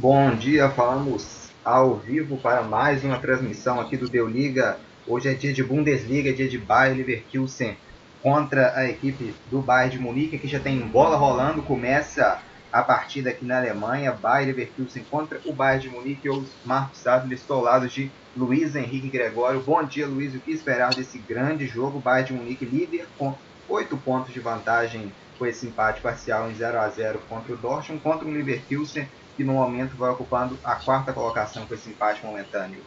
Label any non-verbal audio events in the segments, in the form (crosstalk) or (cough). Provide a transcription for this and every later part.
Bom dia, falamos ao vivo para mais uma transmissão aqui do Deu Liga. Hoje é dia de Bundesliga, dia de Bayer Leverkusen contra a equipe do Bayern de Munique, que já tem bola rolando, começa a partida aqui na Alemanha, Bayer Leverkusen contra o Bayern de Munique, eu, Marcos Adler, estou ao lado de Luiz Henrique Gregório. Bom dia, Luiz, o que esperar desse grande jogo? Bayern de Munique líder com 8 pontos de vantagem com esse empate parcial em 0 a 0 contra o Dortmund, contra o Leverkusen que no momento vai ocupando a quarta colocação com esse empate momentâneo.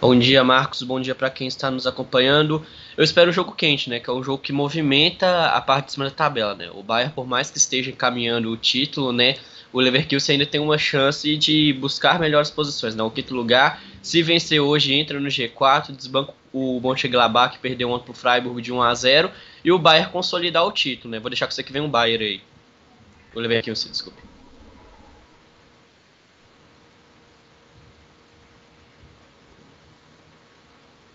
Bom dia, Marcos. Bom dia para quem está nos acompanhando. Eu espero um jogo quente, né? Que é um jogo que movimenta a parte de cima da tabela, né? O Bayern, por mais que esteja encaminhando o título, né? O Leverkusen ainda tem uma chance de buscar melhores posições, né? O quinto lugar, se vencer hoje, entra no G4, desbanca o Mönchengladbach, que perdeu ontem pro Freiburg de 1 a 0 e o Bayern consolidar o título, né? Vou deixar com você que vem um Bayern aí. O Leverkusen, desculpa.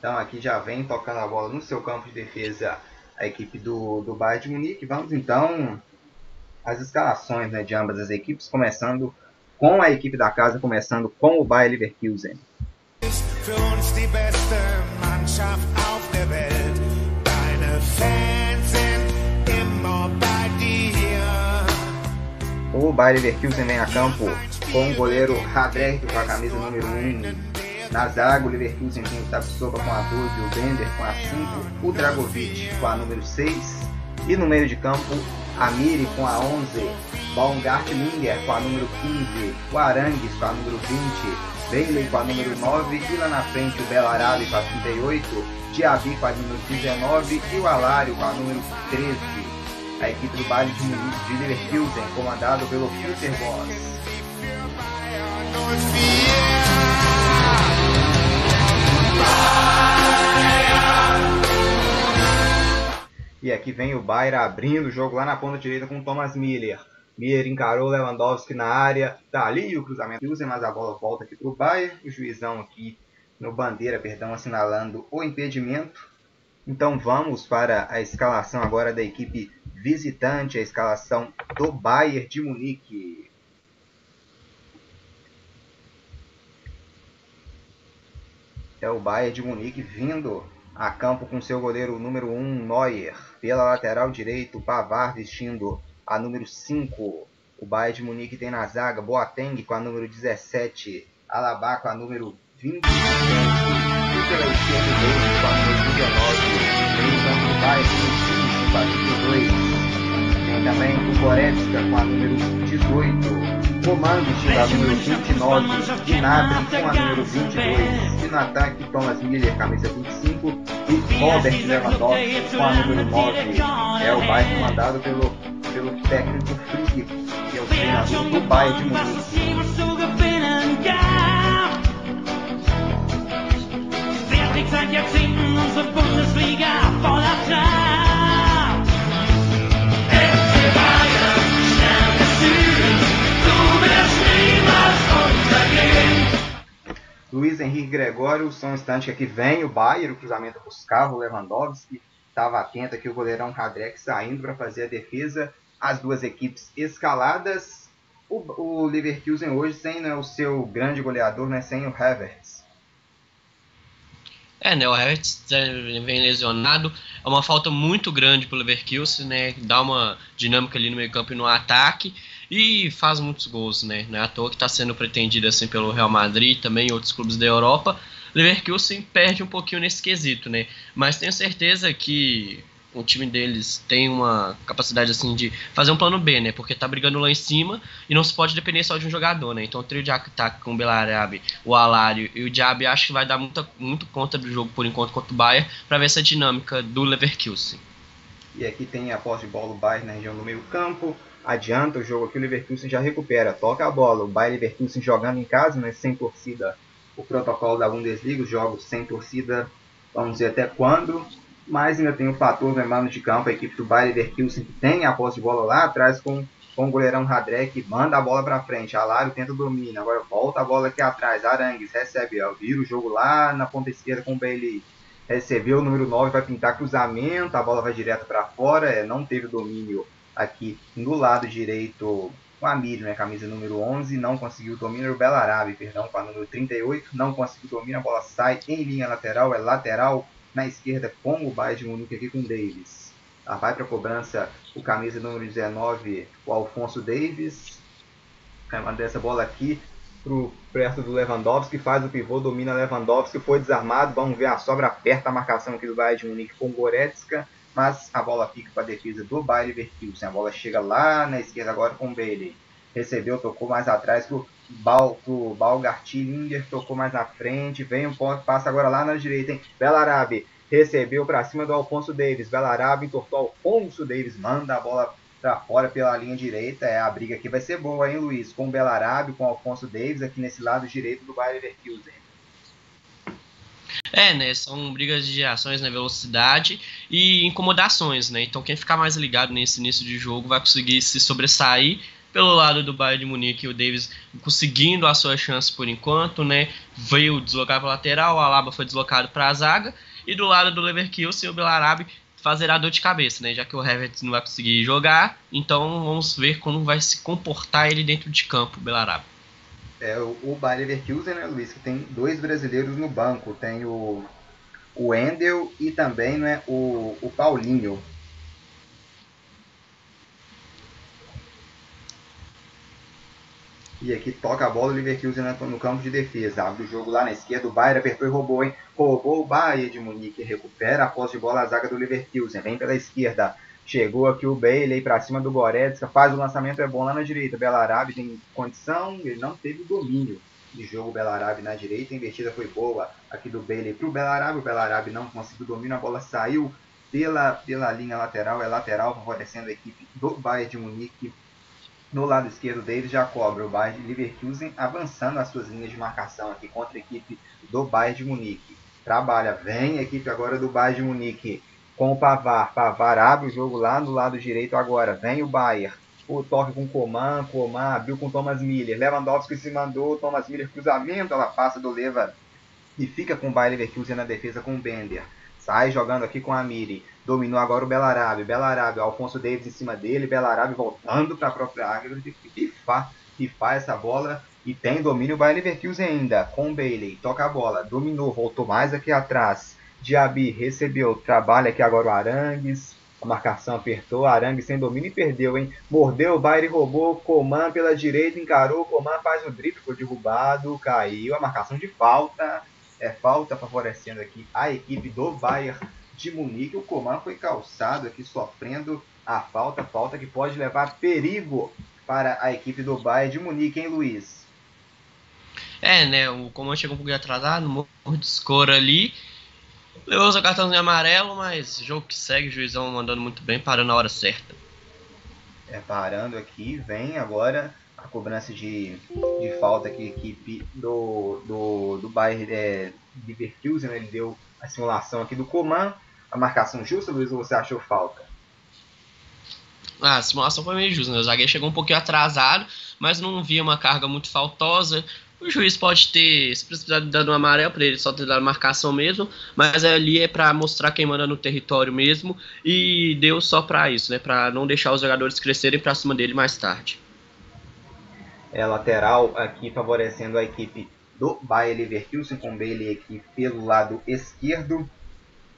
Então aqui já vem tocando a bola no seu campo de defesa a equipe do, do Bayern de Munique. Vamos então às escalações né, de ambas as equipes, começando com a equipe da casa, começando com o Bayer Leverkusen. O Bayer Leverkusen vem a campo com o goleiro Radek com a camisa número 1 na zaga, o Leverkusen tem o Tapsoba com a 12, o Bender com a 5, o Dragovic com a número 6 e no meio de campo, a Miri com a 11, Baumgartlinger com a número 15, o Arangues com a número 20, Bailey com a número 9 e lá na frente o Belarabe com a 38, Diaby com a número 19 e o Alário com a número 13. A equipe do baile de Munique de Leverkusen, comandado pelo Peter Boss. E aqui vem o Bayern abrindo o jogo lá na ponta direita com o Thomas Miller. Miller encarou Lewandowski na área, tá ali o cruzamento usa, mas a bola volta aqui para o Bayern. O juizão aqui no bandeira, perdão, assinalando o impedimento. Então vamos para a escalação agora da equipe visitante, a escalação do Bayern de Munique. É o Bayern de Munique vindo a campo com seu goleiro número 1, Neuer. Pela lateral direito, Pavar vestindo a número 5. O Bayern de Munique tem na zaga Boateng com a número 17, Alaba com a número 20, e pela esquerda Davis com a número 19. Tem o campo do Bayern com a 22. Tem também o Goretzka com a número 18. Comando a número 29, Gnabry com a número 22, e no ataque Thomas Miller, camisa 25, e Robert Lewandowski com a número 9. É o bairro comandado pelo, pelo técnico Frick, que é o treinador do Bayern de Munique. Luiz Henrique Gregório, só um instante que aqui vem o Bayer, o cruzamento buscava o Lewandowski, estava atento aqui o goleirão Radrek saindo para fazer a defesa, as duas equipes escaladas, o, o Leverkusen hoje sem né, o seu grande goleador, né, sem o Havertz. É, né, o Havertz vem lesionado, é uma falta muito grande para o Leverkusen, né, dá uma dinâmica ali no meio campo e no ataque, e faz muitos gols, né? Não é à toa que está sendo pretendido assim pelo Real Madrid também outros clubes da Europa. Leverkusen perde um pouquinho nesse quesito, né? Mas tenho certeza que o time deles tem uma capacidade assim de fazer um plano B, né? Porque tá brigando lá em cima e não se pode depender só de um jogador, né? Então o trio de ataque com o Belarabe, o Alário e o Diaby acho que vai dar muita, muito conta do jogo por enquanto contra o Bayern para ver essa dinâmica do Leverkusen. E aqui tem a posse de bola do Bayern na região do meio campo adianta o jogo aqui, o Leverkusen já recupera, toca a bola. O Bayern Leverkusen jogando em casa, né, sem torcida. O protocolo da Bundesliga, os jogos sem torcida, vamos ver até quando. Mas ainda tem o fator do de campo, a equipe do Bayern Leverkusen que tem a posse de bola lá atrás com, com o goleirão Radrek, manda a bola para frente. Alário tenta domínio, agora volta a bola aqui atrás. Arangues recebe, ó, vira o jogo lá na ponta esquerda com o Bailey. Recebeu o número 9, vai pintar cruzamento, a bola vai direto para fora, é, não teve domínio aqui no lado direito O Amir, né, camisa número 11, não conseguiu domínio. O Belarabe, perdão, com a número 38, não conseguiu domínio. A bola sai em linha lateral, é lateral na esquerda com o Bayern de Munique aqui com o Davis. Ah, vai para a cobrança o camisa número 19, o Alfonso Davis. Vai mandar essa bola aqui pro perto do Lewandowski, faz o pivô, domina Lewandowski, foi desarmado. Vamos ver a sobra aperta a marcação aqui do Bayern de Munique com Goretzka mas a bola fica para a defesa do Bayer Leverkusen. A bola chega lá na esquerda agora com o Bailey. Recebeu, tocou mais atrás pro, Bal, pro Balgartilinger, tocou mais na frente, vem um ponto, passa agora lá na direita, hein? Belarabe recebeu para cima do Alfonso Davis. Belarabe entortou Alfonso Davis, manda a bola para fora pela linha direita. É, a briga aqui vai ser boa, hein, Luiz? Com o Belarabe, com o Alfonso Davis aqui nesse lado direito do Bayer Leverkusen. É, né? São brigas de ações na né, velocidade e incomodações, né? Então quem ficar mais ligado nesse início de jogo vai conseguir se sobressair pelo lado do Bayern de Munique, o Davis conseguindo a sua chance por enquanto, né? Veio deslocar para lateral, o Alaba foi deslocado para a zaga e do lado do Leverkusen o Belarabe fazerá dor de cabeça, né? Já que o Havertz não vai conseguir jogar, então vamos ver como vai se comportar ele dentro de campo, Belarabe é, o, Bayer Leverkusen, né, Luiz, que tem dois brasileiros no banco. Tem o, o Wendel e também né, o, o Paulinho. E aqui toca a bola o Leverkusen no campo de defesa. Abre o jogo lá na esquerda. O Bayern apertou e roubou, hein? Roubou o Bayern de Munique. Recupera a posse de bola a zaga do Leverkusen. Vem pela esquerda. Chegou aqui o Bailey para cima do Goretzka, faz o lançamento, é bom lá na direita. Belarabe tem condição, ele não teve domínio de jogo Belarabe na direita, a invertida foi boa aqui do Bailey para o Belarabe, o Belarabe não conseguiu domínio, a bola saiu pela, pela linha lateral, é lateral favorecendo a equipe do Bayern de Munique. No lado esquerdo dele já cobra o Bayern de Leverkusen avançando as suas linhas de marcação aqui contra a equipe do Bayern de Munique. Trabalha, vem a equipe agora do Bayern de Munique com o Pavar. Pavar abre o jogo lá no lado direito agora. Vem o Bayer. O toque com Coman, Coman abriu com Thomas Miller. Lewandowski se mandou, Thomas Miller cruzamento, ela passa do Leva e fica com o Bayer Leverkusen na defesa com o Bender. Sai jogando aqui com a Miri. Dominou agora o Belarabe. Belarabe, Alfonso Davis em cima dele. Belarabe voltando para a própria área. Pifar, pifar essa bola. E tem domínio o Bayer Leverkusen ainda. Com o Bailey. Toca a bola. Dominou, voltou mais aqui atrás. Diaby recebeu, trabalha aqui agora o Arangues. A marcação apertou, Arangues sem domínio e perdeu, hein? Mordeu baile, roubou, Coman pela direita, encarou, Coman faz o drible, foi derrubado, caiu. A marcação de falta, é falta favorecendo aqui a equipe do Bayern de Munique. O Coman foi calçado aqui, sofrendo a falta, falta que pode levar perigo para a equipe do Bayern de Munique, hein, Luiz? É, né? O Coman chegou um pouquinho atrasado, escora ali. Levou seu cartãozinho amarelo, mas jogo que segue, o juizão mandando muito bem, parando na hora certa. É, parando aqui, vem agora a cobrança de, de falta que a equipe do, do, do Bayern é, Leverkusen, né? ele deu a simulação aqui do Coman. A marcação justa, Luiz, ou você achou falta? Ah, a simulação foi meio justa, né? O zagueiro chegou um pouquinho atrasado, mas não via uma carga muito faltosa. O juiz pode ter, se precisar dando um amarelo para ele, só ter dado marcação mesmo, mas ali é para mostrar quem manda no território mesmo e deu só para isso, né, para não deixar os jogadores crescerem para cima dele mais tarde. É lateral aqui favorecendo a equipe do Bayer Leverkusen com Bailey aqui pelo lado esquerdo.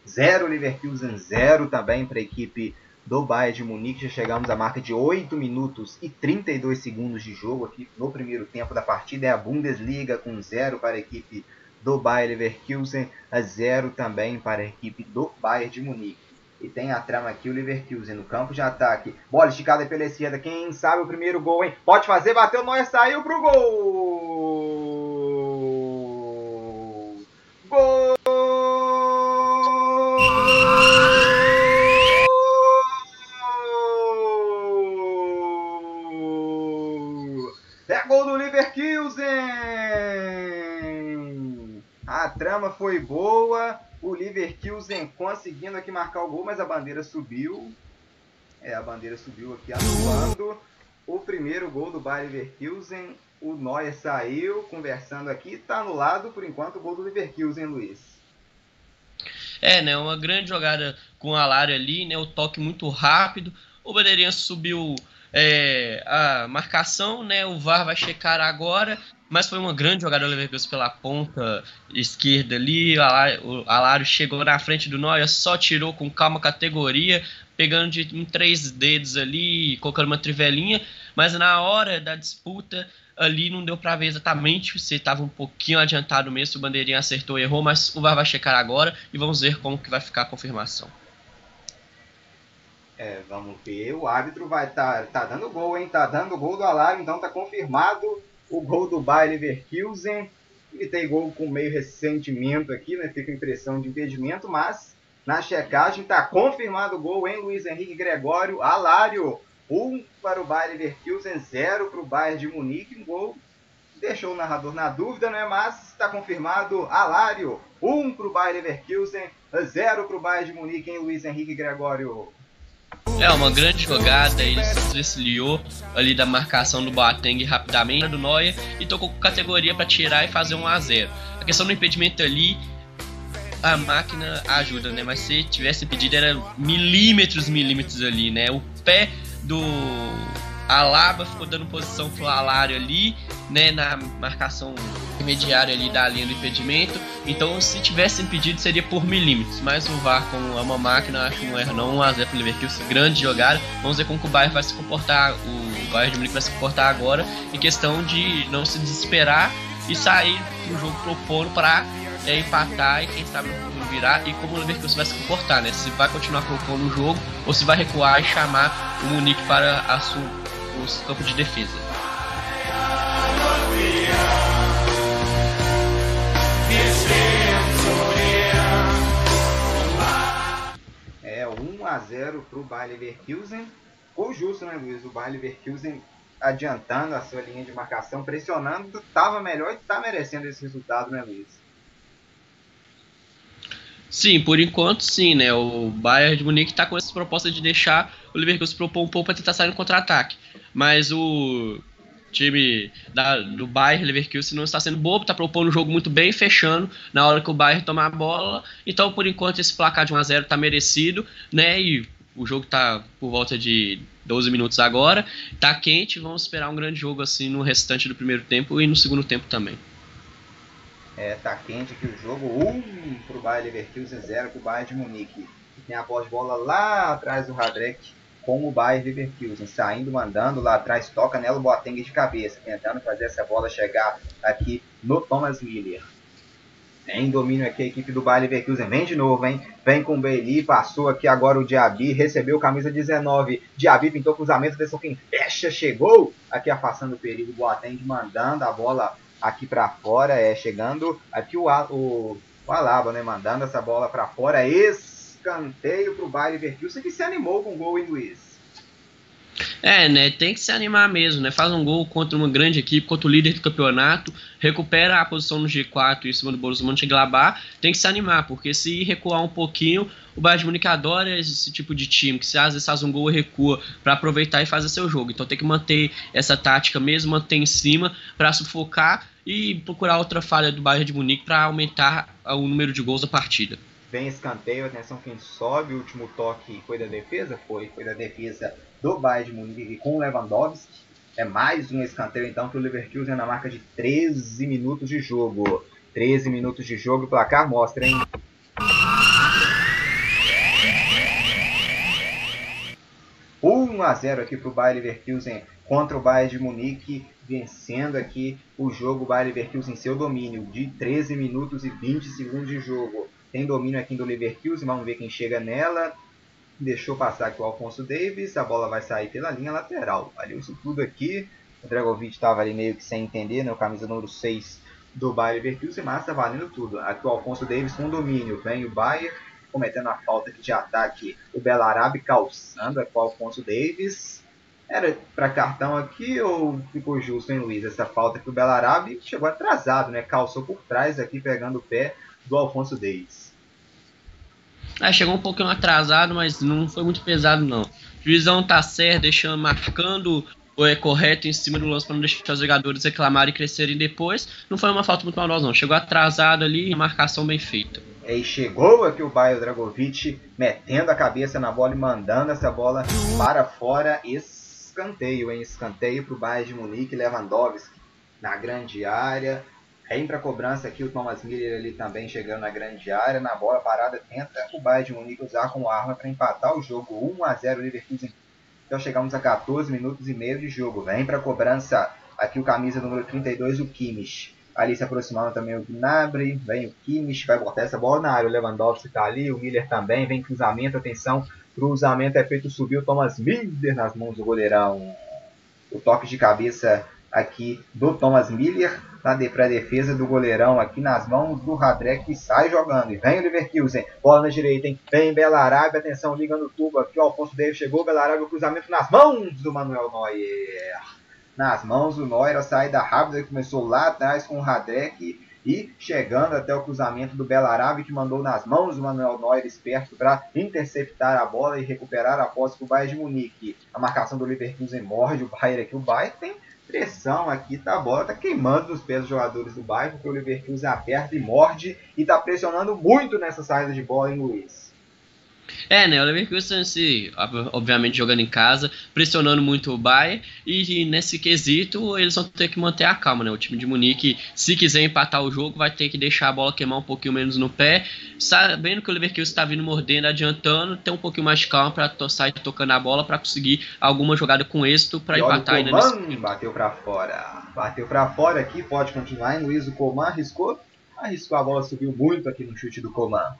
Zero Leverkusen, zero também para a equipe do Bayern de Munique. Já chegamos à marca de 8 minutos e 32 segundos de jogo aqui no primeiro tempo da partida. É a Bundesliga com 0 para a equipe do Bayern Leverkusen, a 0 também para a equipe do Bayern de Munique. E tem a trama aqui o Leverkusen no campo de ataque. Bola esticada pela esquerda. Quem sabe o primeiro gol, hein? Pode fazer, bateu, Neuer saiu pro gol! Gol! Trama foi boa, o Leverkusen conseguindo aqui marcar o gol, mas a bandeira subiu. É, a bandeira subiu aqui anulando o primeiro gol do Bayer Leverkusen. O Neuer saiu conversando aqui, está anulado por enquanto o gol do Leverkusen, Luiz. É, né, uma grande jogada com a Lara ali, né, o toque muito rápido. O bandeirinha subiu é, a marcação, né? O VAR vai checar agora, mas foi uma grande jogada do Leverkusen pela ponta esquerda ali. O Alário chegou na frente do Neuer, só tirou com calma categoria, pegando de um três dedos ali, colocando uma trivelinha, mas na hora da disputa ali não deu para ver exatamente se estava um pouquinho adiantado mesmo, o bandeirinha acertou ou errou, mas o VAR vai checar agora e vamos ver como que vai ficar a confirmação. É, vamos ver, o árbitro vai tá, tá dando gol, hein? Tá dando gol do Alário, então tá confirmado o gol do Bayer Leverkusen. Ele tem gol com meio ressentimento aqui, né? Fica impressão de impedimento, mas na checagem tá confirmado o gol em Luiz Henrique Gregório, Alário 1 para o Bayer Leverkusen, 0 para o Bayern de Munique. Um gol deixou o narrador na dúvida, né? mas está confirmado. Alário, 1 para o Bayer Leverkusen, 0 para o Bayern de Munique em Luiz Henrique Gregório. É uma grande jogada, ele se desliou ali da marcação do Boateng rapidamente do Neuer e tocou com categoria para tirar e fazer um a 0. A questão do impedimento ali, a máquina ajuda, né? Mas se tivesse pedido era milímetros, milímetros ali, né? O pé do Alaba ficou dando posição pro Alário ali, né, na marcação intermediária ali da linha do impedimento. Então, se tivesse impedido, seria por milímetros. Mas o VAR, como é uma máquina, acho que não erra não. 1x0 pro Leverkusen, grande jogada. Vamos ver como o Bayern vai se comportar, o Bayern de Munique vai se comportar agora, em questão de não se desesperar e sair pro jogo propondo para é, empatar e quem sabe virar e como o Leverkusen vai se comportar, né? Se vai continuar colocando o jogo ou se vai recuar e chamar o Munique para a sua, o campo de defesa. É 1 a 0 para o Bayer Leverkusen. Ficou justo, né, Luiz? O Bayer Leverkusen adiantando a sua linha de marcação, pressionando, estava melhor e está merecendo esse resultado, né, Luiz? Sim, por enquanto sim, né? O Bayern de Munique está com essa proposta de deixar o Leverkusen propor um pouco para tentar sair no contra-ataque. Mas o time da, do Bayern Leverkusen não está sendo bobo, está propondo o jogo muito bem, fechando na hora que o Bayern tomar a bola. Então, por enquanto, esse placar de 1 a 0 está merecido, né? E o jogo está por volta de 12 minutos agora, está quente, vamos esperar um grande jogo assim no restante do primeiro tempo e no segundo tempo também. É, tá quente aqui o jogo. 1 um pro Bayern Leverkusen, 0 pro Bayern de Munique. Tem a pós-bola lá atrás do Radrek com o Bayern Leverkusen. Saindo, mandando lá atrás, toca nela o Boateng de cabeça. Tentando fazer essa bola chegar aqui no Thomas Miller. Em domínio aqui a equipe do Bayern Leverkusen. Vem de novo, hein? Vem com o Bailey. Passou aqui agora o Diaby. Recebeu camisa 19. Diaby pintou cruzamento. Atenção quem fecha. Chegou. Aqui afastando o perigo. Boateng mandando a bola aqui para fora, é chegando aqui o, o, o Alaba, né, mandando essa bola para fora, escanteio para o Bayer Leverkusen que se animou com o gol em Luiz. É, né? Tem que se animar mesmo, né? Faz um gol contra uma grande equipe, contra o líder do campeonato, recupera a posição no G4 em cima do Borussia Mönchengladbach. Tem que se animar, porque se recuar um pouquinho, o Bayern de Munique adora esse tipo de time, que se às vezes faz um gol e recua para aproveitar e fazer seu jogo. Então tem que manter essa tática mesmo, manter em cima para sufocar e procurar outra falha do Bayern de Munique para aumentar o número de gols da partida. Vem escanteio, atenção quem sobe, o último toque foi da defesa, foi, foi da defesa do Bayern de Munique com o Lewandowski. É mais um escanteio então para o Leverkusen na marca de 13 minutos de jogo. 13 minutos de jogo, o placar mostra, hein? 1 a 0 aqui para o Bayer Leverkusen contra o Bayern de Munique, vencendo aqui o jogo. Bayer Leverkusen em seu domínio de 13 minutos e 20 segundos de jogo. Tem domínio aqui do Leverkusen, vamos ver quem chega nela. Deixou passar aqui o Alfonso Davis, a bola vai sair pela linha lateral. Valeu isso tudo aqui. O Dragovic estava ali meio que sem entender, né? O camisa número 6 do Bayer Leverkusen, mas está valendo tudo. Aqui o Alfonso Davis com domínio. Vem o Bayer cometendo a falta de ataque. O Belarabe calçando com o Alfonso Davis. Era para cartão aqui ou ficou justo, hein, Luiz? Essa falta que o Belarabe chegou atrasado, né? Calçou por trás aqui, pegando o pé do Alfonso Davis. Ah, chegou um pouquinho atrasado, mas não foi muito pesado, não. O juizão tá certo, deixando, marcando o é correto em cima do lance para não deixar os jogadores reclamarem e crescerem depois. Não foi uma falta muito maldosa, não. Chegou atrasado ali, marcação bem feita. E chegou aqui o Baio Dragovic metendo a cabeça na bola e mandando essa bola para fora. Esse escanteio, hein? Escanteio para o Bayern de Munique, Lewandowski na grande área. Vem para cobrança aqui o Thomas Miller ali também chegando na grande área. Na bola parada, tenta o Bayern de Munique usar como arma para empatar o jogo 1 a 0 Leverkusen. Então chegamos a 14 minutos e meio de jogo. Vem para cobrança aqui o camisa número 32, o Kimmich. Ali se aproximando também o Gnabry, vem o Kimmich, vai botar essa bola na área. O Lewandowski está ali, o Miller também, vem cruzamento, atenção. Cruzamento é feito subir o Thomas Miller nas mãos do goleirão. O toque de cabeça aqui do Thomas Miller na de, pra defesa do goleirão aqui nas mãos do Radrek que sai jogando. E vem o Leverkusen, bola na direita, hein? Vem Belarabia, atenção, liga no tubo aqui, o Alfonso Davis chegou, Belarabia, o cruzamento nas mãos do Manuel Neuer. Nas mãos do Neuer, a saída rápida que começou lá atrás com o Radrek e chegando até o cruzamento do Belarabe que mandou nas mãos do Manuel Neuer esperto para interceptar a bola e recuperar a posse para o Bayern de Munique. A marcação do Leverkusen morde o Bayern aqui. O Bayern tem pressão aqui, tá? A bola tá queimando nos pés dos jogadores do Bayern, porque o Leverkusen aperta e morde e tá pressionando muito nessa saída de bola, em Luiz? É, né? O Leverkusen, se, obviamente, jogando em casa, pressionando muito o Bayern, e nesse quesito eles vão ter que manter a calma, né? O time de Munique, se quiser empatar o jogo, vai ter que deixar a bola queimar um pouquinho menos no pé, sabendo que o Leverkusen está vindo mordendo, adiantando, ter um pouquinho mais de calma para sair tocando a bola para conseguir alguma jogada com êxito para empatar ainda nesse... bateu para fora. Bateu para fora aqui, pode continuar. Luiz, o Coman arriscou, arriscou a bola, subiu muito aqui no chute do Coman.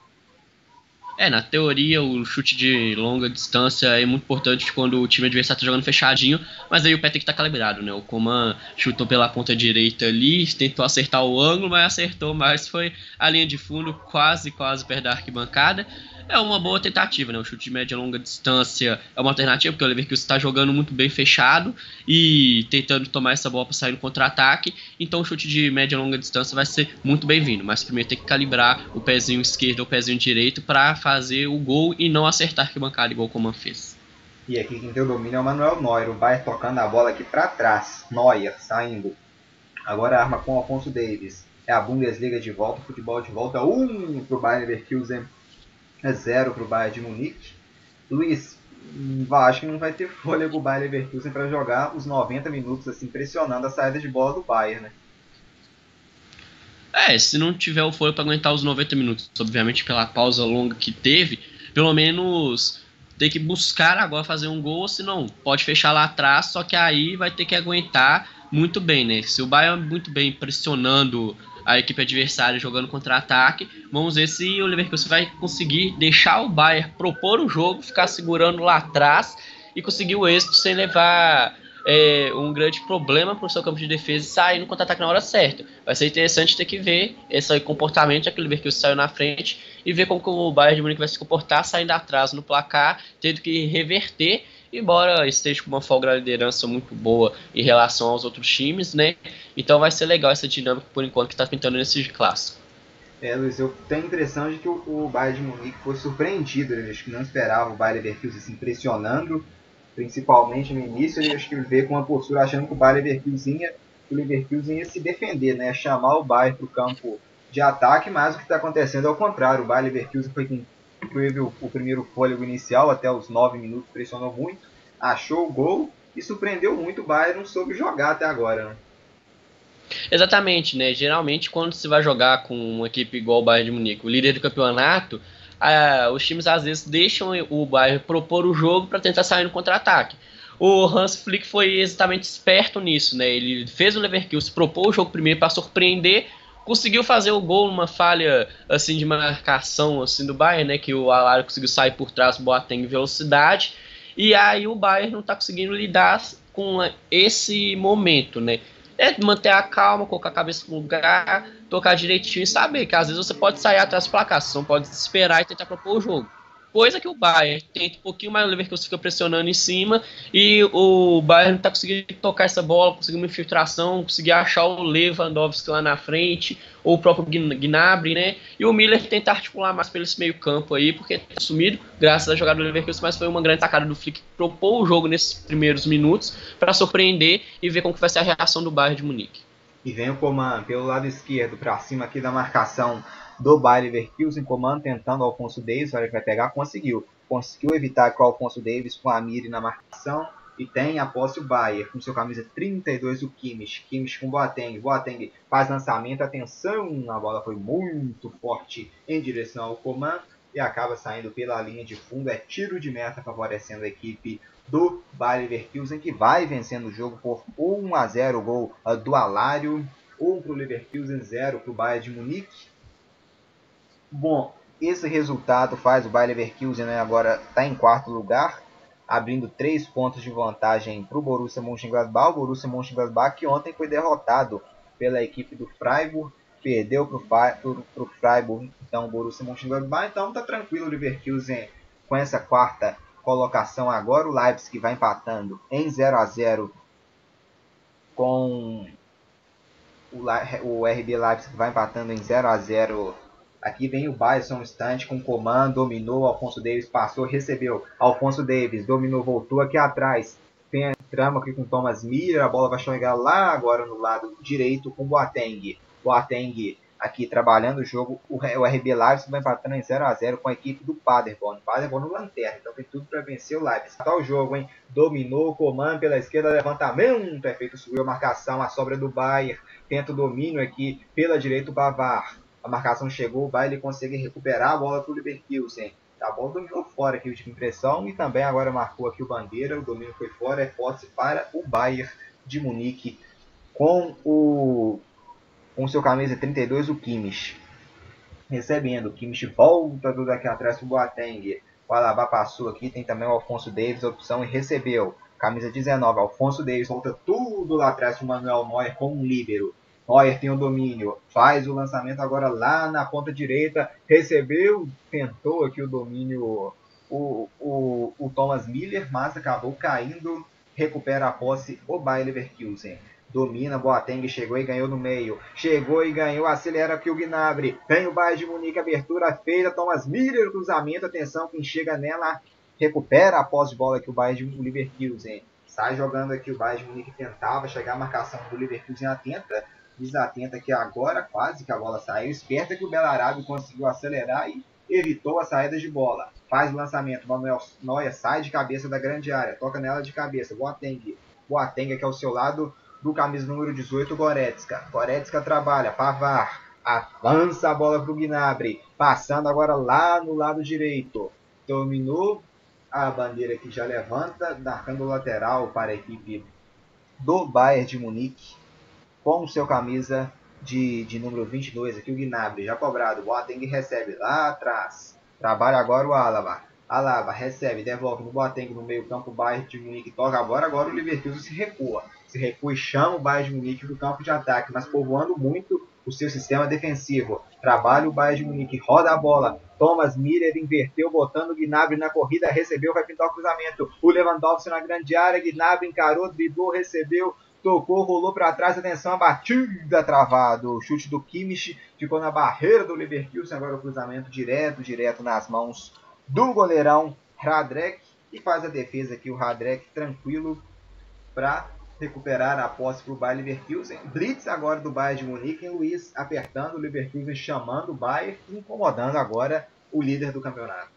É, na teoria, o chute de longa distância é muito importante quando o time adversário está jogando fechadinho, mas aí o pé tem que estar tá calibrado, né? O Coman chutou pela ponta direita ali, tentou acertar o ângulo, mas acertou, mas foi a linha de fundo quase, quase perto da arquibancada é uma boa tentativa, né? O chute de média e longa distância é uma alternativa, porque o Leverkusen está jogando muito bem fechado e tentando tomar essa bola para sair no contra-ataque. Então o chute de média e longa distância vai ser muito bem-vindo. Mas primeiro tem que calibrar o pezinho esquerdo ou o pezinho direito para fazer o gol e não acertar que bancada igual o Coman fez. E aqui quem tem o domínio é o Manuel Neuer. O Bayern tocando a bola aqui para trás. Neuer saindo. Agora arma com o Alfonso Davis. É a Bundesliga de volta, o futebol de volta. Um para o Bayern Leverkusen é zero para o Bayern de Munique. Luiz, acho que não vai ter (laughs) fôlego o Bayern Leverkusen para jogar os 90 minutos assim pressionando a saída de bola do Bayern, né? É, se não tiver o fôlego para aguentar os 90 minutos, obviamente pela pausa longa que teve, pelo menos tem que buscar agora fazer um gol, senão pode fechar lá atrás, só que aí vai ter que aguentar muito bem, né? Se o Bayern muito bem pressionando a equipe adversária jogando contra-ataque. Vamos ver se o Leverkusen vai conseguir deixar o Bayern propor o jogo, ficar segurando lá atrás e conseguir o êxito sem levar é, um grande problema para o seu campo de defesa e sair no contra-ataque na hora certa. Vai ser interessante ter que ver esse comportamento, já que o Leverkusen saiu na frente, e ver como o Bayern de Munique vai se comportar saindo atrás no placar, tendo que reverter embora esteja com uma folga na liderança muito boa em relação aos outros times, né? Então vai ser legal essa dinâmica por enquanto que está pintando nesse clássico. É, Luiz, eu tenho a impressão de que o, o Bayern de Munique foi surpreendido. Ele acho que não esperava o Bayern Leverkusen se impressionando, principalmente no início. Ele acho que veio com uma postura achando que o Bayern Leverkusen ia, o Leverkusen ia se defender, né? Chamar o Bayern para o campo de ataque, mas o que está acontecendo é o contrário. O Bayern Leverkusen foi quem teve o, o primeiro fôlego inicial, até os 9 minutos, pressionou muito, achou o gol e surpreendeu muito o Bayern, não soube jogar até agora. Né? Exatamente, né? Geralmente quando se vai jogar com uma equipe igual o Bayern de Munique, o líder do campeonato, ah, os times às vezes deixam o Bayern propor o jogo para tentar sair no contra-ataque. O Hans Flick foi exatamente esperto nisso, né? Ele fez o Leverkusen propor o jogo primeiro para surpreender, conseguiu fazer o gol numa falha assim de marcação assim do Bayern, né, que o Alário conseguiu sair por trás Boateng em velocidade, e aí o Bayern não está conseguindo lidar com esse momento, né? É manter a calma, colocar a cabeça no lugar, tocar direitinho e saber que às vezes você pode sair atrás do placar, você não pode esperar e tentar propor o jogo coisa que o Bayern tenta um pouquinho mais, o Leverkusen fica pressionando em cima e o Bayern não está conseguindo tocar essa bola, conseguir uma infiltração, conseguir achar o Lewandowski lá na frente, ou o próprio Gnabry, né? E o Miller tenta articular mais pelo esse meio campo aí, porque tá sumido, graças à jogada do Leverkusen, mas foi uma grande tacada do Flick que propôs o jogo nesses primeiros minutos para surpreender e ver como que vai ser a reação do Bayern de Munique. E vem o Coman pelo lado esquerdo, para cima aqui da marcação do Bayer Leverkusen, comando tentando o Alfonso Davis, olha que vai pegar, conseguiu. Conseguiu evitar que o Alfonso Davis com a Miri na marcação. e tem a posse o Bayer com seu camisa 32 o Kimmich, Kimmich com Boateng, Boateng faz lançamento, atenção, a bola foi muito forte em direção ao Coman e acaba saindo pela linha de fundo, é tiro de meta favorecendo a equipe do Bayer Leverkusen que vai vencendo o jogo por 1 a 0 gol do Alário, 1 para o Leverkusen, 0 para o Bayern de Munique. Bom, esse resultado faz o Bayer Leverkusen né, agora está em quarto lugar, abrindo três pontos de vantagem para o Borussia Mönchengladbach. O Borussia Mönchengladbach que ontem foi derrotado pela equipe do Freiburg, perdeu para o Freiburg, então o Borussia Mönchengladbach. Então está tranquilo o Leverkusen com essa quarta colocação agora. O Leipzig vai empatando em 0 a 0 com o RB Leipzig vai empatando em 0 a 0 Aqui vem o um instante com comando, dominou, Alfonso Davis passou, recebeu. Alfonso Davis dominou, voltou aqui atrás. Tem trama aqui com Thomas Miller, a bola vai chegar lá agora no lado direito com Boateng. Boateng aqui trabalhando o jogo. O, RB Leipzig vai empatando em 0 a 0 com a equipe do Paderborn. Paderborn no lanterna, então tem tudo para vencer o Leipzig. Tá o jogo, hein? Dominou, comando pela esquerda, levantamento. É feito, subiu a marcação, a sobra do Bayern. Tenta o domínio aqui pela direita o Bavar a marcação chegou, o Baile consegue recuperar a bola para o Leverkusen. Tá bom, dominou fora aqui o impressão e também agora marcou aqui o Bandeira, o domínio foi fora, é posse para o Bayern de Munique com o com seu camisa 32, o Kimmich. Recebendo, o Kimmich volta tudo aqui atrás para o Boateng. O Alaba passou aqui, tem também o Alfonso Davis, opção e recebeu. Camisa 19, Alfonso Davis volta tudo lá atrás para o Manuel Neuer com um líbero. Neuer tem o domínio, faz o lançamento agora lá na ponta direita, recebeu, tentou aqui o domínio o, o, o Thomas Miller, mas acabou caindo, recupera a posse o Bayer Leverkusen. Domina, Boateng chegou e ganhou no meio. Chegou e ganhou, acelera aqui o Gnabry. Vem o Bayern de Munique, abertura feita. Thomas Miller, cruzamento, atenção, quem chega nela recupera a posse de bola aqui o Bayern de Leverkusen. Sai jogando aqui o Bayern de Munique, tentava chegar a marcação do Leverkusen atenta desatenta que agora quase que a bola saiu. Esperta que o Belarabe conseguiu acelerar e evitou a saída de bola. Faz o lançamento. Manuel Noia sai de cabeça da grande área. Toca nela de cabeça. Boateng. Boateng aqui ao seu lado do camisa número 18, Goretzka. Goretzka trabalha. Pavar. Avança a bola para o Gnabry. Passando agora lá no lado direito. Dominou. A bandeira que já levanta. Marcando o lateral para a equipe do Bayern de Munique com o seu camisa de, de número 22 aqui, o Gnabry, já cobrado. Boateng recebe lá atrás. Trabalha agora o Alaba. Alaba recebe, devolve no Boateng no meio campo, o Bayern de Munique toca agora, agora o Leverkusen se recua. Se recua e chama o Bayern de Munique do campo de ataque, mas povoando muito o seu sistema defensivo. Trabalha o Bayern de Munique, roda a bola. Thomas Miller inverteu, botando o Gnabry na corrida, recebeu, vai pintar o cruzamento. O Lewandowski na grande área, Gnabry encarou, driblou, recebeu, tocou, rolou para trás, atenção, a batida travado. O chute do Kimmich ficou na barreira do Leverkusen, agora o cruzamento direto, direto nas mãos do goleirão Radrek. E faz a defesa aqui o Radrek tranquilo para recuperar a posse para o Bayern Leverkusen. Blitz agora do Bayern de Munique, Luiz apertando o Leverkusen, chamando o Bayern, incomodando agora o líder do campeonato.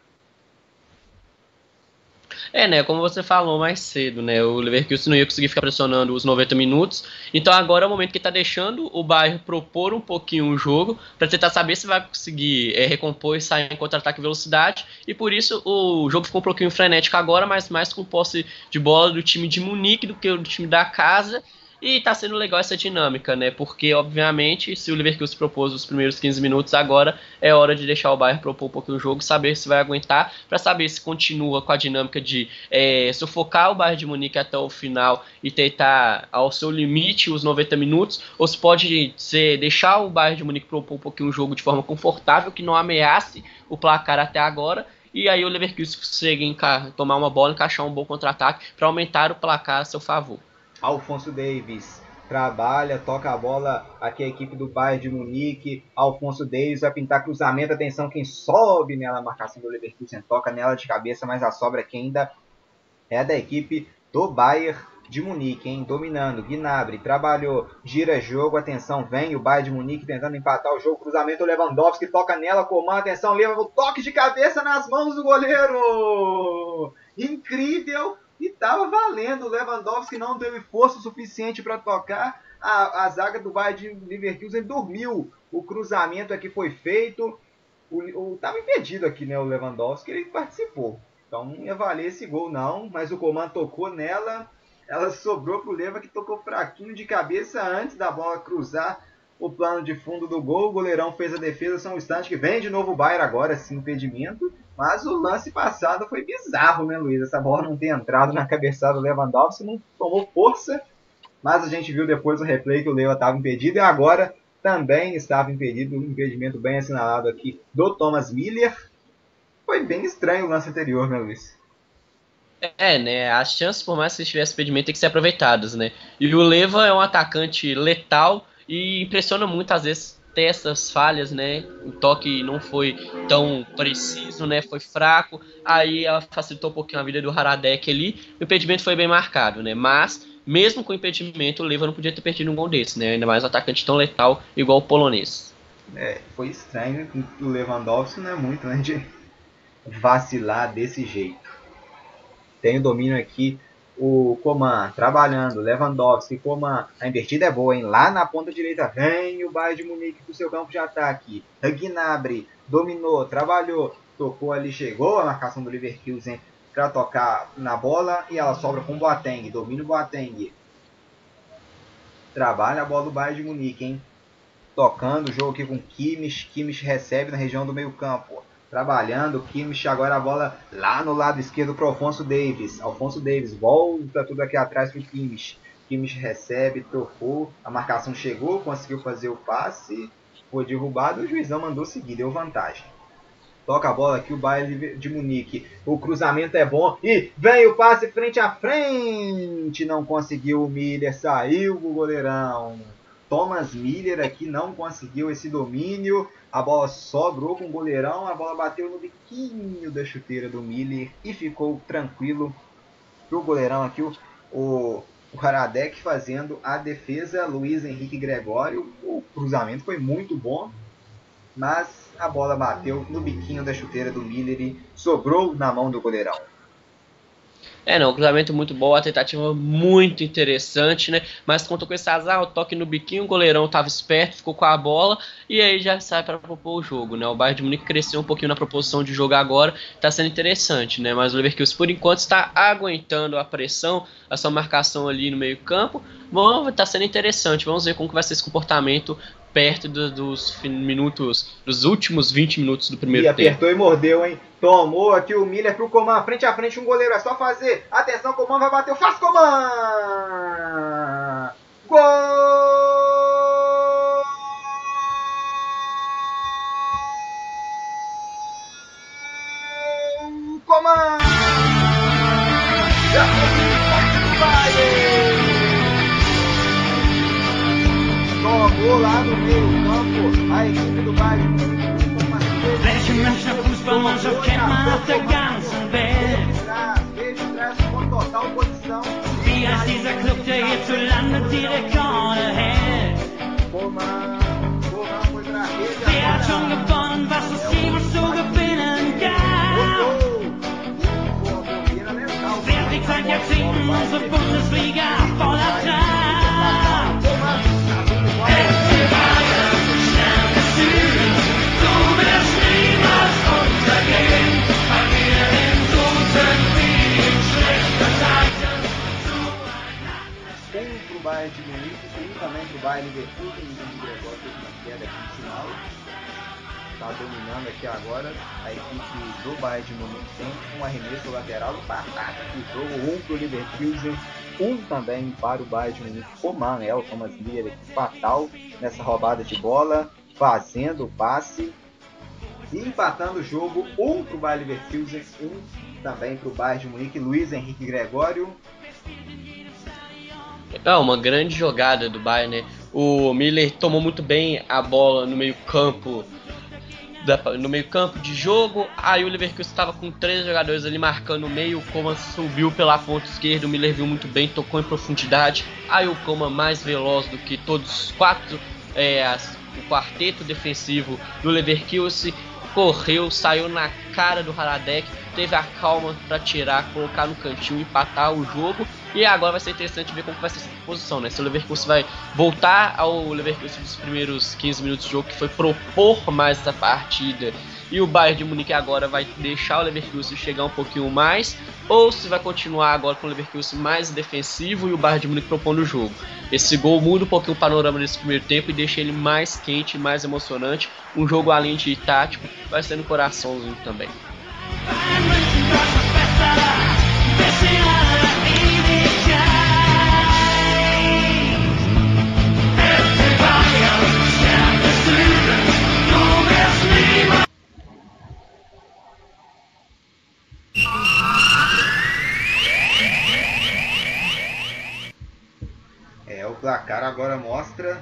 É, né, como você falou mais cedo, né, o Leverkusen não ia conseguir ficar pressionando os 90 minutos, então agora é o momento que está deixando o Bayern propor um pouquinho o jogo, para tentar saber se vai conseguir é, recompor e sair em contra-ataque velocidade, e por isso o jogo ficou um pouquinho frenético agora, mas mais com posse de bola do time de Munique do que do time da casa, e tá sendo legal essa dinâmica, né? Porque, obviamente, se o Leverkusen propôs os primeiros 15 minutos, agora é hora de deixar o Bayern propor um pouco do jogo, saber se vai aguentar, para saber se continua com a dinâmica de é, sufocar o Bayern de Munique até o final e tentar ao seu limite os 90 minutos, ou se pode ser deixar o Bayern de Munique propor um pouquinho o jogo de forma confortável, que não ameace o placar até agora, e aí o Leverkusen consegue tomar uma bola, encaixar um bom contra-ataque para aumentar o placar a seu favor. Alfonso Davis trabalha, toca a bola aqui a equipe do Bayern de Munique. Alfonso Davis vai pintar cruzamento, atenção quem sobe nela, a marcação do Leverkusen toca nela de cabeça, mas a sobra aqui ainda é da equipe do Bayern de Munique, hein? Dominando, Gnabry trabalhou, gira jogo, atenção, vem o Bayern de Munique tentando empatar o jogo, cruzamento, Lewandowski toca nela, comanda, atenção, leva o toque de cabeça nas mãos do goleiro! Incrível! E tava valendo. O Lewandowski não teve força suficiente para tocar. A, a, zaga do Bayern de Leverkusen dormiu. O cruzamento aqui foi feito. O, o, tava impedido aqui, né? O Lewandowski, ele participou. Então não ia valer esse gol, não. Mas o comando tocou nela. Ela sobrou pro Leva que tocou fraquinho de cabeça antes da bola cruzar o plano de fundo do gol. O goleirão fez a defesa, são um instante que vem de novo o Bayern agora, sim, impedimento. Mas o lance passado foi bizarro, né, Luiz? Essa bola não ter entrado na cabeçada do Lewandowski, não tomou força. Mas a gente viu depois o replay que o Leva estava impedido e agora também estava impedido. Um impedimento bem assinalado aqui do Thomas Miller. Foi bem estranho o lance anterior, né, Luiz? É, né? As chances, por mais que tivesse impedimento, tem que ser aproveitadas, né? E o Leva é um atacante letal e impressiona muito, às vezes, ter essas falhas, né? O toque não foi tão preciso, né? Foi fraco. Aí ela facilitou um pouquinho a vida do Haradek ali. O impedimento foi bem marcado, né? Mas, mesmo com o impedimento, o Leva não podia ter perdido um gol desse, né? Ainda mais um atacante tão letal igual o polonês. É, foi estranho. O Lewandowski não é muito, né? De vacilar desse jeito. Tem o domínio aqui o Coman trabalhando, Lewandowski, Coman, a invertida é boa, hein? Lá na ponta direita vem o Bayern de Munique pro seu campo de ataque. Gnabry dominou, trabalhou, tocou ali, chegou a marcação do Leverkusen para tocar na bola e ela sobra com o Boateng, domina o Boateng. Trabalha a bola do Bayern de Munique, hein? Tocando o jogo aqui com Kimmich, Kimmich recebe na região do meio trabalhando. Kimmich agora a bola lá no lado esquerdo para Alfonso Davis. Alfonso Davis volta tudo aqui atrás para o Kimmich. Kimmich recebe, trocou, a marcação chegou, conseguiu fazer o passe, foi derrubado, o juizão mandou seguir, deu vantagem. Toca a bola aqui o Bayern de Munique. O cruzamento é bom e vem o passe frente a frente. Não conseguiu o Miller, saiu o goleirão. Thomas Miller aqui não conseguiu esse domínio. A bola sobrou com o goleirão, a bola bateu no biquinho da chuteira do Miller e ficou tranquilo pro goleirão aqui, o, o, o Haradek fazendo a defesa, Luiz Henrique Gregório. O cruzamento foi muito bom, mas a bola bateu no biquinho da chuteira do Miller e sobrou na mão do goleirão. É, não, cruzamento muito bom, a tentativa muito interessante, né? Mas contou com esse azar, o toque no biquinho, o goleirão estava esperto, ficou com a bola e aí já sai para propor o jogo, né? O Bayern de Munique cresceu um pouquinho na proposição de jogar agora, está sendo interessante, né? Mas o Leverkusen por enquanto está aguentando a pressão, a sua marcação ali no meio-campo. Bom, tá sendo interessante. Vamos ver como que vai ser esse comportamento perto do, dos minutos, dos últimos 20 minutos do primeiro e tempo. E apertou e mordeu, hein? Tomou aqui o Miller pro Coman, frente a frente um goleiro, é só fazer. Atenção, Coman vai bater, faz Coman! Gol! Coman! Lá no meio campo a equipe do Bayern Fußball, so kennt man auf der ganzen Welt. Wie heißt dieser Club, der hierzulande die Rekorde hält? Der hat schon gewonnen, was es jemals zu gewinnen gab. Wer trägt seit Jahrzehnten unsere Bundesliga voller Trab? Bayern de Munique, também pro Bayern Leverkusen, o Gregório teve uma queda aqui no final. Está dominando aqui agora a equipe do Bayern de Munique tem um arremesso lateral batata o jogo, um pro Leverkusen, um também para o Bayern de Munique. O Manel Thomas Miller aqui fatal nessa roubada de bola, fazendo o passe e empatando o jogo, um para o Bayer Leverkusen, um também para o Bayern de Munique, Luiz Henrique Gregório. É uma grande jogada do Bayern, né? O Miller tomou muito bem a bola no meio campo no meio campo de jogo, aí o Leverkusen estava com três jogadores ali marcando o meio, o Coman subiu pela ponta esquerda, o Miller viu muito bem, tocou em profundidade, aí o Coman mais veloz do que todos os quatro, é, as, o quarteto defensivo do Leverkusen, correu, saiu na cara do Haradek, teve a calma para tirar, colocar no cantinho, empatar o jogo. E agora vai ser interessante ver como vai ser essa posição, né? Se o Leverkusen vai voltar ao Leverkusen dos primeiros 15 minutos de jogo, que foi propor mais essa partida e o Bayern de Munique agora vai deixar o Leverkusen chegar um pouquinho mais, ou se vai continuar agora com o Leverkusen mais defensivo e o Bayern de Munique propondo o jogo. Esse gol muda um pouquinho o panorama nesse primeiro tempo e deixa ele mais quente, mais emocionante. Um jogo além de tático, vai ser no coraçãozinho também. Placar agora mostra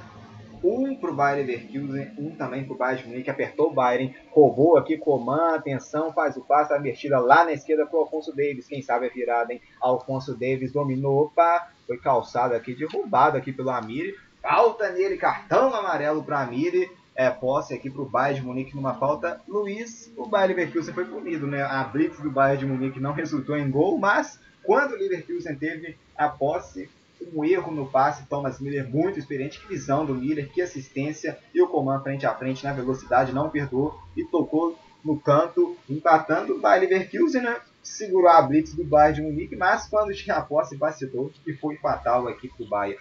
um para o Bayern Leverkusen, um também para o Bayern de Munique, apertou o Bayern, roubou aqui, Coman, atenção, faz o passe, a invertida lá na esquerda para o Alfonso Davis, quem sabe a virada, hein? Alfonso Davis dominou, opa, foi calçado aqui, derrubado aqui pelo Amiri, falta nele, cartão amarelo para Amiri, é, posse aqui para o Bayern de Munique numa falta, Luiz, o Bayern Leverkusen foi punido, né? A blitz do Bayern de Munique não resultou em gol, mas quando o Leverkusen teve a posse, um erro no passe, Thomas Miller muito experiente, que visão do Miller, que assistência, e o Coman frente a frente na velocidade, não perdoou e tocou no canto, empatando o Bayer Leverkusen, né? segurou a blitz do Bayern de Munique, mas quando tinha a posse vacilou e foi fatal a equipe do Bayern.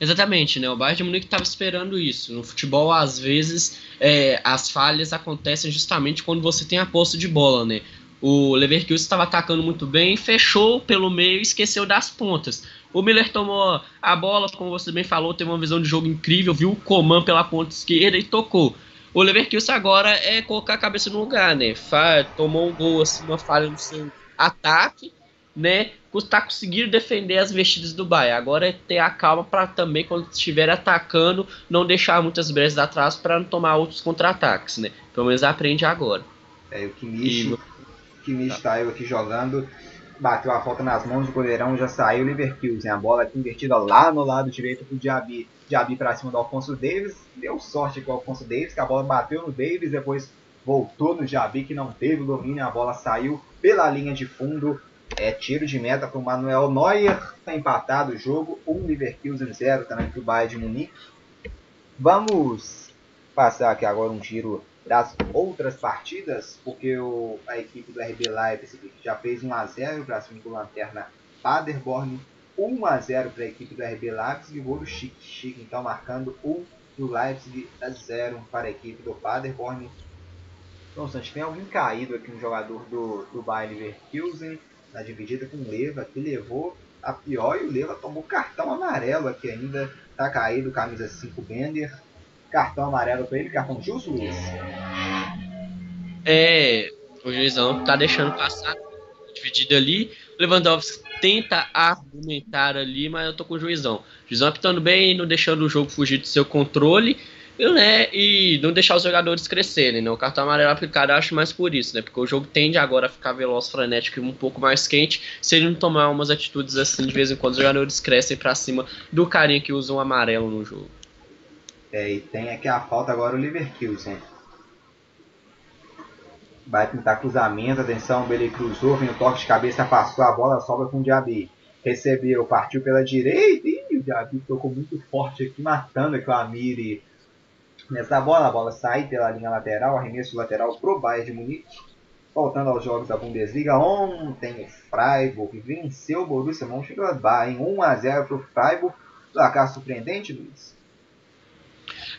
Exatamente, né? O Bayern de Munique estava esperando isso. No futebol, às vezes, é, as falhas acontecem justamente quando você tem a posse de bola, né? O Leverkusen estava atacando muito bem, fechou pelo meio e esqueceu das pontas. O Miller tomou a bola, como você bem falou, teve uma visão de jogo incrível, viu o Coman pela ponta esquerda e tocou. O Leverkusen agora é colocar a cabeça no lugar, né? tomou um gol, assim, uma falha no seu ataque, né? Está conseguindo defender as vestidas do Bayern. Agora é ter a calma para também, quando estiver atacando, não deixar muitas brechas atrás para não tomar outros contra-ataques, né? Pelo menos aprende agora. É, o Kimmich, e... Kimmich tá. tá eu aqui jogando bateu a falta nas mãos do goleirão, já saiu o Leverkusen. A bola invertida lá no lado direito pro Diaby. Diaby para cima do Alfonso Davis. Deu sorte com o Alfonso Davis, que a bola bateu no Davis, depois voltou no Diaby, que não teve o domínio. A bola saiu pela linha de fundo. É tiro de meta para o Manuel Neuer. Está empatado o jogo. Um Leverkusen 0 também para o Bayern de Munique. Vamos passar aqui agora um giro das outras partidas, porque o, a equipe do RB Leipzig já fez 1 a 0 para cima do Lanterna Paderborn, 1 a 0 para a equipe do RB Leipzig, e gol do Chique, Chique então marcando 1 do Leipzig a 0 para a equipe do Paderborn. Então, Santos, tem alguém caído aqui, um jogador do, do Bayer Leverkusen, na dividida com o Leva, que levou a pior e o Leva tomou cartão amarelo aqui ainda, tá caído, camisa 5 Bender, cartão amarelo para ele, cartão justo, Luiz? É, o juizão tá deixando passar, dividido ali. Lewandowski tenta argumentar ali, mas eu tô com o juizão. O juizão apitando bem, não deixando o jogo fugir do seu controle. Né, e não deixar os jogadores crescerem, né? O cartão amarelo aplicado acho mais por isso, né? Porque o jogo tende agora a ficar veloz, frenético e um pouco mais quente. Se ele não tomar umas atitudes assim, de vez em quando os jogadores crescem para cima do carinha que usa o amarelo no jogo. É, e tem aqui a falta agora o Leverkusen. Vai tentar cruzamento, atenção, ele cruzou, vem o toque de cabeça, passou a bola, sobra com o Diaby. Recebeu, partiu pela direita, e o Diaby tocou muito forte aqui, matando aqui o Amiri. Nessa bola, a bola sai pela linha lateral, arremesso lateral pro Bayern de Munique. Voltando aos jogos da Bundesliga, ontem o Freiburg venceu o Borussia Mönchengladbach em 1 a 0 pro Freiburg. Placar surpreendente, Luiz?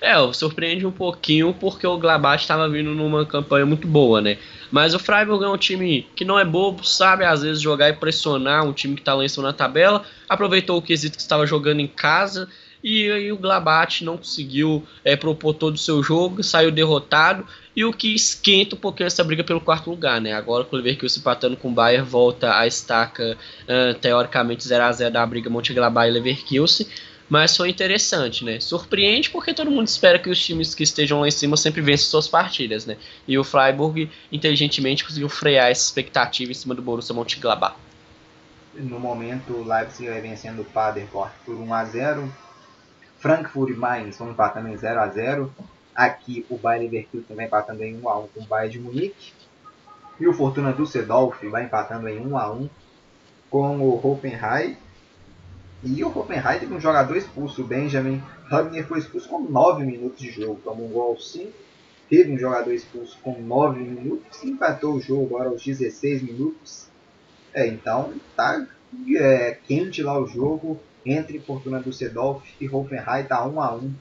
É, surpreende um pouquinho porque o Gladbach estava vindo numa campanha muito boa, né? Mas o Freiburg é um time que não é bobo, sabe às vezes jogar e pressionar um time que está cima na tabela. Aproveitou o quesito que estava jogando em casa e, e o Gladbach não conseguiu é, propor todo o seu jogo, saiu derrotado. E o que esquenta um pouquinho essa briga pelo quarto lugar, né? Agora o Leverkusen empatando com o Bayern, volta a estaca uh, teoricamente 0 a 0 da briga Monte-Gladbach e Leverkusen mas foi interessante, né? Surpreende porque todo mundo espera que os times que estejam lá em cima sempre vençam suas partidas, né? E o Freiburg inteligentemente conseguiu frear essa expectativa em cima do Borussia Mönchengladbach. No momento, o Leipzig vai vencendo o Paderborn por 1 a 0. Frankfurt e Mainz vão empatando em 0 a 0. Aqui o Bayern Leverkusen vai empatando em 1 a 1 com o Bayern de Munique. E o Fortuna Düsseldorf vai empatando em 1 a 1 com o Hoffenheim. E o Hoffenheim teve um jogador expulso, o Benjamin Hubner foi expulso com 9 minutos de jogo, tomou um gol 5. Teve um jogador expulso com 9 minutos, empatou o jogo agora aos 16 minutos. É, então tá é, quente lá o jogo entre Fortuna Düsseldorf e Hoffenheim, tá 1 a 1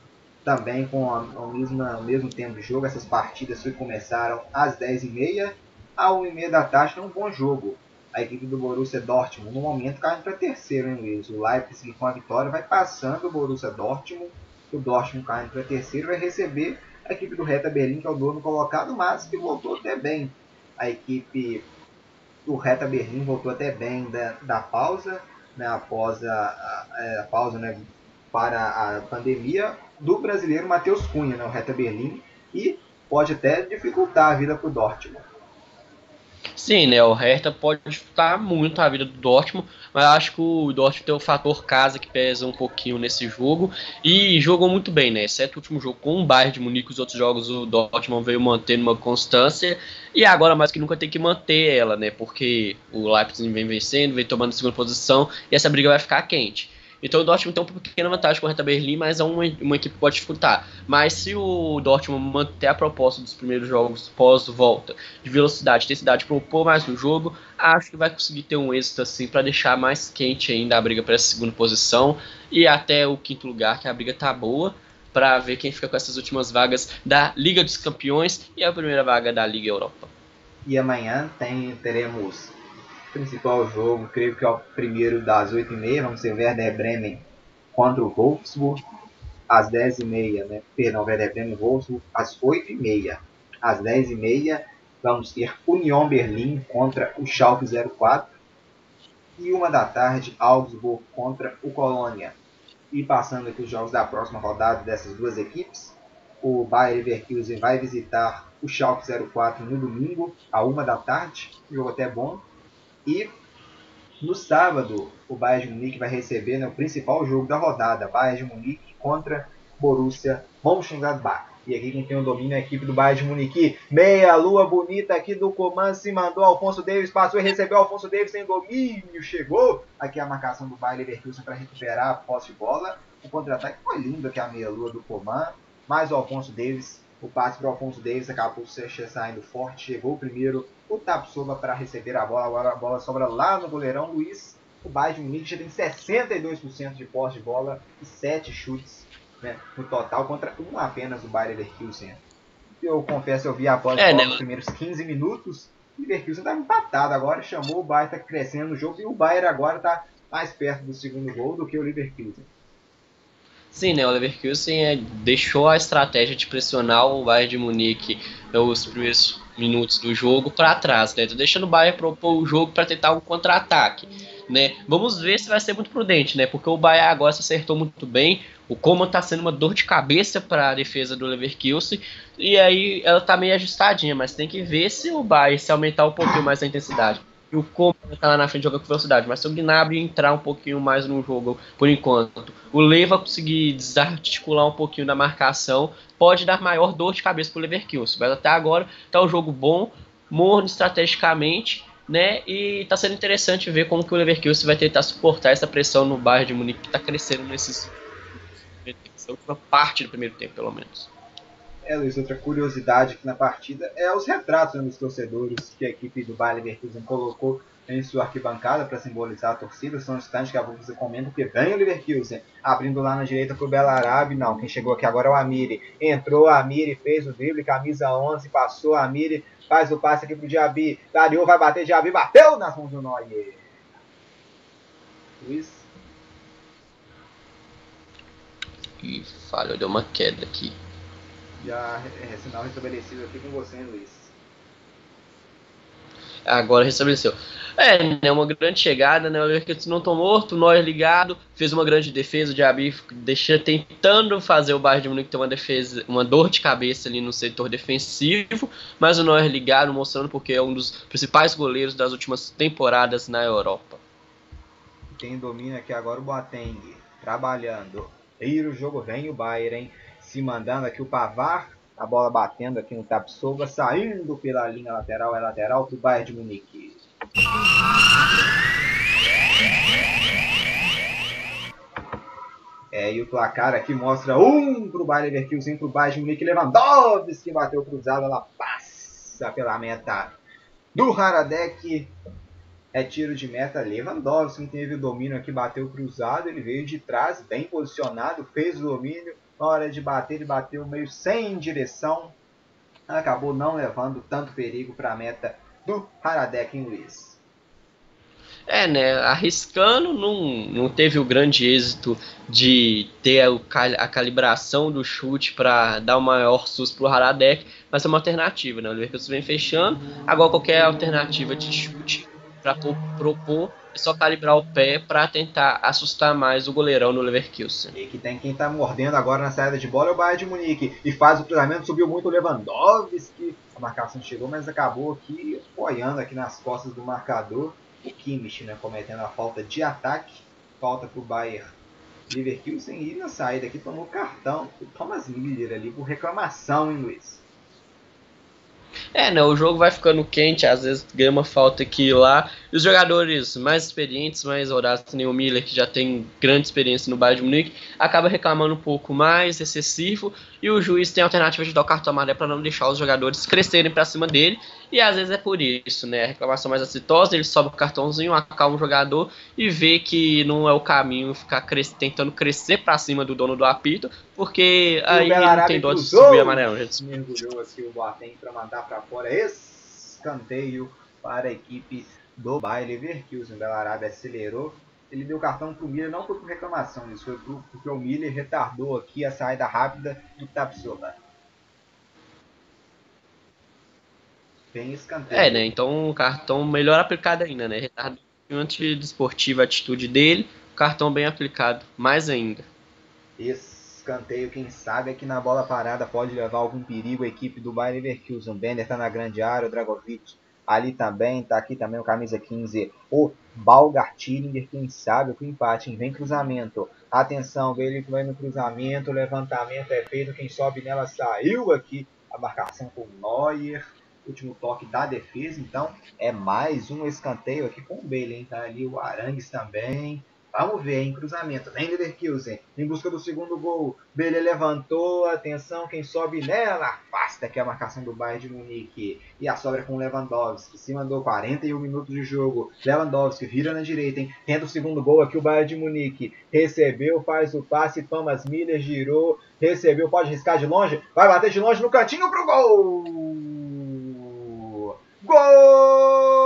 também com a, a mesma, o mesmo tempo de jogo. Essas partidas começaram às 10h30 a 1h30 da tarde. Um bom jogo. A equipe do Borussia Dortmund, no momento, cai para terceiro, hein, Luiz? O Leipzig, com a vitória, vai passando o Borussia Dortmund. O Dortmund caindo para terceiro vai receber a equipe do Reta Berlim, que é o dono colocado, mas que voltou até bem. A equipe do Reta Berlim voltou até bem da, da pausa, né, após a, a, a pausa né, para a pandemia do brasileiro Matheus Cunha, né, o Reta Berlim, e pode até dificultar a vida para o Dortmund. Sim, né? O Hertha pode dificultar muito a vida do Dortmund, mas acho que o Dortmund tem o fator casa que pesa um pouquinho nesse jogo e jogou muito bem, né? Exceto o último jogo com o Bayern de Munique, os outros jogos o Dortmund veio mantendo uma constância e agora mais que nunca tem que manter ela, né? Porque o Leipzig vem vencendo, vem tomando segunda posição e essa briga vai ficar quente. Então o Dortmund tem uma pequena vantagem com o Hertha Berlim, mas é uma, uma equipe que pode dificultar. Mas se o Dortmund manter a proposta dos primeiros jogos pós-volta, de velocidade, intensidade, propor mais no jogo, acho que vai conseguir ter um êxito assim para deixar mais quente ainda a briga para essa segunda posição e até o quinto lugar, que a briga tá boa, para ver quem fica com essas últimas vagas da Liga dos Campeões e a primeira vaga da Liga Europa. E amanhã tem, teremos principal jogo, creio que é o primeiro das 8h30, vamos ser Werder Bremen contra o Wolfsburg, às 10h30, né? Perdão, Werder Bremen e Wolfsburg, às 8h30. Às 10h30, vamos ter Union Berlim contra o Schalke 04. E uma da tarde, Augsburg contra o Colônia. E passando aqui os jogos da próxima rodada dessas duas equipes, o Bayer Leverkusen vai visitar o Schalke 04 no domingo, à uma da tarde. Jogo até bom. E no sábado, o Bayern de Munique vai receber né, o principal jogo da rodada, Bayern de Munique contra Borussia Mönchengladbach. E aqui quem tem o domínio é a equipe do Bayern de Munique. Meia lua bonita aqui do Coman se mandou. Alfonso Davis passou e recebeu. Alfonso Davis sem domínio. Chegou. Aqui a marcação do Bayern Leverkusen para recuperar a posse de bola. O contra-ataque foi lindo aqui a meia lua do Coman. Mas o Alfonso Davis, o passe para o Alfonso Davis acabou saindo forte. Chegou primeiro o Tapsoba para receber a bola. Agora a bola sobra lá no goleirão Luiz. O Bayern Munique já tem 62% de posse de bola e 7 chutes né, no total contra um apenas o Bayern Leverkusen. Eu confesso, eu vi a bola é, né? nos primeiros 15 minutos. E o Leverkusen estava empatado agora, chamou o Bayern, está crescendo no jogo e o Bayern agora está mais perto do segundo gol do que o Leverkusen. Sim, né? O Leverkusen é, deixou a estratégia de pressionar o Bayern de Munique nos primeiros minutos do jogo para trás, né? Tô deixando o Bayern propor o jogo para tentar um contra-ataque, né? Vamos ver se vai ser muito prudente, né? Porque o Bayern agora se acertou muito bem. O Coman tá sendo uma dor de cabeça para a defesa do Leverkusen e aí ela tá meio ajustadinha, mas tem que ver se o Bayern se aumentar um pouquinho mais a intensidade e o Coman tá lá na frente joga com velocidade, mas se o Gnabry entrar um pouquinho mais no jogo por enquanto, o Leva conseguir desarticular um pouquinho da marcação, pode dar maior dor de cabeça pro Leverkusen. Mas até agora tá um jogo bom, morno estrategicamente, né? E tá sendo interessante ver como que o Leverkusen vai tentar suportar essa pressão no bairro de Munique que tá crescendo nesses essa última parte do primeiro tempo, pelo menos. É, Luiz, outra curiosidade aqui na partida é os retratos né, dos torcedores que a equipe do Bayer Leverkusen colocou em sua arquibancada para simbolizar a torcida. São instantes que a você comenta que vem o Leverkusen abrindo lá na direita para o Belarabe. Não, quem chegou aqui agora é o Amiri. Entrou Amiri, fez o drible, camisa 11, passou Amiri, faz o passe aqui pro Diaby. Dariu vai bater, Diaby bateu nas mãos do Neuer. Luiz. Ih, falhou, deu uma queda aqui já é, sinal restabelecido aqui com você, hein, Luiz. Agora restabeleceu. É, né, uma grande chegada, né? O Leverkusen não tomou morto, o Neuer ligado, fez uma grande defesa, o Diaby deixando, tentando fazer o Bayern de Munique ter uma defesa, uma dor de cabeça ali no setor defensivo, mas o Neuer ligado, mostrando porque é um dos principais goleiros das últimas temporadas na Europa. Quem domina aqui agora o Boateng, trabalhando. E o jogo vem o Bayern, hein? Se mandando aqui o Pavar. A bola batendo aqui no Tapsoba, saindo pela linha lateral, é lateral para o Bayern de Munique. É, e o placar aqui mostra um para o Bayern Leverkusen, para Bayern de Munique. Lewandowski bateu cruzado, ela passa pela meta do Haradec. É tiro de meta. Lewandowski teve o domínio aqui, bateu cruzado. Ele veio de trás, bem posicionado, fez o domínio. Na hora de bater, ele bateu meio sem direção. Acabou não levando tanto perigo para a meta do Haradec em Luiz. É, né? Arriscando, não, não teve o grande êxito de ter a, a calibração do chute para dar o maior susto pro Haradek, mas é uma alternativa, né? O Leverkusen vem fechando. Agora, qualquer alternativa de chute para propor só calibrar o pé para tentar assustar mais o goleirão no Leverkusen. E que tem quem tá mordendo agora na saída de bola é o Bayern de Munique. E faz o cruzamento, subiu muito o Lewandowski. A marcação chegou, mas acabou aqui apoiando aqui nas costas do marcador o Kimmich né, cometendo a falta de ataque, falta para o Bayern Leverkusen e na saída aqui tomou cartão o Thomas Miller ali por reclamação, hein, Luiz? É, né? O jogo vai ficando quente, às vezes ganha uma falta aqui e lá. E os jogadores mais experientes, mais rodados, nem o Miller, que já tem grande experiência no Bayern de Munique, acaba reclamando um pouco mais, excessivo. E o juiz tem a alternativa de dar o cartão amarelo para não deixar os jogadores crescerem para cima dele. E às vezes é por isso, né? A reclamação mais acitosa, ele sobe o cartãozinho, acalma o jogador e vê que não é o caminho ficar cres tentando crescer para cima do dono do apito, porque aí não tem dó de subir amarelo. Mergulhou aqui o Boateng para mandar para fora escanteio para a equipe do Bayer Leverkusen. O Belarabe acelerou. Ele deu cartão para o Miller, não foi por reclamação, isso foi porque o Miller retardou aqui a saída rápida do Tapsoba. Tem escanteio. É, né? Então o cartão melhor aplicado ainda, né? Retardou antidesportiva a atitude dele, cartão bem aplicado, mais ainda. Escanteio, quem sabe aqui na bola parada pode levar algum perigo a equipe do Bayern Leverkusen. O Bender tá na grande área, o Dragovic ali também, tá aqui também o camisa 15, o Balgartilinger, quem sabe o empate, vem cruzamento. Atenção, que vai no cruzamento, levantamento é feito, quem sobe nela saiu aqui, a marcação com Neuer último toque da defesa. Então é mais um escanteio aqui com o Bailey. Hein? Tá ali o Arangues também. Vamos ver, em cruzamento. Vem Leverkusen em busca do segundo gol. Bailey levantou, atenção, quem sobe nela. Afasta aqui a marcação do Bayern de Munique. E a sobra com Lewandowski. Se mandou 41 minutos de jogo. Lewandowski vira na direita, hein? Tenta o segundo gol aqui o Bayern de Munique. Recebeu, faz o passe. Thomas Miller girou. Recebeu, pode riscar de longe. Vai bater de longe no cantinho pro gol. Gol!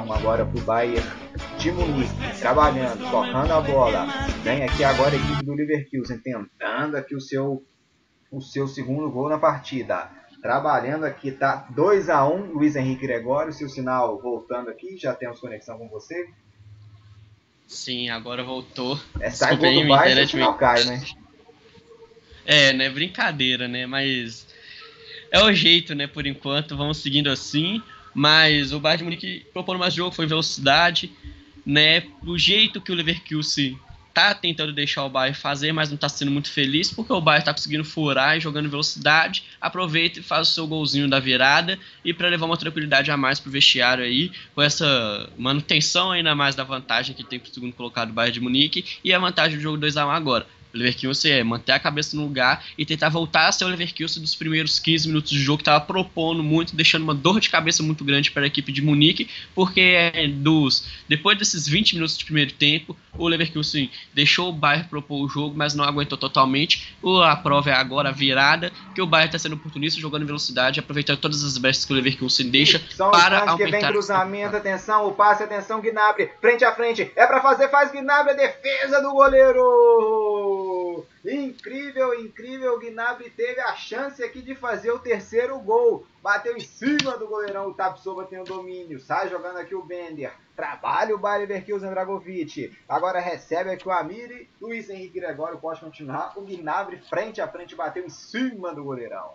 1 agora pro Bayern de Munique, trabalhando, tocando a bola. Vem aqui agora a equipe do Leverkusen tentando aqui o seu o seu segundo gol na partida. Trabalhando aqui, tá 2 a 1 Luiz Henrique Gregório, seu sinal voltando aqui, já temos conexão com você. Sim, agora voltou. É, sai gol do Bayern, internet cai, né? É, né? Brincadeira, né? Mas é o jeito, né? Por enquanto, vamos seguindo assim. Mas o Bayern de Munique propondo mais jogo, foi velocidade, né? Do jeito que o Leverkusen tá tentando deixar o Bayern fazer, mas não tá sendo muito feliz, porque o Bayern tá conseguindo furar e jogando velocidade, aproveita e faz o seu golzinho da virada, e para levar uma tranquilidade a mais pro vestiário aí, com essa manutenção ainda mais da vantagem que tem pro segundo colocado o Bayern de Munique, e a vantagem do jogo 2x1 agora. O Leverkusen é manter a cabeça no lugar e tentar voltar a ser o Leverkusen dos primeiros 15 minutos de jogo, que estava propondo muito, deixando uma dor de cabeça muito grande para a equipe de Munique, porque é, dos depois desses 20 minutos de primeiro tempo, o Leverkusen deixou o Bayern propor o jogo, mas não aguentou totalmente. A prova é agora virada, que o Bayern está sendo oportunista, jogando em velocidade, aproveitando todas as bestas que o Leverkusen deixa São para os aumentar... que vem cruzamento, atenção, o passe, atenção, Gnabry, frente a frente, é para fazer, faz Gnabry, a defesa do goleiro! Incrível, incrível, Gnabry teve a chance aqui de fazer o terceiro gol. Bateu em cima do goleirão, o Tapsoba tem o domínio. Sai jogando aqui o Bender. Trabalha o Bayer Leverkusen Dragovic. Agora recebe aqui o Amiri. Luiz Henrique Gregório pode continuar. O Gnabry frente a frente bateu em cima do goleirão.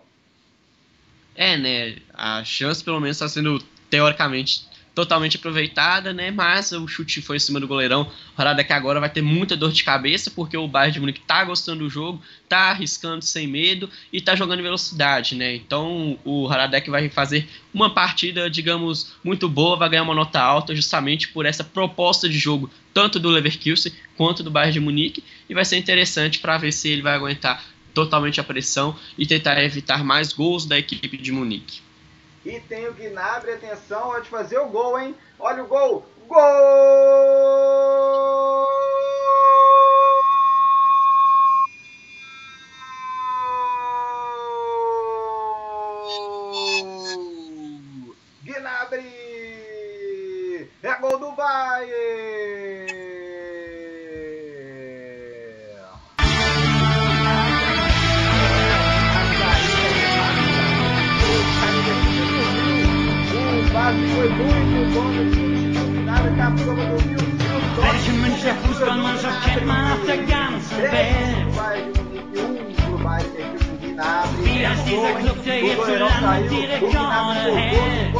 É, né? A chance pelo menos está sendo teoricamente totalmente aproveitada, né? Mas o chute foi em cima do goleirão. O Haradek agora vai ter muita dor de cabeça, porque o Bayern de Munique tá gostando do jogo, tá arriscando sem medo e tá jogando em velocidade, né? Então o Haradek vai fazer uma partida, digamos, muito boa, vai ganhar uma nota alta justamente por essa proposta de jogo, tanto do Leverkusen quanto do Bayern de Munique, e vai ser interessante para ver se ele vai aguentar totalmente a pressão e tentar evitar mais gols da equipe de Munique. E tem o Gnabry, atenção, pode fazer o gol, hein? Olha o gol! Gol! Gnabry! É gol do Bayern! Welche Münchner Fußballmannschaft kennt man auf der ganzen Welt? Wie heißt dieser Club, der jetzt für Land direkt vorne hält?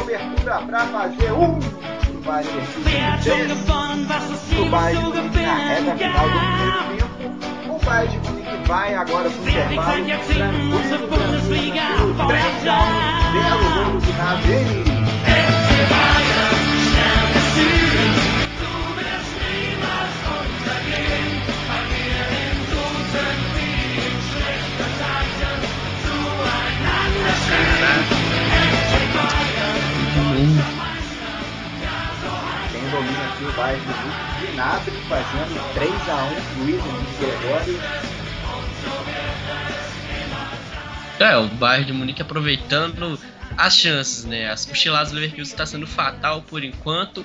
Wer hat schon gewonnen, was es hier zu gewinnen gab? O Bayern de Munique vai agora pro intervalo. Jahrzehnten unsere Bundesliga Três a um, belo gol do Gnabry. Aqui o Bayern de Munique. Gnabry fazendo 3x1 Luiz Henrique Gregório. É, o Bayern de Munique aproveitando as chances, né? As cochiladas do Leverkusen está sendo fatal por enquanto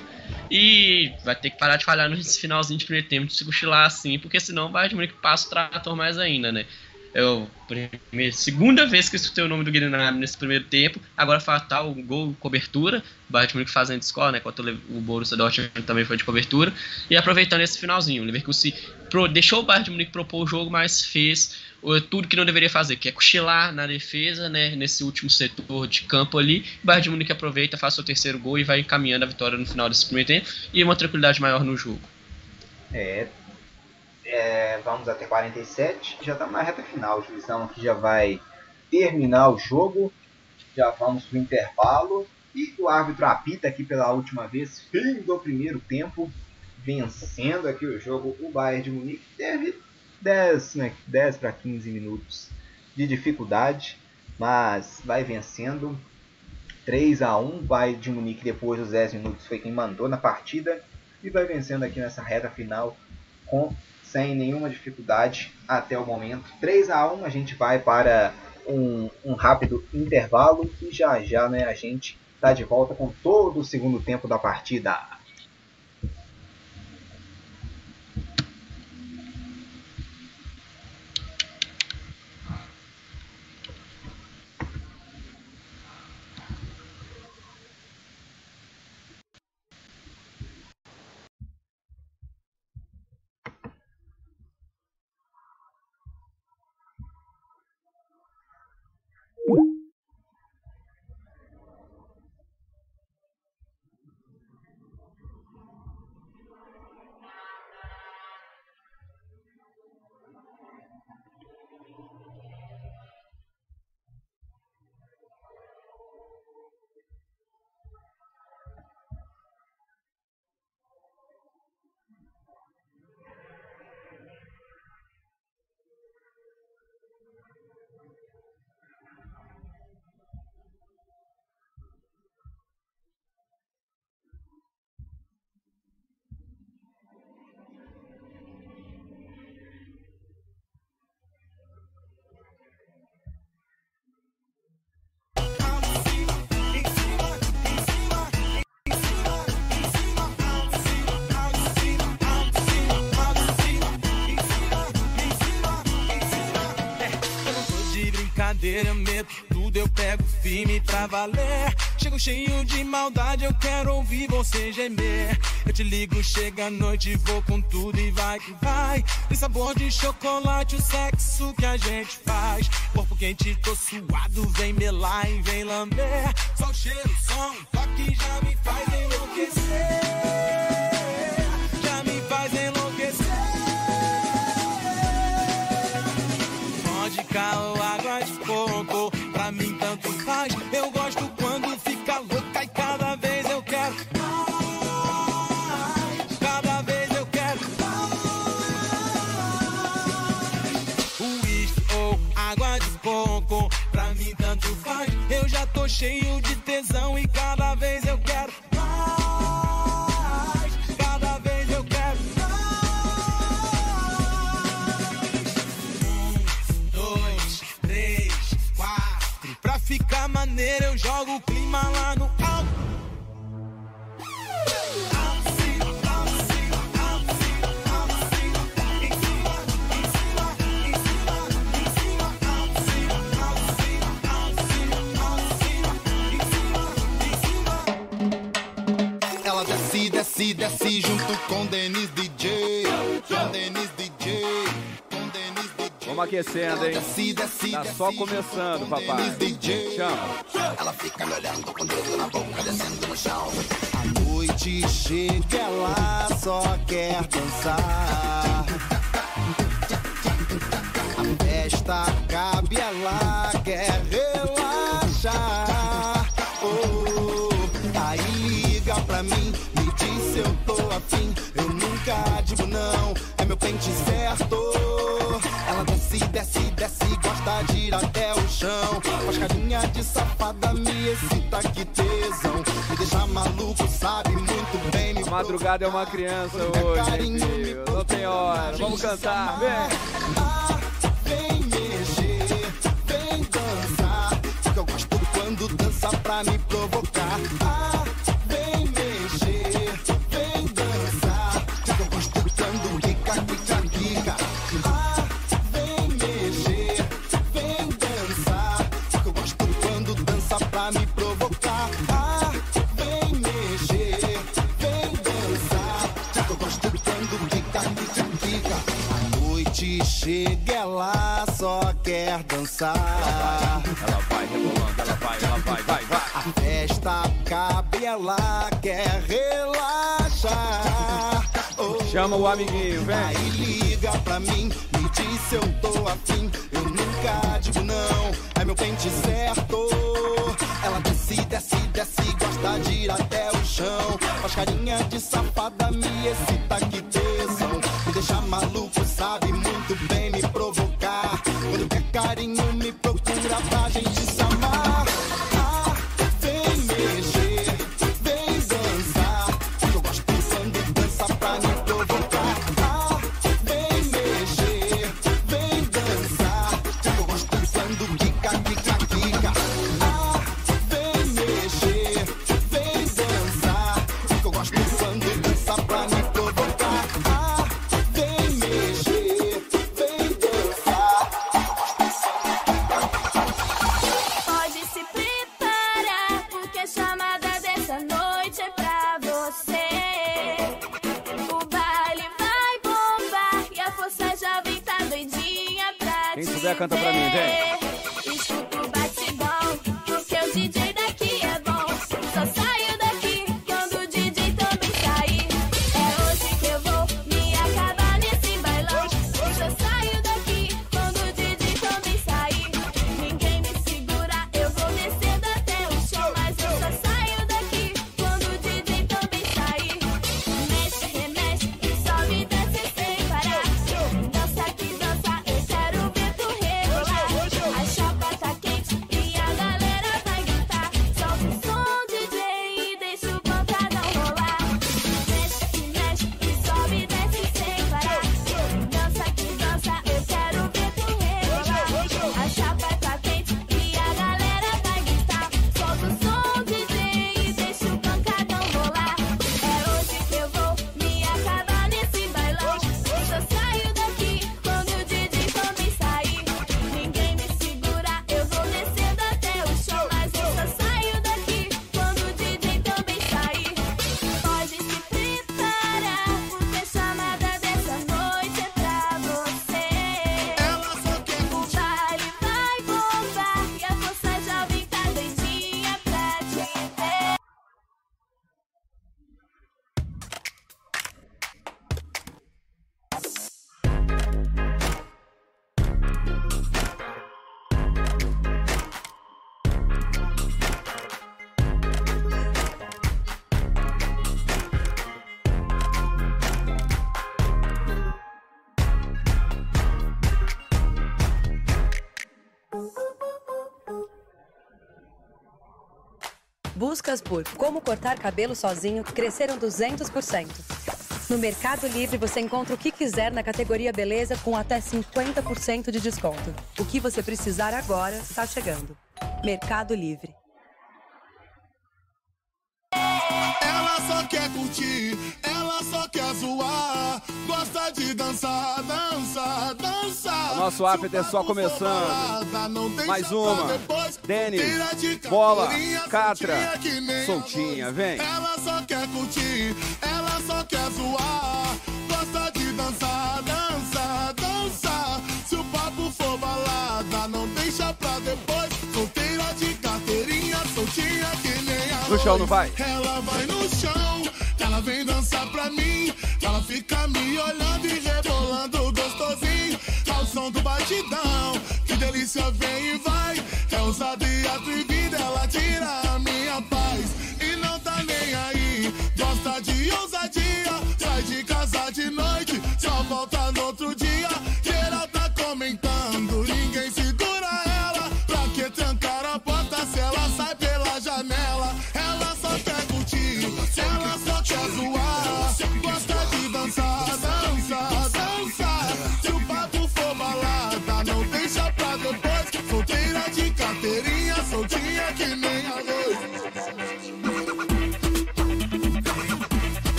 e vai ter que parar de falhar (laughs) nesse finalzinho de primeiro tempo de se cochilar assim, porque senão o Bayern de Munique passa o trator mais ainda, né? Eu, primeira, segunda vez que eu escutei o nome do Gnabry nesse primeiro tempo, agora fatal, gol, cobertura, o Bayern de Munique fazendo score, né? Enquanto o o Borussia Dortmund também foi de cobertura e aproveitando esse finalzinho, o Leverkusen pro- deixou o Bayern de Munique propor o jogo, mas fez o- tudo que não deveria fazer, que é cochilar na defesa, né, nesse último setor de campo ali. O Bayern de Munique aproveita, faz seu terceiro gol e vai encaminhando a vitória no final desse primeiro tempo e uma tranquilidade maior no jogo. É, é, vamos até 47. Já estamos na reta final. O juizão aqui já vai terminar o jogo. Já vamos para o intervalo. E o árbitro apita aqui pela última vez. Fim do primeiro tempo. Vencendo aqui o jogo. O Bayern de Munique teve 10, né, 10 para 15 minutos de dificuldade. Mas vai vencendo. 3 a 1 O Bayern de Munique depois dos 10 minutos foi quem mandou na partida. E vai vencendo aqui nessa reta final com sem nenhuma dificuldade até o momento. 3 a 1 a gente vai para um, um rápido intervalo e já já né, a gente está de volta com todo o segundo tempo da partida. Medo, tudo eu pego firme pra valer. Chego cheio de maldade, eu quero ouvir você gemer. Eu te ligo, chega a noite, vou com tudo e vai que vai. Tem sabor de chocolate, o sexo que a gente faz. Corpo quente, tô suado, vem melar e vem lamber. Só o cheiro, som, toque já me faz enlouquecer. Tô cheio de tesão e cada vez eu quero mais. Cada vez eu quero mais. Um, dois, três, quatro. Pra ficar maneiro, eu jogo o clima lá no desce, desce, junto com Denis DJ. Com Denis DJ. Com Denis DJ. Vamos aquecendo, hein? Desce, desce, Tá só começando, com papai. Chama. Ela fica me olhando com o dedo na boca, descendo no chão. A noite chega, ela só quer dançar. A festa cabe, ela quer digo não, é meu pente certo. Ela desce, desce, desce, gosta de ir até o chão. Faz carinha de safada, me excita, que tesão. Me deixa maluco, sabe muito bem. Me Madrugada é uma criança hoje, hein, filho? Não tem hora. Vamos cantar, vem. Vem mexer, vem dançar. Porque eu gosto quando dança pra me provocar. Ah, ela só quer dançar. Ela vai rebolando, ela vai, ela vai, vai, vai. A festa cabe, ela quer relaxar. Oh, Chama o amiguinho, vem. Aí liga pra mim, me diz se eu tô afim. Eu nunca digo não, é meu pente certo. Ela desce, desce, desce, gosta de ir até o chão. Faz carinha de safada, me excita, que tesão. Me deixa maluco, sabe muito procura pra buscas por como cortar cabelo sozinho cresceram 200%. No Mercado Livre você encontra o que quiser na categoria beleza com até 50% de desconto. O que você precisar agora está chegando. Mercado Livre. Ela só quer curtir ela só quer zoar, gosta de dançar, dança, dança. O nosso after é só começando. Balada, Mais uma. Denis, bola, catra, soltinha, soltinha, vem. Ela só quer curtir, ela só quer zoar, gosta de dançar, dança, dança. Se o papo for balada, não deixa pra depois. Solteira de carteirinha, soltinha que nem a No chão, não vai? Ela vai no chão vem dançar pra mim. Ela fica me olhando e rebolando gostosinho. Ao som do batidão, que delícia vem e vai. É ousada e atrevida, ela tira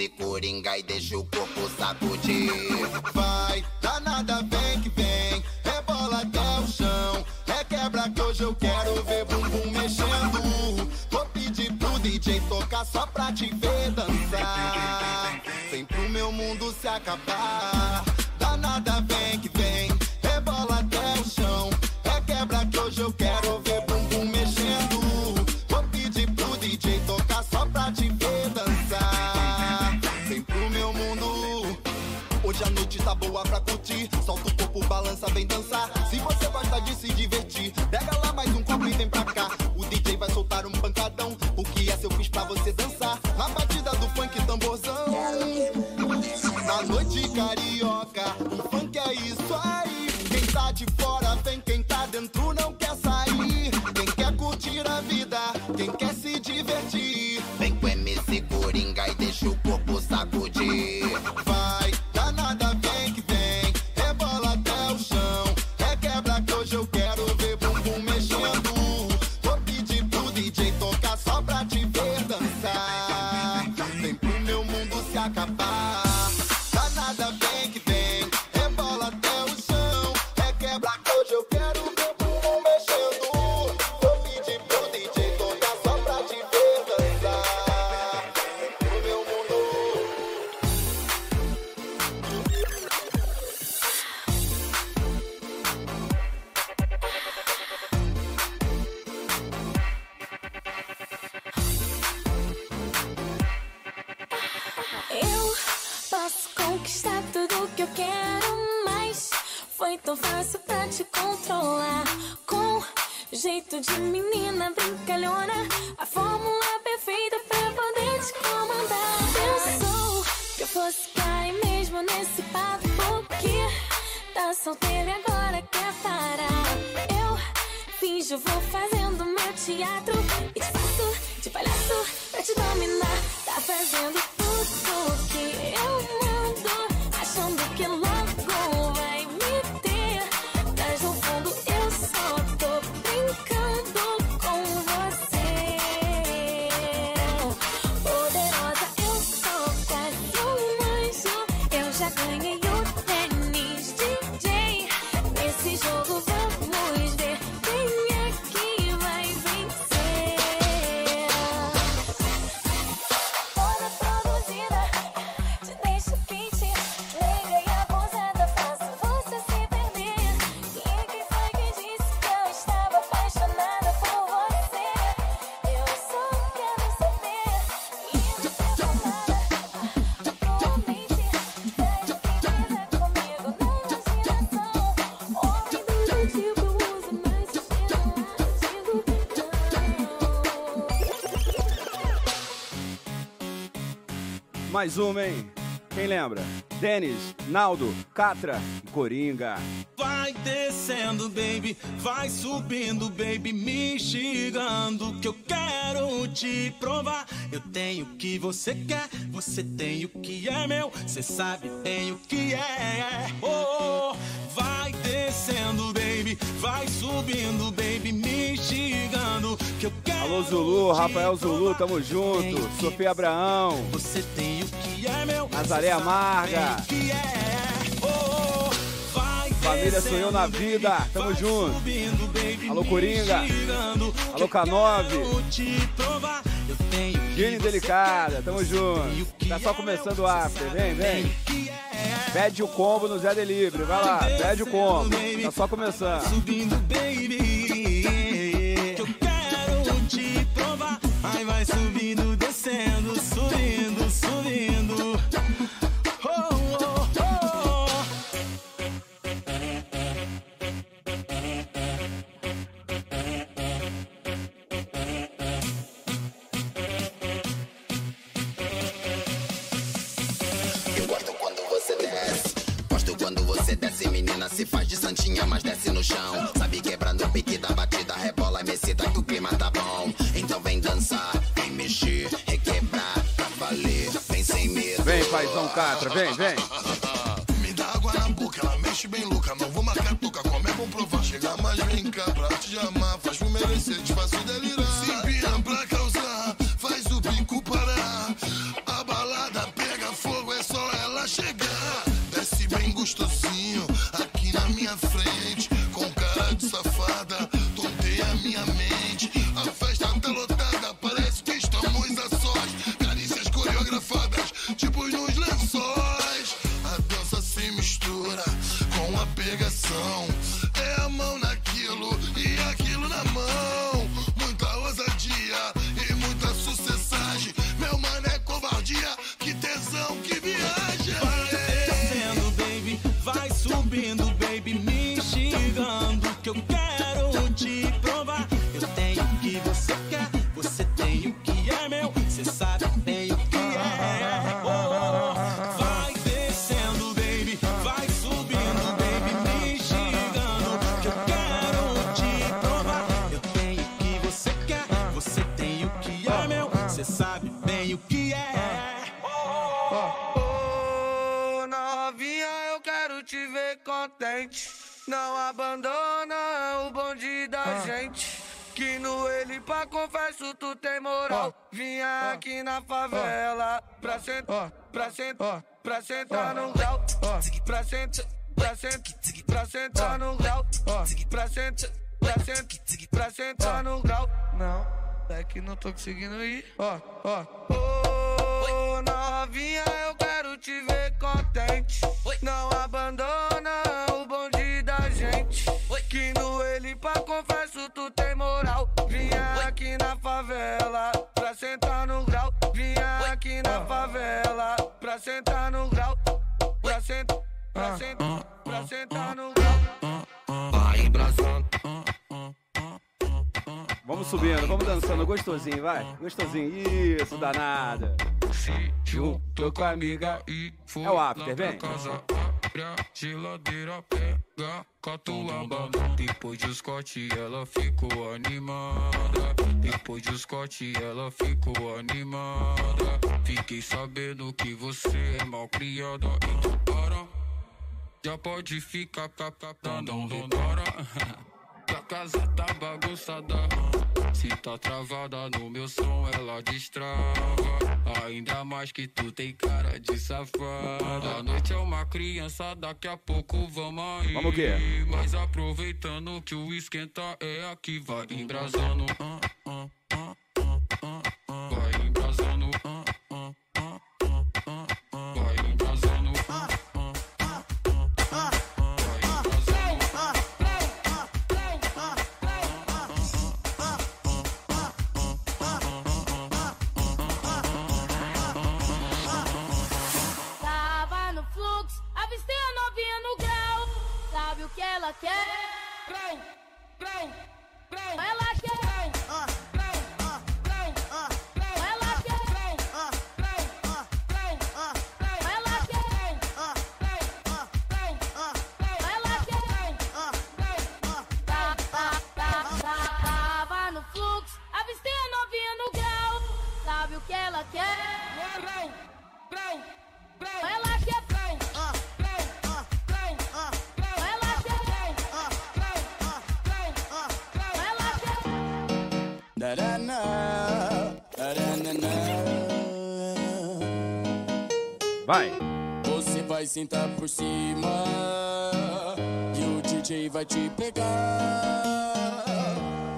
e coringa e deixa o corpo sacudir. Vai, danada, vem que vem, é bola até o chão. É quebra que hoje eu quero ver bumbum mexendo. Vou pedir pro DJ tocar só pra te ver dançar. sem pro meu mundo se acabar. mais uma, hein? Quem lembra? Denis, Naldo, Catra e Coringa. Vai descendo, baby, vai subindo, baby, me xingando que eu quero te provar. Eu tenho o que você quer, você tem o que é meu, você sabe bem o que é. Oh, oh, oh. vai descendo, baby, vai subindo, baby. Alô Zulu, Rafael Zulu, tamo junto. Sofia Abraão. você tem o que é meu. Nazaré Amarga. é. Oh, oh, Família Sou Eu na Vida, tamo junto. Alô, Coringa. Alô, que eu K9. quero te provar. Eu tenho o que Gene você Delicada, tamo junto. Tá só é começando o after, vem, vem. é. Pede o combo no Zé Delivery, vai lá, pede o combo. Tá só começando. Subindo, baby. Vai subindo, Catra, vem, vem. Na favela pra sentar, pra sentar, pra sentar no grau. Pra sentar, pra sentar, pra sentar no grau. Pra sentar, pra sentar, pra sentar no grau. Não, é que não tô conseguindo ir. Ó, ó. Ô novinha, eu quero te ver contente. Não abandona o bonde da gente. Que no ele pra confesso tu tem moral. Vinha aqui na favela pra sentar no grau. Vinha aqui na favela pra sentar no grau. Pra sentar, pra sentar, pra sentar no grau. Vai embrasando. Vamos subindo, vamos dançando, gostosinho, vai. Gostosinho, isso, danada. Se juntou com a amiga e foi É o after, vem. casa. Abre a geladeira, pega catuaba. Depois de Scott ela ficou animada. Depois de Scott ela ficou animada. Fiquei sabendo que você é mal criada. Então para, já pode ficar captando um vambora. (laughs) Que a casa tá bagunçada. Se tá travada no meu som, ela destrava. Ainda mais que tu tem cara de safada. A noite é uma criança, daqui a pouco vamos aí. Vamos o quê? Mas aproveitando que o esquenta é aqui, vai embrasando. ah, vai te pegar.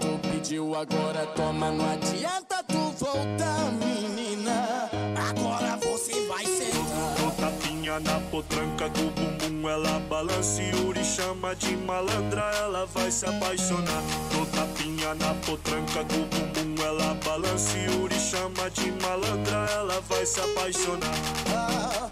Tu pediu agora, toma, não adianta tu voltar, menina. Agora você vai sentar. Dou tapinha na potranca do bumbum, ela balança e Uri chama de malandra, ela vai se apaixonar. Dou tapinha na potranca do bumbum, ela balança e Uri chama de malandra, ela vai se apaixonar. Ah,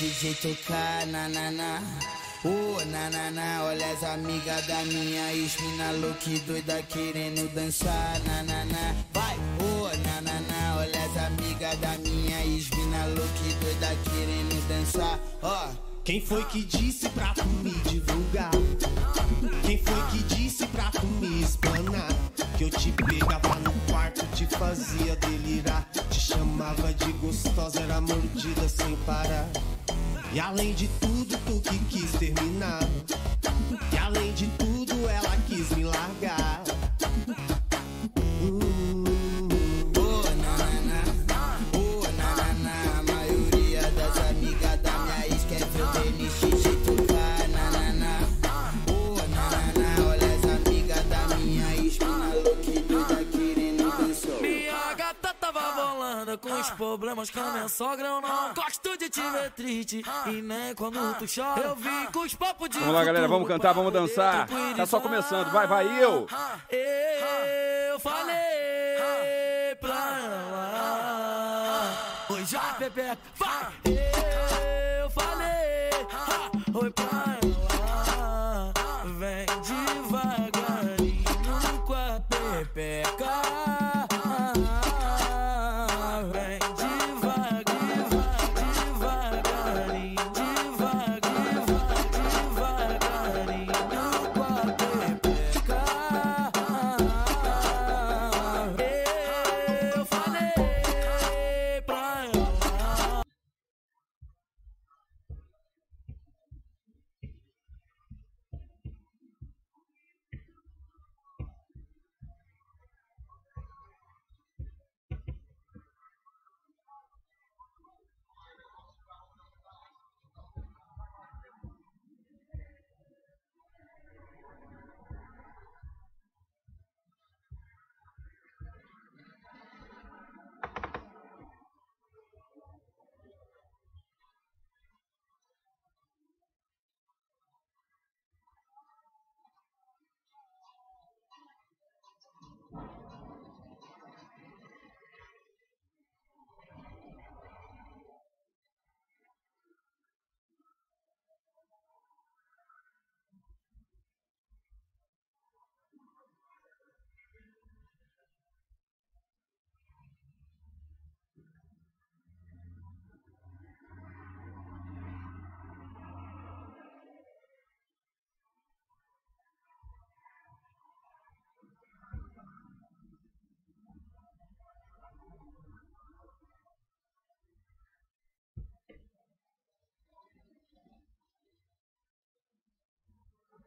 DJ tocar, nanana. Ô, nanana, olha as amigas da minha ex, mina louca doida querendo dançar, nanana. Vai, ô, nanana, olha as amigas da minha ex, mina louca doida querendo dançar, ó. Quem foi que disse pra tu me divulgar? Quem foi que disse pra tu me espanar? Que eu te pegava no quarto, te fazia delirar. Te chamava de gostosa, era mordida sem parar. E além de tudo, tu que quis terminar. E além de tudo, ela quis me largar. Bolando com os problemas com a minha sogra. Eu não gosto de te ver triste. E nem quando tu chora. Eu vim com os papos de. Vamos lá, galera, vamos cantar, vamos dançar. Tá só começando, vai, vai, eu. Eu falei pra ela. Oi, já, Pepe, vai. Eu falei. Oi, pra ela.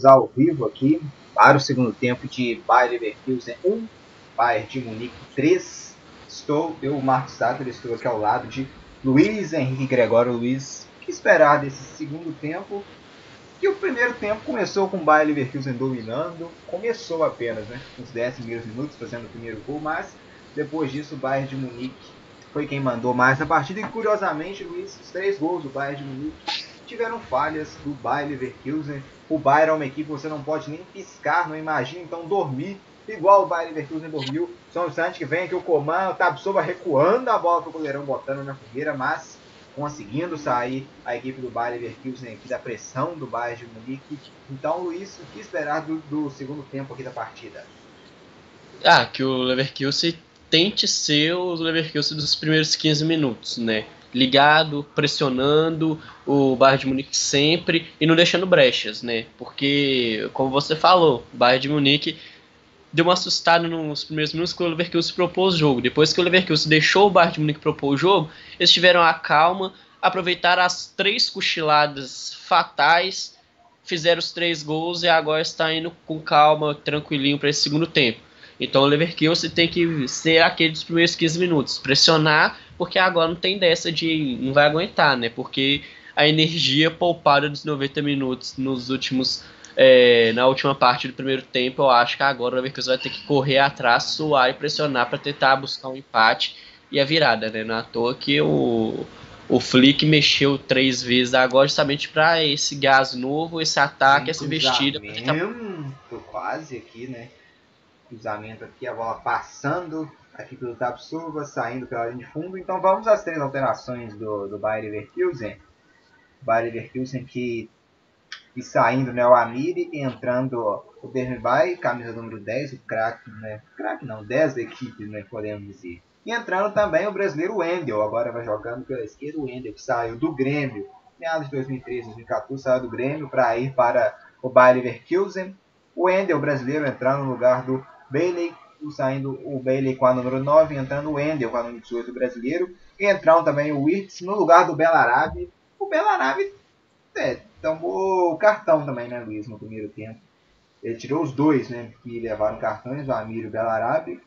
Voltamos ao vivo aqui para o segundo tempo de Bayer Leverkusen 1, Bayern de Munique 3. Estou, eu, Marcos Satter, estou aqui ao lado de Luiz Henrique Gregório. Luiz, o que esperar desse segundo tempo? E o primeiro tempo começou com o Bayer Leverkusen dominando, começou apenas, né? Uns 10 primeiros minutos fazendo o primeiro gol, mas depois disso o Bayern de Munique foi quem mandou mais na partida e curiosamente, Luiz, os três gols do Bayern de Munique tiveram falhas do Bayer Leverkusen. O Bayern é uma equipe que você não pode nem piscar, não imagina então dormir igual o Bayer Leverkusen dormiu. São instante que vem aqui o comando, o Tabsoba recuando a bola pro goleirão, botando na fogueira, mas conseguindo sair a equipe do Bayer Leverkusen aqui da pressão do Bayern de Munique. Então, Luiz, o que esperar do, do segundo tempo aqui da partida? Ah, que o Leverkusen tente ser o Leverkusen dos primeiros 15 minutos, né? Ligado, pressionando o Bayern de Munique sempre e não deixando brechas, né? Porque, como você falou, o Bayern de Munique deu uma assustada nos primeiros minutos que o Leverkusen propôs o jogo. Depois que o Leverkusen deixou o Bayern de Munique propor o jogo, eles tiveram a calma, aproveitaram as três cochiladas fatais, fizeram os três gols e agora está indo com calma, tranquilinho para esse segundo tempo. Então o Leverkusen tem que ser aquele dos primeiros 15 minutos, pressionar, porque agora não tem dessa de não vai aguentar, né? Porque a energia poupada dos 90 minutos nos últimos é, na última parte do primeiro tempo, eu acho que agora o Leverkusen vai ter que correr atrás, suar e pressionar para tentar buscar um empate e a virada, né? Não é à toa que o, o Flick mexeu três vezes agora justamente para esse gás novo, esse ataque, essa investida. pra tentar- quase aqui, né? Cruzamento aqui, a bola passando aqui pelo Tapsuba, saindo pela linha de fundo. Então vamos às três alterações do, do Bayer Leverkusen. Bayer Leverkusen que e saindo né, o Amiri, entrando o Dermibay, camisa número 10, o craque, né? Craque não, 10 da equipe, né? Podemos dizer. E entrando também o brasileiro Wendel, agora vai jogando pela esquerda o Wendel, que saiu do Grêmio, meados de 2013, 2014, saiu do Grêmio para ir para o Bayer Leverkusen. O Wendel, brasileiro, entrando no lugar do Bailey, saindo o Bailey com a número 9, entrando o Wendel com a número 18, brasileiro. Entrando também o Wirtz no lugar do Belarabe. O Belarabe é, tomou o cartão também, né, Luiz, no primeiro tempo. Ele tirou os dois, né, que levaram cartões, o Amir e o Belarabe.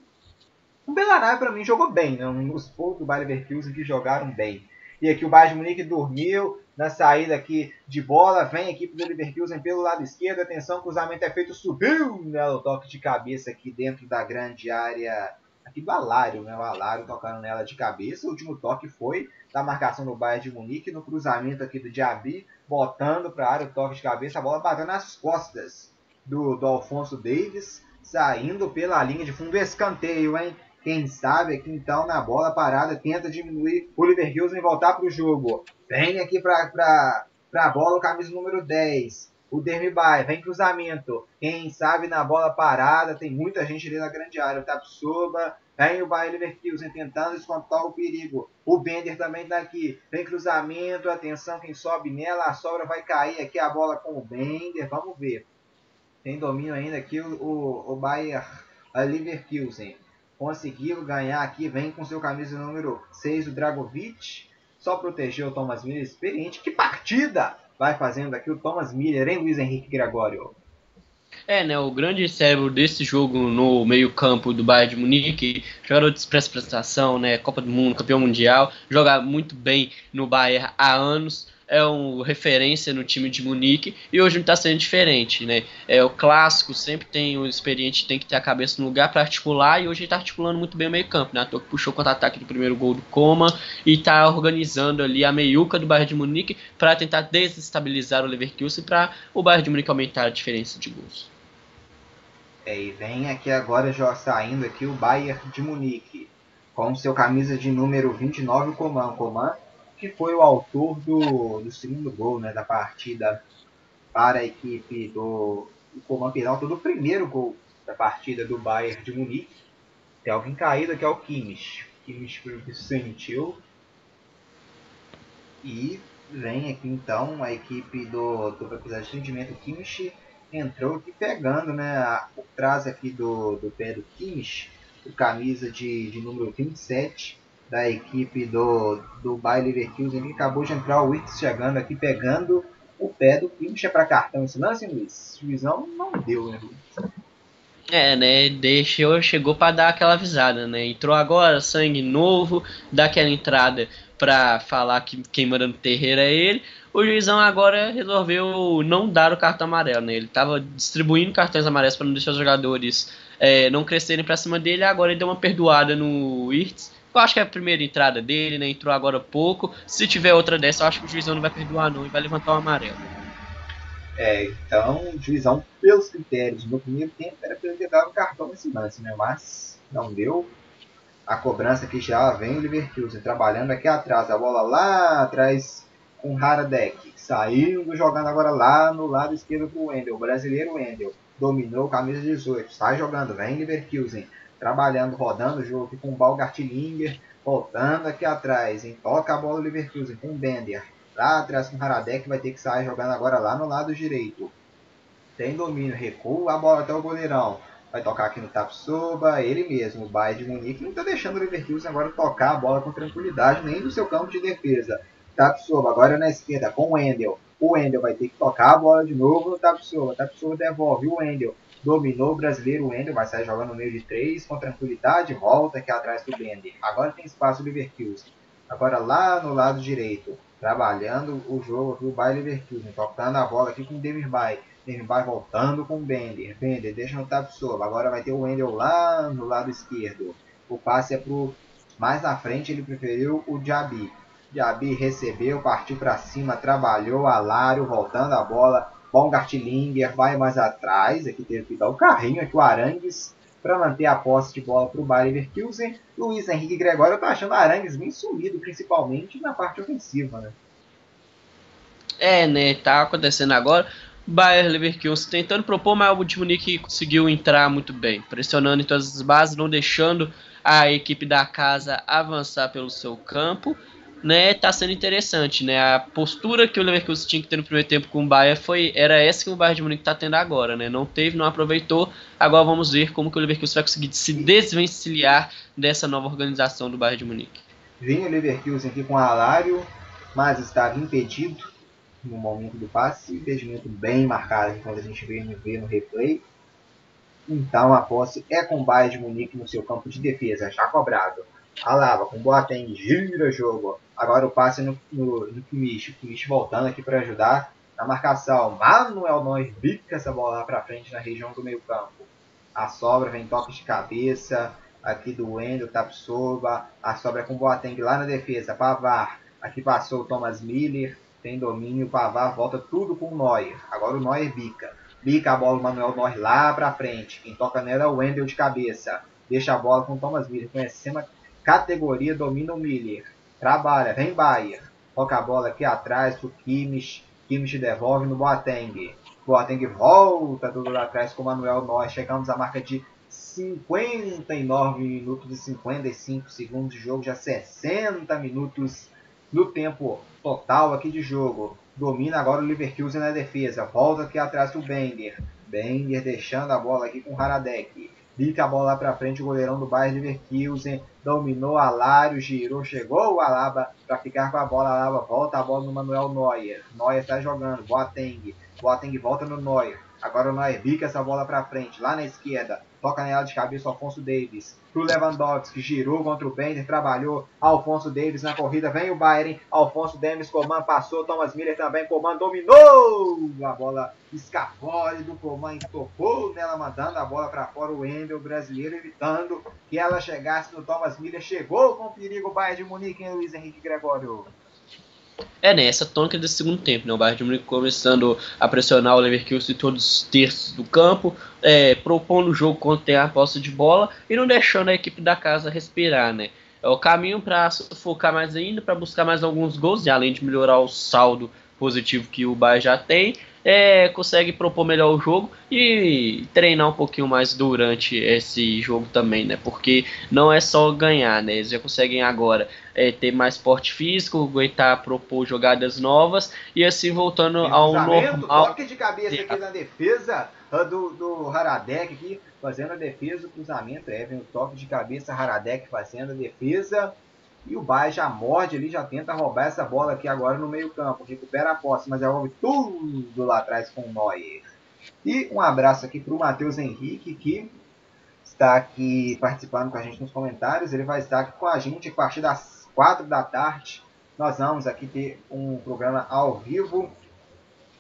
O Belarabe, pra mim, jogou bem, né, um dos poucos do Bayer Leverkusen que jogaram bem. E aqui o Bayern Munique dormiu na saída aqui de bola, vem a equipe do Leverkusen pelo lado esquerdo, atenção, cruzamento é feito, subiu, né, o toque de cabeça aqui dentro da grande área. Aqui do Alário, né, o Alário tocando nela de cabeça, o último toque foi da marcação do Bayern de Munique, no cruzamento aqui do Diaby, botando para a área o toque de cabeça, a bola batendo nas costas do, do Alfonso Davis, saindo pela linha de fundo, escanteio, hein? Quem sabe aqui então na bola parada tenta diminuir o Leverkusen e voltar para o jogo. Vem aqui para a bola o camisa número 10. O Dermibay, vem cruzamento. Quem sabe na bola parada, tem muita gente ali na grande área. O Tapsoba, vem o Bayer Leverkusen tentando espantar o perigo. O Bender também tá aqui. Vem cruzamento, atenção, quem sobe nela, a sobra vai cair aqui a bola com o Bender. Vamos ver. Tem domínio ainda aqui o, o, o Bayer Leverkusen. Conseguiu ganhar aqui, vem com seu camisa número 6, o Dragovic. Só protegeu o Thomas Miller, experiente. Que partida vai fazendo aqui o Thomas Miller, hein, Luiz Henrique Gregório? É, né, o grande cérebro desse jogo no meio-campo do Bayern de Munique, jogador de expressa prestação, né, Copa do Mundo, campeão mundial, joga muito bem no Bayern há anos, é um referência no time de Munique e hoje não está sendo diferente, né? É o clássico, sempre tem o experiente, tem que ter a cabeça no lugar para articular e hoje ele está articulando muito bem o meio-campo, né? A puxou contra-ataque do primeiro gol do Coma e está organizando ali a meiuca do Bayern de Munique para tentar desestabilizar o Leverkusen para o Bayern de Munique aumentar a diferença de gols. É, e vem aqui agora já saindo aqui o Bayern de Munique com seu camisa de número 29, o Coman. Coman que foi o autor do, do segundo gol né, da partida para a equipe do, Coman Penalto, do primeiro gol da partida do Bayern de Munique. Tem alguém caído aqui, é o Kimmich. Kimmich sentiu. E vem aqui então a equipe do, do propriedade de rendimento Kimmich entrou aqui pegando né, por trás aqui do, do pé do Kimmich, o camisa de, de número 27 da equipe do, do Bayer Leverkusen. Ele acabou de entrar o Wirtz chegando aqui pegando o pé do é para cartão esse lance, Luiz? Não deu, né, Luiz? É, né? Deixou, chegou pra dar aquela avisada, né? Entrou agora, sangue novo, dá aquela entrada pra falar que quem manda no terreiro é ele. O juizão agora resolveu não dar o cartão amarelo, né? Ele tava distribuindo cartões amarelos pra não deixar os jogadores é, não crescerem pra cima dele. Agora ele deu uma perdoada no Irtz. Eu acho que é a primeira entrada dele, né? Entrou agora pouco. Se tiver outra dessa, eu acho que o juizão não vai perdoar, não, e vai levantar o amarelo. É, então, o juizão, pelos critérios no primeiro tempo, era para ter dado o cartão nesse lance, né? Mas não deu. A cobrança que já vem o Leverkusen trabalhando aqui atrás. A bola lá atrás com Haradek. Saindo, jogando agora lá no lado esquerdo pro Wendel. O brasileiro Wendel. Dominou, camisa 18. Sai jogando, vem Leverkusen. Trabalhando, rodando o jogo aqui com o Balgartlinger. Voltando aqui atrás. Hein? Toca a bola o Leverkusen com o Bender. Lá atrás com o Haradek. Vai ter que sair jogando agora lá no lado direito. Tem domínio, recua a bola até o goleirão. Vai tocar aqui no Tapsoba, ele mesmo, o Bayern de Munique. Não está deixando o Leverkusen agora tocar a bola com tranquilidade, nem no seu campo de defesa. Tapsoba agora na esquerda com o Wendel. O Wendel vai ter que tocar a bola de novo no Tapsoba. Tapsoba devolve o Wendel. Dominou o brasileiro, o Wendel vai sair jogando no meio de três com tranquilidade. Volta aqui atrás do Bender. Agora tem espaço o Leverkusen. Agora lá no lado direito, trabalhando o jogo aqui, o Bayer Leverkusen. Tocando a bola aqui com o Demirbay. Demirbay voltando com o Bender. Bender deixa no Tapsoba. Agora vai ter o Wendel lá no lado esquerdo. O passe é pro mais na frente, ele preferiu o Diaby. Diaby recebeu, partiu para cima, trabalhou, Alário voltando a bola. Bom Gartlinger vai mais atrás, aqui teve que dar o carrinho aqui o Arangues para manter a posse de bola para o Bayer Leverkusen. Luiz Henrique Gregório tá achando o Arangues bem sumido, principalmente na parte ofensiva, né? É, né? Tá acontecendo agora. Bayer Leverkusen tentando propor, mas o Munique conseguiu entrar muito bem, pressionando em todas as bases, não deixando a equipe da casa avançar pelo seu campo né, tá sendo interessante, né? A postura que o Leverkusen tinha que ter no primeiro tempo com o Bayern foi era essa que o Bayern de Munique tá tendo agora, né? Não teve, não aproveitou. Agora vamos ver como que o Leverkusen vai conseguir se desvencilhar dessa nova organização do Bayern de Munique. Vinha o Leverkusen aqui com Alário, mas estava impedido no momento do passe, impedimento bem marcado quando a gente vê, vê no replay. Então a posse é com o Bayern de Munique no seu campo de defesa, já cobrado. Alava com Boateng, gira jogo. Agora o passe no, no, no. O voltando aqui para ajudar na marcação. Manuel Neuer bica essa bola lá para frente na região do meio campo. A sobra vem toque de cabeça aqui do Wendel, Tapsoba. A sobra é com Boateng lá na defesa. Pavar. Aqui passou o Thomas Miller. Tem domínio. Pavar volta tudo com o Neuer. Agora o Neuer bica. Bica a bola o Manuel Neuer lá para frente. Quem toca nela é o Wendel de cabeça. Deixa a bola com o Thomas Miller. Conhecendo a categoria, domina o Miller. Trabalha, vem Bayer. Toca a bola aqui atrás pro Kimmich. Kimmich devolve no Boateng. Boateng volta tudo lá atrás com o Manuel Neuer. Chegamos à marca de 59 minutos e 55 segundos de jogo. Já 60 minutos no tempo total aqui de jogo. Domina agora o Leverkusen na defesa. Volta aqui atrás do Bender. Bender deixando a bola aqui com o Haradek. Bica a bola lá pra frente, o goleirão do Bayern Leverkusen dominou Alário, girou, chegou o Alaba para ficar com a bola. Alaba volta a bola no Manuel Neuer. Neuer está jogando, Boateng. Boateng volta no Neuer. Agora o Neuer bica essa bola para frente, lá na esquerda. Toca nela de cabeça o Alfonso Davis. Pro Lewandowski, girou contra o Bender, trabalhou. Alfonso Davis na corrida, vem o Bayern. Alfonso Davis, Coman passou. Thomas Miller também, Coman dominou. A bola escapole do Coman, tocou nela, mandando a bola para fora. O Wendel, brasileiro, evitando que ela chegasse no Thomas Miller. Chegou com perigo o Bayern de Munique, hein, Luiz Henrique Gregório? É, né, essa tônica desse segundo tempo, né, o Bayern de Munique começando a pressionar o Leverkusen em todos os terços do campo, é, propondo o jogo quando tem a posse de bola e não deixando a equipe da casa respirar, né. É o caminho para focar mais ainda, para buscar mais alguns gols, e além de melhorar o saldo positivo que o Bayern já tem, é, consegue propor melhor o jogo e treinar um pouquinho mais durante esse jogo também, né? Porque não é só ganhar, né? Eles já conseguem agora é, ter mais porte físico, aguentar propor jogadas novas e assim voltando ao normal. Toque de cabeça aqui na defesa uh, do, do Haradek aqui, fazendo a defesa, o cruzamento, é, vem o toque de cabeça, Haradek fazendo a defesa. E o Bayern já morde ali, já tenta roubar essa bola aqui agora no meio campo. Recupera a posse, mas devolve tudo lá atrás com o Neuer. E um abraço aqui para o Matheus Henrique, que está aqui participando com a gente nos comentários. Ele vai estar aqui com a gente a partir das 4 da tarde. Nós vamos aqui ter um programa ao vivo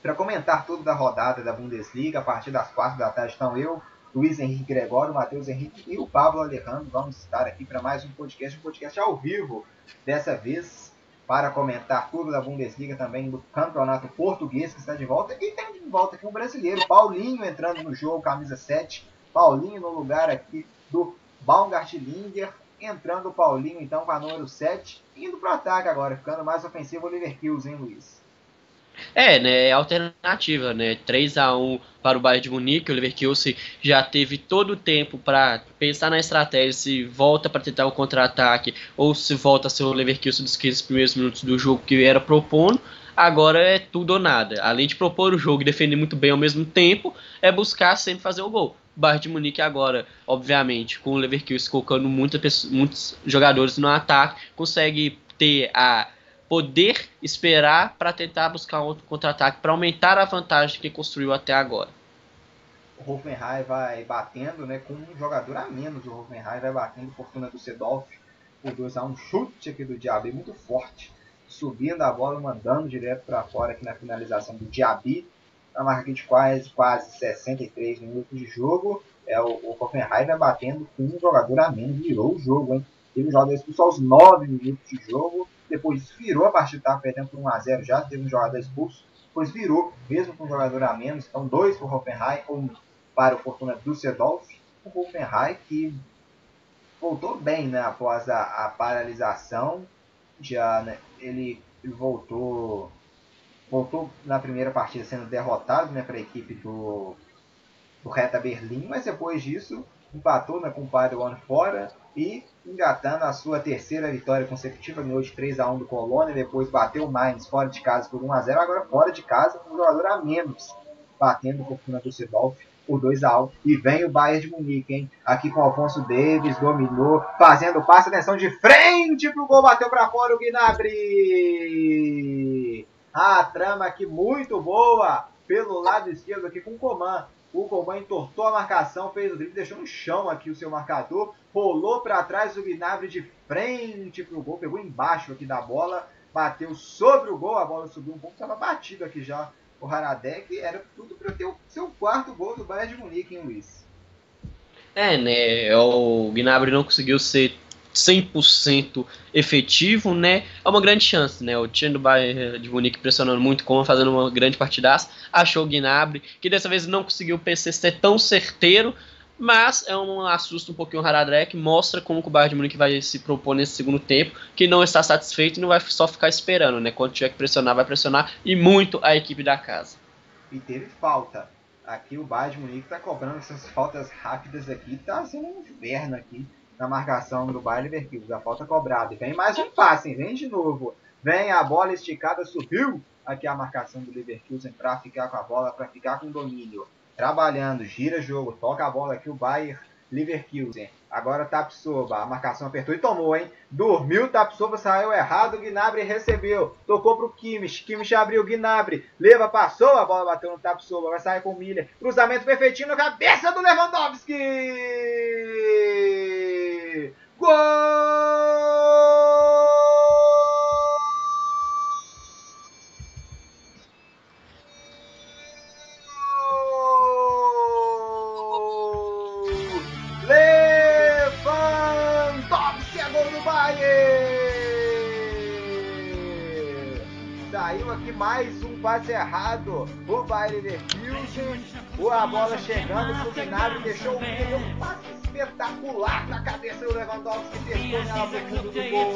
para comentar tudo da rodada da Bundesliga. A partir das 4 da tarde estão eu, Luiz Henrique Gregório, Matheus Henrique e o Pablo Alejandro. Vamos estar aqui para mais um podcast, um podcast ao vivo, dessa vez para comentar tudo da Bundesliga também do Campeonato Português que está de volta. E tem de volta aqui um brasileiro, Paulinho entrando no jogo, camisa 7. Paulinho no lugar aqui do Baumgartlinger. Entrando o Paulinho então com a número 7. Indo para o ataque agora, ficando mais ofensivo o Leverkusen, Luiz? É, né, é alternativa, né, 3 a 1 para o Bayern de Munique, o Leverkusen já teve todo o tempo para pensar na estratégia, se volta para tentar o contra-ataque ou se volta a ser o Leverkusen dos 15 primeiros minutos do jogo que era propondo, agora é tudo ou nada. Além de propor o jogo e defender muito bem ao mesmo tempo, é buscar sempre fazer o gol. O Bayern de Munique agora, obviamente, com o Leverkusen colocando muita, muitos jogadores no ataque, consegue ter a poder esperar para tentar buscar outro contra-ataque para aumentar a vantagem que construiu até agora. O Hoffenheim vai batendo, né, com um jogador a menos. O Hoffenheim vai batendo fortuna do Sedolf por 2 a 1 um chute aqui do Diaby muito forte, subindo a bola, mandando direto para fora aqui na finalização do Diaby. Na marca de quase, quase 63 minutos de jogo. É, o, o Hoffenheim vai batendo com um jogador a menos, virou o jogo, hein? Teve um jogador expulso aos 9 minutos de jogo depois virou a partida, perdendo por 1x0 já, teve um jogador expulso, depois virou, mesmo com um jogador a menos, então dois para o Hoffenheim, um para o Fortuna Düsseldorf, o Hoffenheim que voltou bem né, após a, a paralisação, já né, ele, ele voltou voltou na primeira partida sendo derrotado né, para a equipe do, do Reta Berlim, mas depois disso empatou né, com o Paderborn fora e engatando a sua terceira vitória consecutiva, ganhou de 3 a 1 do Colônia, depois bateu o Mainz fora de casa por 1 a 0 agora fora de casa com um jogador a menos, batendo o Fortuna Düsseldorf por 2 a 1 e vem o Bayern de Munique, hein? Aqui com o Alfonso Davis, dominou, fazendo passe, atenção de frente pro gol, bateu para fora o Gnabry! A trama aqui muito boa pelo lado esquerdo aqui com o Coman. O Coman entortou a marcação, fez o drible, deixou no chão aqui o seu marcador, rolou para trás o Gnabry de frente pro gol, pegou embaixo aqui da bola, bateu sobre o gol, a bola subiu um pouco, estava batido aqui já o Haradec, era tudo para ter o seu quarto gol do Bayern de Munique, hein, Luiz? É, né, o Gnabry não conseguiu ser 100% efetivo, né? É uma grande chance, né? O time do Bayern de Munique pressionando muito, como fazendo uma grande partidaça, achou o Gnabry, que dessa vez não conseguiu o PC ser tão certeiro, mas é um assusta um pouquinho o Haradrek, mostra como o Bayern de Munique vai se propor nesse segundo tempo, que não está satisfeito e não vai só ficar esperando, né? Quando tiver que pressionar, vai pressionar e muito a equipe da casa. E teve falta. Aqui o Bayern de Munique está cobrando essas faltas rápidas aqui, tá sendo um inferno aqui na marcação do Bayern Leverkusen. A falta cobrada. E vem mais um passe, hein? vem de novo. Vem a bola esticada, subiu aqui a marcação do Leverkusen para ficar com a bola, para ficar com domínio. Trabalhando, gira jogo, toca a bola aqui o Bayern Leverkusen. Agora Tapsoba, a marcação apertou e tomou, hein? Dormiu, Tapsoba saiu errado, Gnabry recebeu. Tocou pro Kimmich, Kimmich abriu, Gnabry. Leva, passou, a bola bateu no Tapsoba, vai sair com o Miller. Cruzamento perfeitinho na cabeça do Lewandowski! Gol! Lewandowski é gol do Bayern! Saiu aqui mais um passe errado. O Bayern Leverkusen. A bola chegando pro Gnabry, deixou o Miller um passe espetacular na cabeça do Lewandowski, testou nela pro fundo do gol.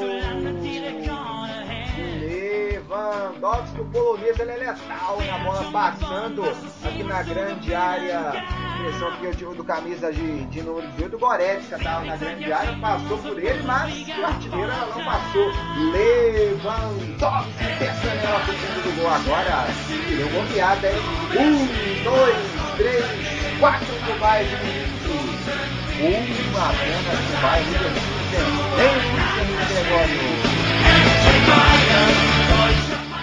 Lewandowski, o polonês, ele é letal, hein? A bola passando aqui na grande área. Impressão que eu tive do camisa de, de número 18, do Goretzka, tava na grande área, passou por ele, mas o artilheiro não passou. Lewandowski, testando ela pro fundo do gol agora. Deu goleada, hein? Um, dois, três, quatro pro Bayern de Munique. Uma pro Bayern de Munique.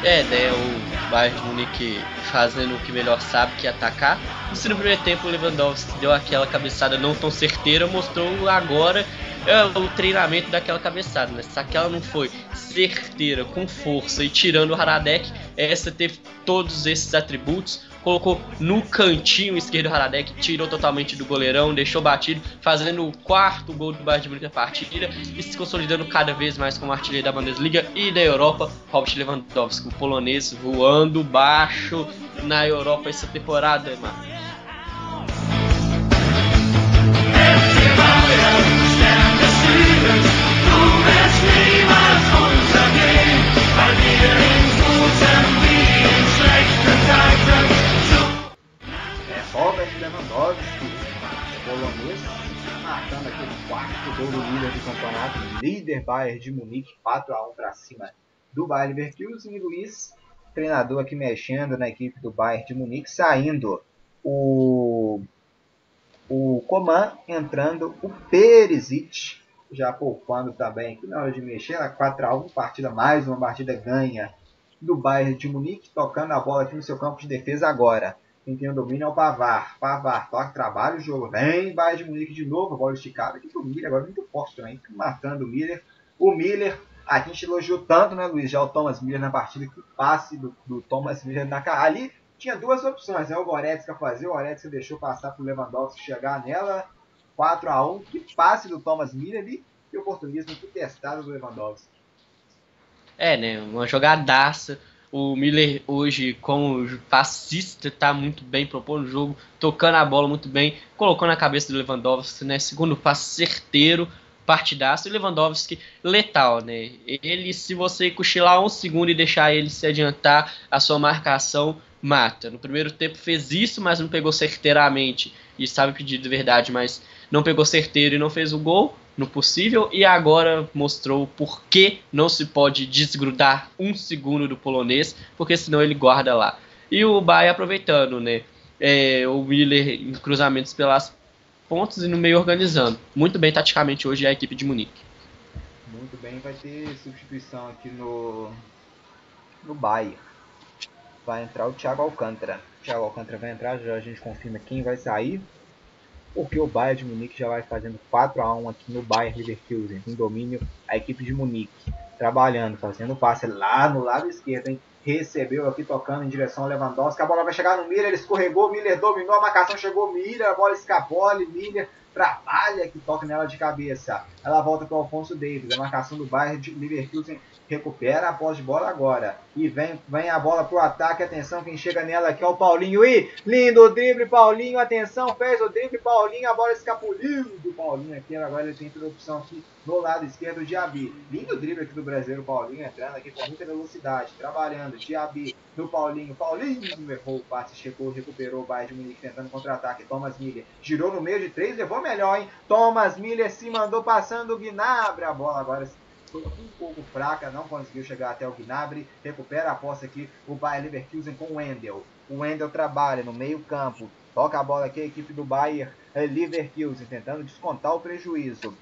É, né, o Bayern Munique fazendo o que melhor sabe, que é atacar. E se no primeiro tempo o Lewandowski deu aquela cabeçada não tão certeira, mostrou agora é, o treinamento daquela cabeçada, né? Se aquela não foi certeira, com força e tirando o Haradek, essa teve todos esses atributos, colocou no cantinho esquerdo o Haradek, tirou totalmente do goleirão, deixou batido, fazendo o quarto gol do Bayern de Munique na partida e se consolidando cada vez mais como artilheiro da Bundesliga e da Europa, Robert Lewandowski, o polonês voando baixo na Europa essa temporada, mano. Robert Lewandowski, polonês, marcando aquele quarto gol do líder do campeonato, líder Bayern de Munique, 4x1 para cima do Bayern Leverkusen e Luiz, treinador aqui mexendo na equipe do Bayern de Munique, saindo o o Coman entrando o Perisic, já poupando também aqui na hora de mexer, na 4x1, partida mais uma partida ganha do Bayern de Munique, tocando a bola aqui no seu campo de defesa agora. Quem tem o domínio é o Pavar. Pavar toca, trabalha o jogo. Vem Bayern de Munique de novo, bola esticada aqui pro Miller, agora muito forte também, marcando o Miller. O Miller, a gente elogiou tanto, né, Luiz, já o Thomas Miller na partida, que passe do, do Thomas Miller na cara. Ali tinha duas opções, né? O Goretzka fazer, o Goretzka deixou passar pro Lewandowski chegar nela, 4 a 1 Que passe do Thomas Miller ali, e oportunismo muito testado do Lewandowski. É, né? Uma jogadaça. O Miller hoje, como passista, tá muito bem propondo o jogo, tocando a bola muito bem, colocou na cabeça do Lewandowski, né? Segundo passe certeiro, partidaço. E Lewandowski letal, né? Ele, se você cochilar um segundo e deixar ele se adiantar, a sua marcação mata. No primeiro tempo fez isso, mas não pegou certeiramente. E sabe pedir de verdade, mas não pegou certeiro e não fez o gol no possível. E agora mostrou por que não se pode desgrudar um segundo do polonês, porque senão ele guarda lá. E o Bahia aproveitando, né? É, o Miller em cruzamentos pelas pontas e no meio organizando. Muito bem taticamente hoje a equipe de Munique. Muito bem, vai ter substituição aqui no, no Bayern. Vai entrar o Thiago Alcântara. O Thiago Alcântara vai entrar, já a gente confirma quem vai sair. Porque o Bayern de Munique já vai fazendo 4 a 1 aqui no Bayern Leverkusen, em domínio a equipe de Munique. Trabalhando, fazendo passe lá no lado esquerdo, hein? Recebeu aqui tocando em direção ao Lewandowski. A bola vai chegar no Miller, ele escorregou, Miller dominou, a marcação chegou, Miller, a bola escapou, Miller trabalha que toca nela de cabeça. Ela volta para o Alfonso Davis. A marcação do Bayern de Leverkusen recupera a posse de bola agora. E vem, vem a bola pro ataque. Atenção, quem chega nela aqui é o Paulinho. E lindo drible, Paulinho. Atenção, fez o drible, Paulinho. A bola escapuliu do Paulinho aqui. Agora ele tem toda a opção aqui no lado esquerdo, Diaby. Lindo drible aqui do brasileiro, Paulinho entrando aqui com muita velocidade. Trabalhando, Diaby no Paulinho. Paulinho errou o passe, chegou, recuperou o Bayern de Munique tentando contra-ataque. Thomas Miller girou no meio de três, levou melhor, hein? Thomas Miller se mandou passando o Gnabry. A bola agora foi um pouco fraca, não conseguiu chegar até o Gnabry. Recupera a posse aqui o Bayern Leverkusen com o Wendel. O Wendel trabalha no meio campo. Toca a bola aqui a equipe do Bayern Leverkusen, tentando descontar o prejuízo.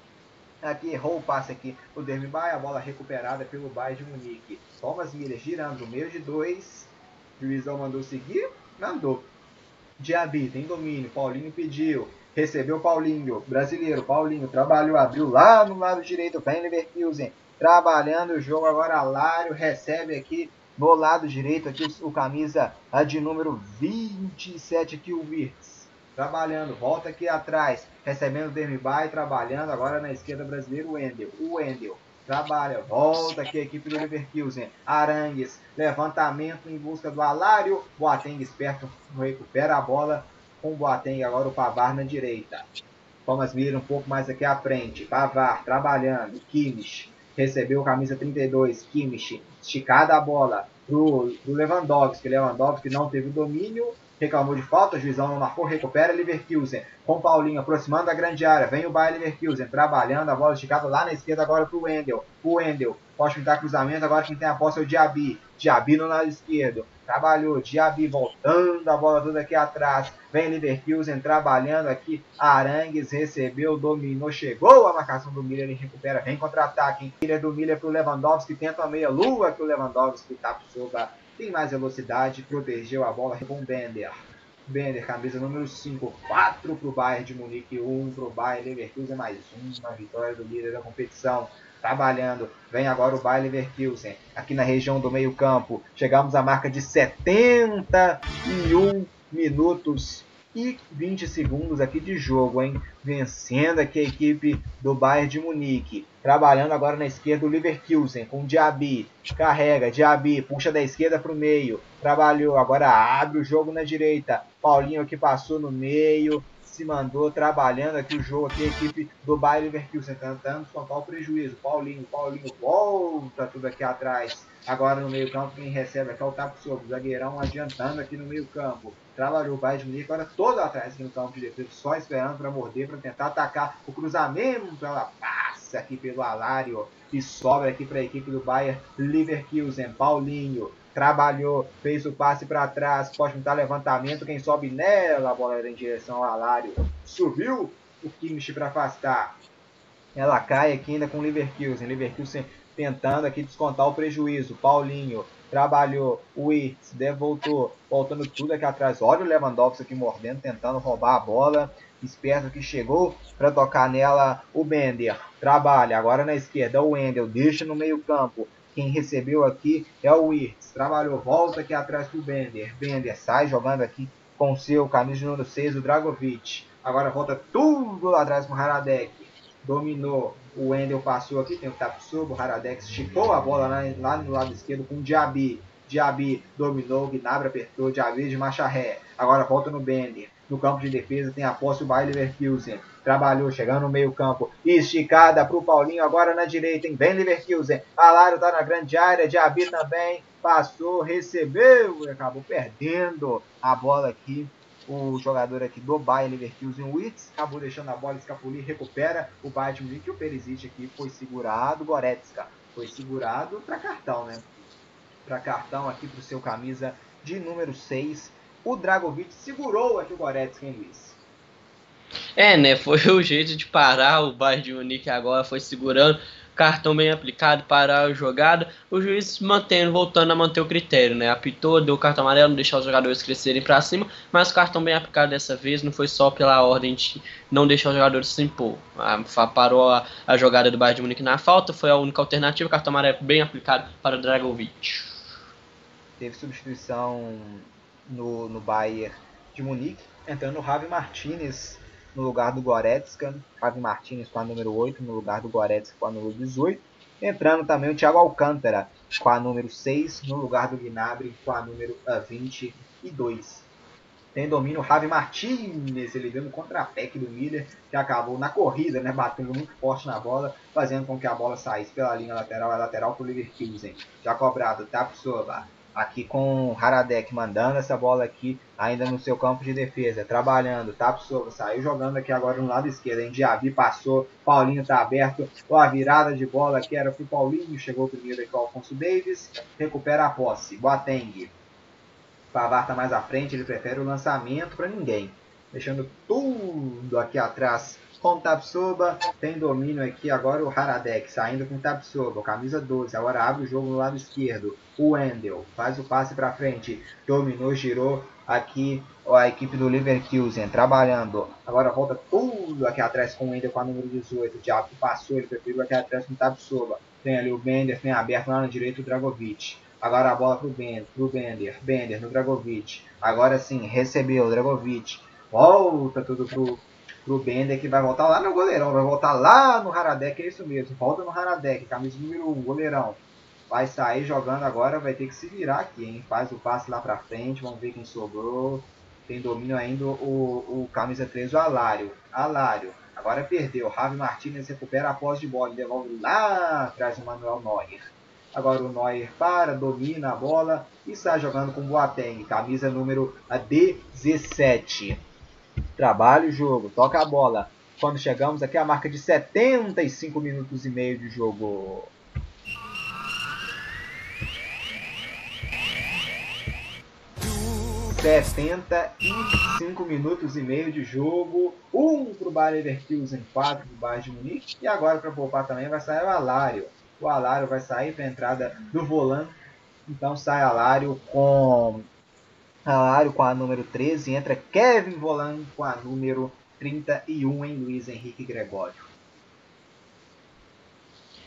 Aqui errou o passe aqui o Derby a bola recuperada pelo Bayern de Munique. Thomas Miller girando no meio de dois. Juizão mandou seguir? Mandou. Diaby tem domínio, Paulinho pediu. Recebeu Paulinho, brasileiro, Paulinho, trabalhou, abriu lá no lado direito, vem Leverkusen, trabalhando o jogo agora, Lário recebe aqui no lado direito, aqui o, camisa de número 27 aqui, o Wirtz, trabalhando, volta aqui atrás, recebendo o Dermibay, trabalhando agora na esquerda brasileiro, o Wendel, o Wendel, trabalha, volta aqui a equipe do Leverkusen, Arangues, levantamento em busca do Alário, Boateng esperto, recupera a bola, com o Boateng agora o Pavar na direita. Thomas Miller um pouco mais aqui à frente. Pavar trabalhando. Kimmich recebeu camisa 32. Kimmich esticada a bola pro, pro Lewandowski. Lewandowski não teve domínio. reclamou de falta, juizão não marcou, recupera Leverkusen. Com Paulinho aproximando da grande área, vem o Bayer Leverkusen, trabalhando, a bola esticada lá na esquerda agora pro Wendel. O Wendel pode pintar cruzamento, agora quem tem a posse é o Diaby. Diaby no lado esquerdo, trabalhou, Diaby voltando a bola toda aqui atrás. Vem Leverkusen trabalhando aqui, Arangues recebeu, dominou, chegou a marcação do Miller, ele recupera, vem contra-ataque. Miller do Miller pro Lewandowski, tenta a meia-lua que o Lewandowski tá Tapsova tem mais velocidade, protegeu a bola com o Bender. Bender, camisa número 5, 4 para o Bayern de Munique, 1 para o Bayern Leverkusen, mais uma vitória do líder da competição. Trabalhando, vem agora o Bayern Leverkusen, aqui na região do meio campo. Chegamos à marca de 71 minutos e 20 segundos aqui de jogo, hein? Vencendo aqui a equipe do Bayern de Munique. Trabalhando agora na esquerda o Leverkusen com o Diaby. Carrega, Diaby, puxa da esquerda para o meio. Trabalhou, agora abre o jogo na direita. Paulinho que passou no meio. Se mandou trabalhando aqui o jogo, aqui a equipe do Bayern Leverkusen, tentando descontar o prejuízo. Paulinho, Paulinho, volta tudo aqui atrás. Agora no meio campo, quem recebe aqui é o Tapo Sobre, zagueirão adiantando aqui no meio campo. Trabalhou o Bayern de Munique, agora todo atrás aqui no campo de defesa, só esperando para morder, para tentar atacar o cruzamento. Ela aqui pelo Alário e sobra aqui para a equipe do Bayern Leverkusen. Paulinho trabalhou, fez o passe para trás, pode tentar levantamento, quem sobe nela, a bola era em direção ao Alário. Subiu o Kimmich para afastar. Ela cai aqui ainda com o Leverkusen. Leverkusen tentando aqui descontar o prejuízo. Paulinho trabalhou, o Wirtz voltou, voltando tudo aqui atrás. Olha o Lewandowski aqui mordendo, tentando roubar a bola. Esperto que chegou para tocar nela o Bender. Trabalha agora na esquerda o Wendel, deixa no meio campo. Quem recebeu aqui é o Wirtz. Trabalhou, volta aqui atrás pro Bender. Bender sai jogando aqui com seu camisa número 6, o Dragovic. Agora volta tudo lá atrás com o Haradek. Dominou. O Wendel passou aqui, tem o Tapsubo, o Haradex esticou a bola lá, lá no lado esquerdo com o Diaby. Diaby dominou, Gnabry apertou, Diaby de marcha ré. Agora volta no Bender. No campo de defesa tem a posse o Bayer Leverkusen. Trabalhou, chegando no meio campo. Esticada para o Paulinho, agora na direita, hein? Vem Leverkusen. Alário tá na grande área, Diaby também. Passou, recebeu e acabou perdendo a bola aqui o jogador aqui do Bayern Leverkusen, o Wirtz, acabou deixando a bola escapulir, recupera o Bayern de Munique, o Perisic aqui foi segurado, Goretzka foi segurado para cartão, né? Para cartão aqui para o seu camisa de número 6. O Dragovic segurou aqui o Goretzka, hein, Luiz? É, né? Foi (laughs) o jeito de parar o Bayern de Munique agora, foi segurando, cartão bem aplicado, parar a jogada. O juiz mantendo, voltando a manter o critério, né? Apitou, deu cartão amarelo, não deixar os jogadores crescerem para cima, mas o cartão bem aplicado dessa vez não foi só pela ordem de não deixar os jogadores se impor. A, parou a, a jogada do Bayern de Munique na falta, foi a única alternativa, cartão amarelo bem aplicado para o Dragovic. Teve substituição no, no Bayern de Munique, entrando o Javi Martinez no lugar do Goretzka, Javi Martinez com a número 8 no lugar do Goretzka com a número 18. Entrando também o Thiago Alcântara com a número 6 no lugar do Gnabry com a número uh, 22. Tem domínio o Javi Martinez, ele deu no contra-ataque do Miller, que acabou na corrida, né, batendo muito forte na bola, fazendo com que a bola saísse pela linha lateral, é lateral para o Leverkusen. Já cobrado, Tapsoba, aqui com o Haradek mandando essa bola aqui ainda no seu campo de defesa, trabalhando, Tapsoba saiu jogando aqui agora no lado esquerdo, em Diaby passou, Paulinho tá aberto, ó, a virada de bola aqui era pro Paulinho, chegou primeiro aqui o Alfonso Davis, recupera a posse, Boateng, Pavar tá mais à frente, ele prefere o lançamento para ninguém, deixando tudo aqui atrás com o Tapsoba, tem domínio aqui agora o Haradek, saindo com o Tapsoba, camisa 12, agora abre o jogo no lado esquerdo, o Wendel, faz o passe para frente, dominou, girou aqui a equipe do Leverkusen, trabalhando, agora volta tudo aqui atrás com o Wendel com a número 18, o Diabo passou, ele preferiu aqui atrás com o Tapsoba, tem ali o Bender, tem aberto lá na direita o Dragovic, agora a bola pro Bender, pro Bender, Bender no Dragovic, agora sim, recebeu o Dragovic, volta tudo pro pro Bender que vai voltar lá no goleirão, vai voltar lá no Haradek, é isso mesmo, volta no Haradek, camisa número 1, goleirão. Vai sair jogando agora, vai ter que se virar aqui, hein? Faz o passe lá pra frente, vamos ver quem sobrou. Tem domínio ainda o, o camisa 3, o Alário. Alário, agora perdeu. Ravi Martinez recupera a posse de bola, devolve lá atrás do Manuel Neuer. Agora o Neuer para, domina a bola e está jogando com o Boateng, camisa número 17. Trabalha o jogo, toca a bola. Quando chegamos aqui a marca de 75 minutos e meio de jogo. Setenta e cinco minutos e meio de jogo. Um para o Bayer Leverkusen, quatro para o Bayern de Munique. E agora para poupar também vai sair o Alário. O Alário vai sair para entrada do volante. Então sai Alário com Alário com a número 13 e entra Kevin Volan com a número 31 em Luiz Henrique Gregório.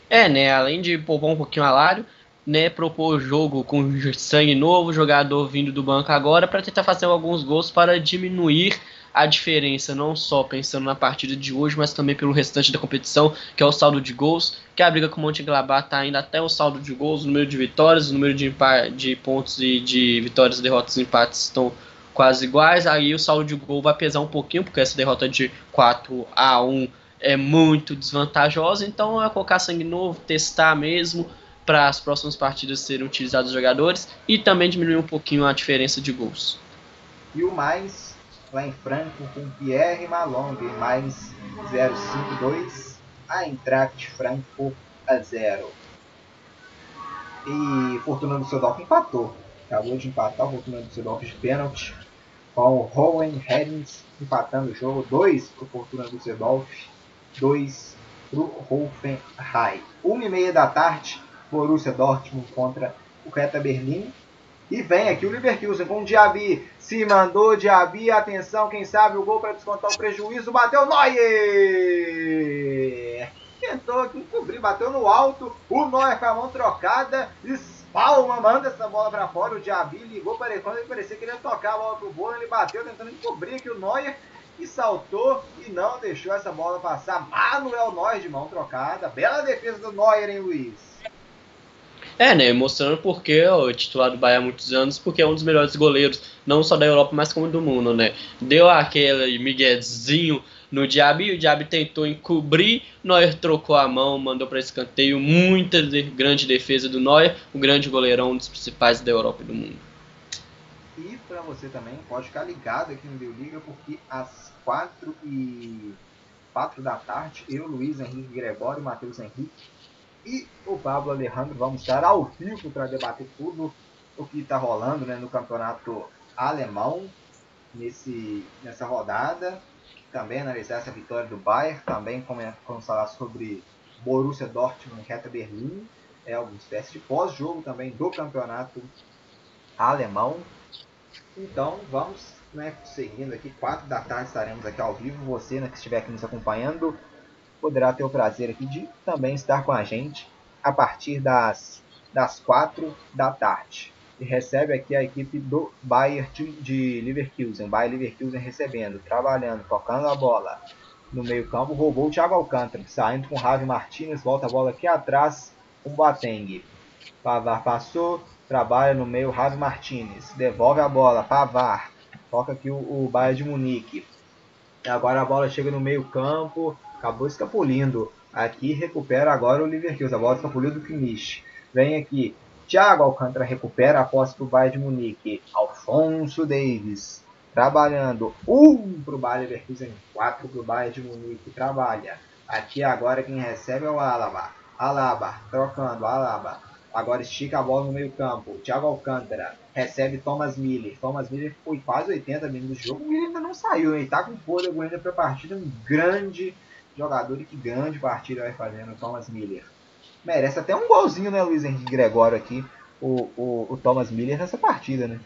É, né? Além de poupar um pouquinho o Alário, né? Propor jogo com sangue novo, jogador vindo do banco agora, para tentar fazer alguns gols para diminuir a diferença, não só pensando na partida de hoje, mas também pelo restante da competição, que é o saldo de gols, que a briga com o Mönchengladbach está indo até o saldo de gols, o número de vitórias, o número de, de pontos e de vitórias, derrotas e empates estão quase iguais, aí o saldo de gol vai pesar um pouquinho, porque essa derrota de 4 a 1 é muito desvantajosa, então é colocar sangue novo, testar mesmo, para as próximas partidas serem utilizados os jogadores, e também diminuir um pouquinho a diferença de gols. E o mais lá em Franco com Pierre Malong, mais 052, a Eintracht Franco a 0. E Fortuna Düsseldorf empatou. Acabou de empatar o Fortuna Düsseldorf de pênalti. Com o Rowan Heddens empatando o jogo. 2 para o Fortuna Düsseldorf, 2 para o Hoffenheim. 1h30 da tarde, Borussia Dortmund contra o Hertha Berlim. E vem aqui o Leverkusen com o Diaby. Se mandou Diaby. Atenção, quem sabe o gol para descontar o prejuízo. Bateu Neuer. Tentou aqui encobrir, bateu no alto. O Neuer com a mão trocada. Espalma, manda essa bola para fora. O Diaby ligou para ele. Quando ele parecia que ele ia tocar a bola pro Bono, ele bateu tentando encobrir aqui o Neuer. E saltou e não deixou essa bola passar. Manuel Neuer de mão trocada. Bela defesa do Neuer, hein, Luiz? É, né? Mostrando porque o titular do Bahia há muitos anos, porque é um dos melhores goleiros, não só da Europa, mas como do mundo, né? Deu aquele miguezinho no Diaby, o Diaby tentou encobrir, Neuer trocou a mão, mandou para escanteio, muita de- grande defesa do Neuer, o grande goleirão, um dos principais da Europa e do mundo. E para você também, pode ficar ligado aqui no Deu Liga, porque às 4 e 4 da tarde, eu, Luiz Henrique Gregório, Matheus Henrique e o Pablo Alejandro vamos estar ao vivo para debater tudo o que está rolando né, no campeonato alemão nesse, nessa rodada. Também analisar essa vitória do Bayern, também vamos falar sobre Borussia Dortmund e Hertha Berlim, é uma espécie de pós-jogo também do campeonato alemão. Então vamos né, seguindo aqui, 4 da tarde estaremos aqui ao vivo. Você né, que estiver aqui nos acompanhando poderá ter o prazer aqui de também estar com a gente a partir das, das 4 da tarde. E recebe aqui a equipe do Bayern de, de Leverkusen. Bayern Leverkusen recebendo, trabalhando, tocando a bola. No meio campo, roubou o Thiago Alcântara, saindo com o Ravi Martinez, volta a bola aqui atrás com o Boateng. Pavar passou, trabalha no meio, Ravi Martinez, devolve a bola, Pavar, toca aqui o, o Bayern de Munique. Agora a bola chega no meio campo, acabou escapulindo. Aqui recupera agora o Leverkusen, a bola escapuliu do Kimmich. Vem aqui, Thiago Alcântara recupera a posse para o Bayern de Munique. Alfonso Davis trabalhando. Um para o Bayern Leverkusen, quatro para o Bayern de Munique. Trabalha. Aqui agora quem recebe é o Alaba. Alaba trocando, Alaba. Agora estica a bola no meio campo. Thiago Alcântara recebe Thomas Miller. Thomas Miller foi quase 80 minutos de jogo. Miller ainda não saiu, ele tá com fôlego ainda para a partida. Um grande jogador e que grande partida vai fazendo o Thomas Miller. Merece até um golzinho, né, Luiz Henrique Gregório aqui, o, o, o Thomas Miller nessa partida, né?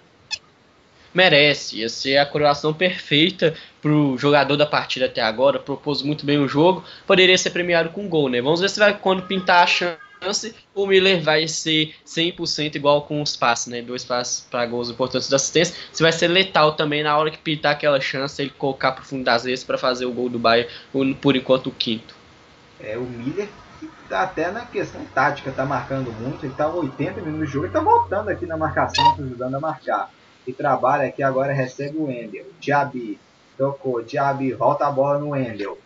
merece. Ia ser a coroação perfeita pro jogador da partida até agora. Propôs muito bem o jogo. Poderia ser premiado com gol, né? Vamos ver se vai quando pintar a chance. O Miller vai ser 100% igual com os passes, né? Dois passes para gols importantes da assistência. Se vai ser letal também na hora que pintar aquela chance, ele colocar pro fundo das redes para fazer o gol do o- por enquanto o quinto. É o Miller tá até na questão tática, tá marcando muito. Ele tá 80 minutos de jogo, ele tá voltando aqui na marcação, tá ajudando a marcar. E trabalha aqui agora, recebe o Wendel. Diaby, tocou, Diaby, volta a bola no Wendel.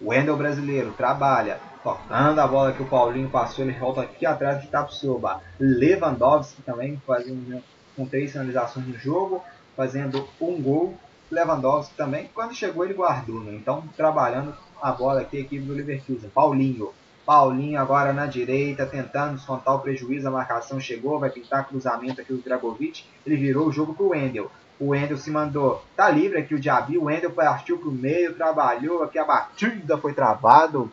O Wendel brasileiro trabalha, Tocando a bola que o Paulinho passou, ele volta aqui atrás de Tapsoba. Lewandowski também fazendo com três finalizações no jogo, fazendo um gol. Lewandowski também, quando chegou ele guardou, né? Então trabalhando a bola aqui a equipe do Leverkusen. Paulinho. Paulinho agora na direita, tentando descontar o prejuízo, a marcação chegou, vai pintar cruzamento aqui o Dragovic, ele virou o jogo pro Wendel. O Wendel se mandou, tá livre aqui o Diaby, o Wendel partiu pro meio, trabalhou, aqui a batida foi travado,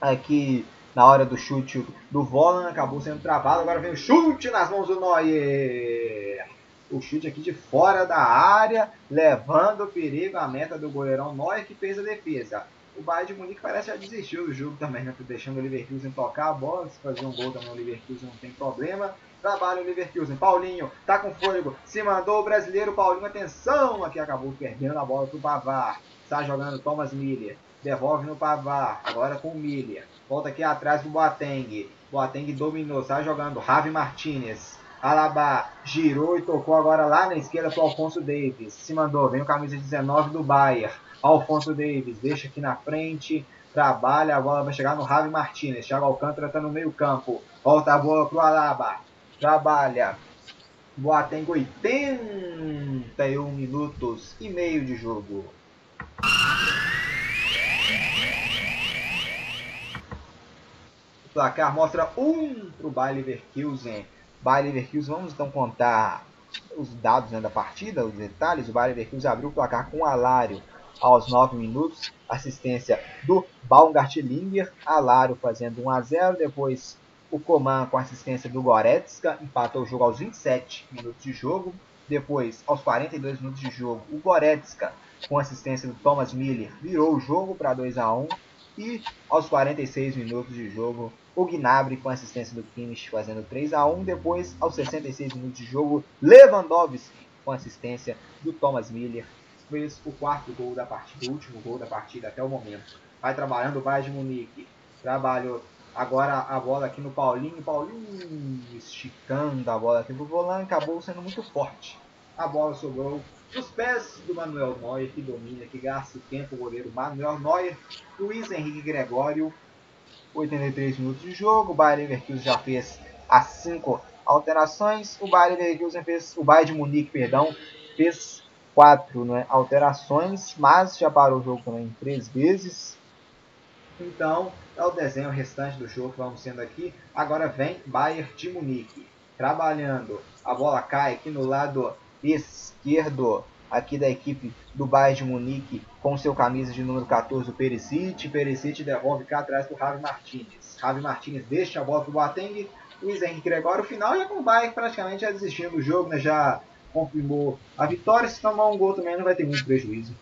aqui na hora do chute do Volan, acabou sendo travado, agora vem o chute nas mãos do Neuer. O chute aqui de fora da área, levando perigo à meta do goleirão Neuer, que fez a defesa. O Bayern de Munique parece já desistiu do jogo também, né? Deixando o Leverkusen tocar a bola, se fazer um gol também o Leverkusen não tem problema. Trabalha o Leverkusen, Paulinho, tá com fôlego, se mandou o brasileiro, Paulinho, atenção, aqui acabou perdendo a bola pro Pavar. Está jogando Thomas Miller, devolve no Pavar, agora com o Miller. Volta aqui atrás pro Boateng, Boateng dominou, está jogando Ravi Martinez. Alaba girou e tocou agora lá na esquerda pro Alfonso Davis. Se mandou, vem o camisa 19 do Bayern. Alfonso Davis deixa aqui na frente, trabalha, a bola vai chegar no Ravi Martinez. Thiago Alcântara está no meio campo, volta a bola pro Alaba, trabalha. Boateng 81 minutos e meio de jogo. Placar mostra 1 um para o Bayer Leverkusen. Bayer Leverkusen, vamos então contar os dados né, da partida, os detalhes. O Bayer Leverkusen abriu o placar com Alário aos 9 minutos. Assistência do Baumgartlinger, Alário fazendo 1 a 0 Depois o Coman com assistência do Goretzka, empatou o jogo aos 27 minutos de jogo. Depois, aos 42 minutos de jogo, o Goretzka com assistência do Thomas Miller virou o jogo para 2 a 1 E aos 46 minutos de jogo, o Gnabry com assistência do Kimmich fazendo 3 a 1 Depois, aos 66 minutos de jogo, Lewandowski com assistência do Thomas Miller fez o quarto gol da partida, o último gol da partida até o momento. Vai trabalhando o Bayern de Munique. Trabalhou agora a bola aqui no Paulinho. Paulinho esticando a bola aqui pro volante. Acabou sendo muito forte. A bola sobrou nos pés do Manuel Neuer, que domina, que gasta o tempo. O goleiro Manuel Neuer. Luiz Henrique Gregório. 83 minutos de jogo. O Bayern Leverkusen já fez as 5 alterações. O Bayern Leverkusen fez, o Bayern de Munique, perdão, fez quatro né, alterações, mas já parou o jogo também três vezes. Então, é o desenho restante do jogo que vamos sendo aqui. Agora vem Bayern de Munique, trabalhando. A bola cai aqui no lado esquerdo aqui da equipe do Bayern de Munique com seu camisa de número 14, o Perisic. Perisic devolve cá atrás para o Javi Martinez. Javi Martinez deixa a bola para o Boateng. Luiz Henrique Gregório, o final já com o Bayern praticamente já desistindo do jogo, né? já confirmou a vitória. Se tomar um gol também não vai ter muito prejuízo.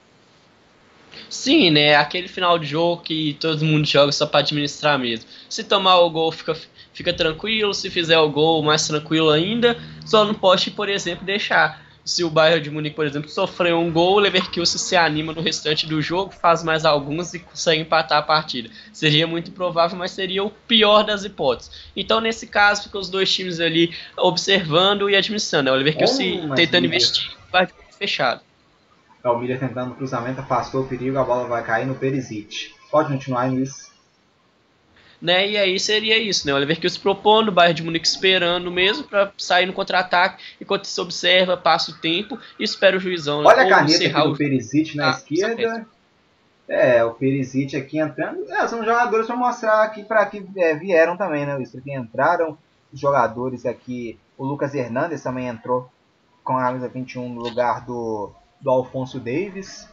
Sim, né? Aquele final de jogo que todo mundo joga só para administrar mesmo. Se tomar o gol, fica, fica tranquilo. Se fizer o gol, mais tranquilo ainda. Só não pode, por exemplo, deixar. Se o Bayern de Munique, por exemplo, sofreu um gol, o Leverkusen se anima no restante do jogo, faz mais alguns e consegue empatar a partida. Seria muito provável, mas seria o pior das hipóteses. Então, nesse caso, ficam os dois times ali observando e administrando. Né? O Leverkusen Oh, tentando investir, o Bayern de Munique fechado. É o Miller tentando o cruzamento, afastou o perigo, a bola vai cair no Perisic. Pode continuar, Luiz. Né? E aí seria isso, né? O Leverkusen propondo, o Bayern de Munique esperando mesmo para sair no contra-ataque, enquanto se observa, passa o tempo e espera o juizão. né? Olha a caneta do Perisic na Ah, esquerda. É, o Perisic aqui entrando. É, são jogadores para mostrar aqui para que é, vieram também, né? Luiz? Que entraram os jogadores aqui. O Lucas Hernandes também entrou com a camisa 21 no lugar do, do Alfonso Davis.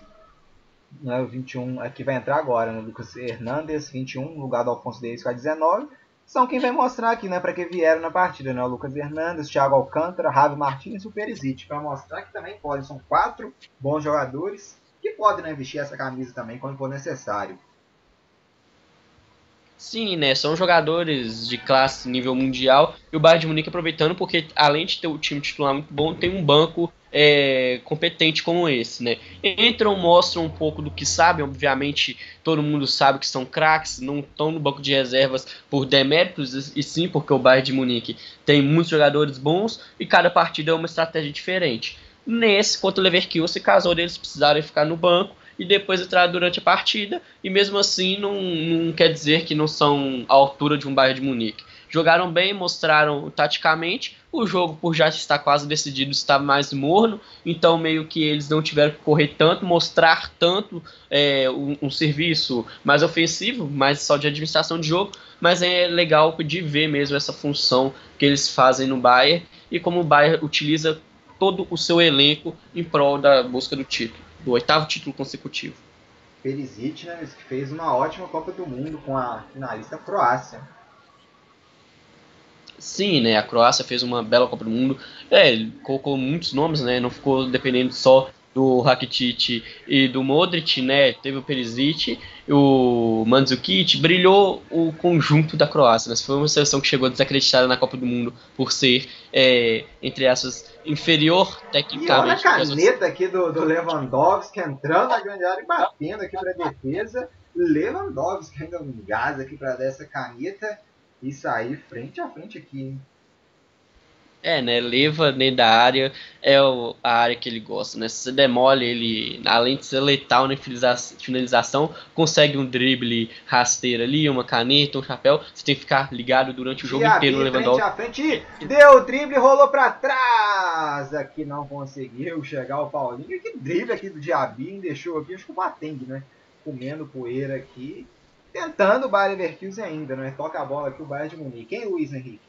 Né, o 21 aqui vai entrar agora, né? Lucas Hernandes, 21, no lugar do Alfonso Davis com a 19. São quem vai mostrar aqui, né? Para que vieram na partida, né? O Lucas Hernandes, Thiago Alcântara, Ravi Martins e o Perisic. Para mostrar que também podem. São quatro bons jogadores que podem né, vestir essa camisa também quando for necessário. Sim, né? São jogadores de classe nível mundial e o Bayern de Munique aproveitando porque além de ter o time titular muito bom, tem um banco é, competente como esse, né? Entram, mostram um pouco do que sabem, obviamente todo mundo sabe que são craques, não estão no banco de reservas por deméritos e sim porque o Bayern de Munique tem muitos jogadores bons e cada partida é uma estratégia diferente. Nesse, contra o Leverkusen, caso deles precisarem ficar no banco, e depois entrar durante a partida, e mesmo assim não, não quer dizer que não são à altura de um Bayern de Munique. Jogaram bem, mostraram taticamente, o jogo por já estar quase decidido está mais morno, então meio que eles não tiveram que correr tanto, mostrar tanto é, um, um serviço mais ofensivo, mais só de administração de jogo, mas é legal de ver mesmo essa função que eles fazem no Bayern e como o Bayern utiliza todo o seu elenco em prol da busca do título, do oitavo título consecutivo. Perisic, né, que fez uma ótima Copa do Mundo com a finalista Croácia. Sim, né? A Croácia fez uma bela Copa do Mundo. É, colocou muitos nomes, né? Não ficou dependendo só do Rakitic e do Modric, né? Teve o Perisic, o Mandzukic, brilhou o conjunto da Croácia. Né? Foi uma seleção que chegou desacreditada na Copa do Mundo por ser, é, entre essas, inferior E olha a tecnicamente. caneta aqui do, do Lewandowski entrando na grande área e batendo aqui para defesa. Lewandowski ainda um gás aqui para dar essa caneta e sair frente a frente aqui. hein? É, né? Leva dentro da área, é o- a área que ele gosta, né? Se você demole ele, além de ser letal na finaliza- finalização, consegue um drible rasteiro ali, uma caneta, um chapéu. Você tem que ficar ligado durante o jogo Diaby inteiro no frente a frente, e deu o drible, rolou para trás. Aqui não conseguiu chegar o Paulinho. Que drible aqui do hein? deixou aqui, acho que o Bateng, né? Comendo poeira aqui. Tentando o Bayern Leverkusen ainda, né? Toca a bola aqui o Bayern de Munique. Hein, Luiz Henrique?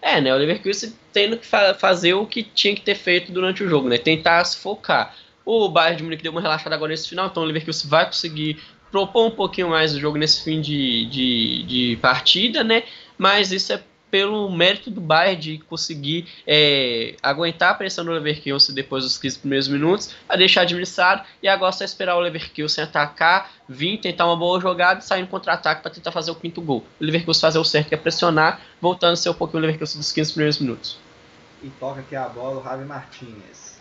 É, né? O Leverkusen tendo que fa- fazer o que tinha que ter feito durante o jogo, né? Tentar se focar. O Bayern de Munique deu uma relaxada agora nesse final, então o Leverkusen vai conseguir propor um pouquinho mais o jogo nesse fim de, de, de partida, né? Mas isso é pelo mérito do Bayern de conseguir é, aguentar a pressão do Leverkusen depois dos 15 primeiros minutos, a deixar administrado e agora só esperar o Leverkusen atacar, vir tentar uma boa jogada e sair no contra-ataque para tentar fazer o quinto gol. O Leverkusen fazer o certo que é pressionar, voltando a ser um pouquinho o Leverkusen dos 15 primeiros minutos. E toca aqui a bola o Javi Martinez.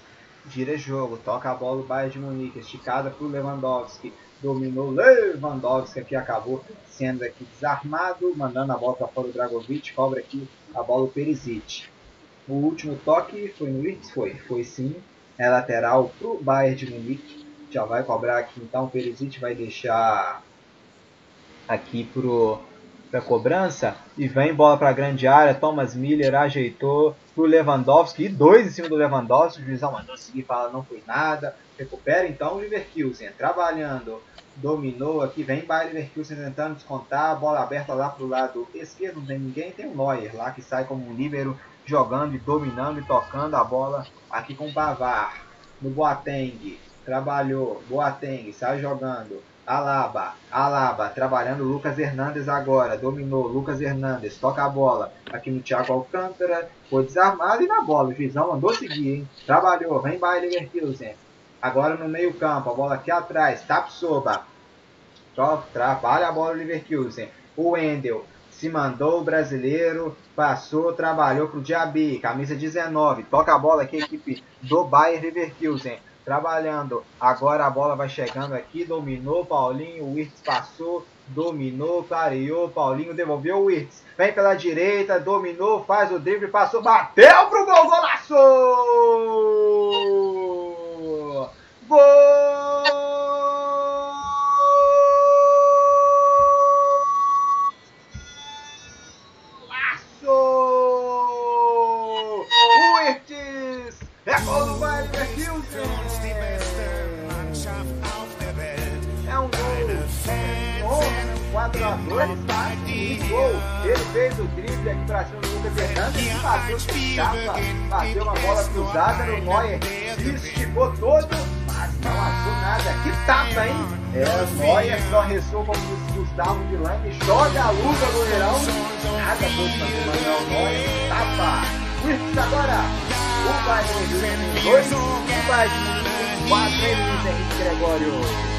Gira jogo, toca a bola o Bayern de Munique, esticada para o Lewandowski. Dominou Lewandowski aqui, acabou sendo aqui desarmado, mandando a bola para fora o Dragovic, cobra aqui a bola o Perisic. O último toque foi no Wirtz? Foi, foi sim. É lateral para o Bayern de Munique. Já vai cobrar aqui então, o Perisic vai deixar aqui pro para cobrança e vem bola para a grande área. Thomas Miller ajeitou pro Lewandowski e dois em cima do Lewandowski. O juizão mandou seguir, fala não foi nada. Recupera então o Leverkusen trabalhando. Dominou aqui, vem Bayer Leverkusen tentando descontar. Bola aberta lá pro lado esquerdo, não tem ninguém. Tem o Neuer lá que sai como um líbero jogando e dominando e tocando a bola aqui com o Bavar. No Boateng, trabalhou. Boateng sai jogando. Alaba, Alaba, trabalhando Lucas Hernandes agora, dominou Lucas Hernandes, toca a bola. Aqui no Thiago Alcântara, foi desarmado e na bola, o juizão mandou seguir, hein? Trabalhou, vem Bayer Leverkusen, agora no meio campo, a bola aqui atrás, Tapsoba, trabalha a bola do Leverkusen, o Wendel se mandou o brasileiro, passou, trabalhou pro Diaby, camisa 19, toca a bola aqui, equipe do Bayer Leverkusen, trabalhando. Agora a bola vai chegando aqui, dominou Paulinho, o Wirtz passou, dominou, clareou, Paulinho devolveu o Wirtz. Vem pela direita, dominou, faz o drible, passou, bateu pro gol, golaço! Golaço! 4 a 2 tá? Um gol. Ele fez o drible aqui pra cima do Lucas Hernandes e bateu de chapa. Bateu uma bola cruzada no Neuer. Esticou todo, mas não achou nada. Que tapa, hein? É, o Neuer só ressoou como disse Gustavo Vilani. Joga a luva goleirão. Nada pôde fazer Manuel Neuer. Tapa. Wirtz agora. O Bayern Leverkusen 2. O Bayern Munique 4. Ele Luiz Henrique Gregório.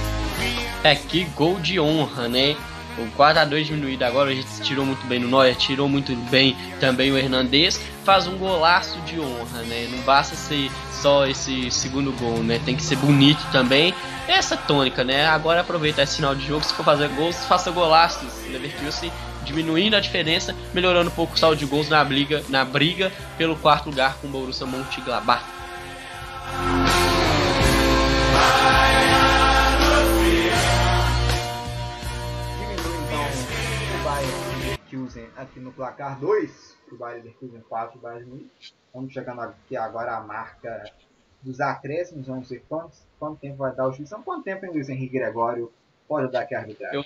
É, que gol de honra, né? O 4x2 diminuído agora, a gente tirou muito bem no Neuer, tirou muito bem também o Hernandez, faz um golaço de honra, né? Não basta ser só esse segundo gol, né? Tem que ser bonito também. Essa tônica, né? Agora aproveitar esse final de jogo, se for fazer gols, faça golaços. Leverkusen diminuindo a diferença, melhorando um pouco o saldo de gols na briga, na briga pelo quarto lugar com o Borussia Mönchengladbach. Aqui no placar 2 para o Bayern Leverkusen 4 para o Bayern de Munique. Vamos chegando aqui agora a marca dos acréscimos, vamos ver quanto, quanto tempo vai dar o juiz. Quanto tempo, hein, Luiz Henrique Gregório, pode dar aqui a arbitragem?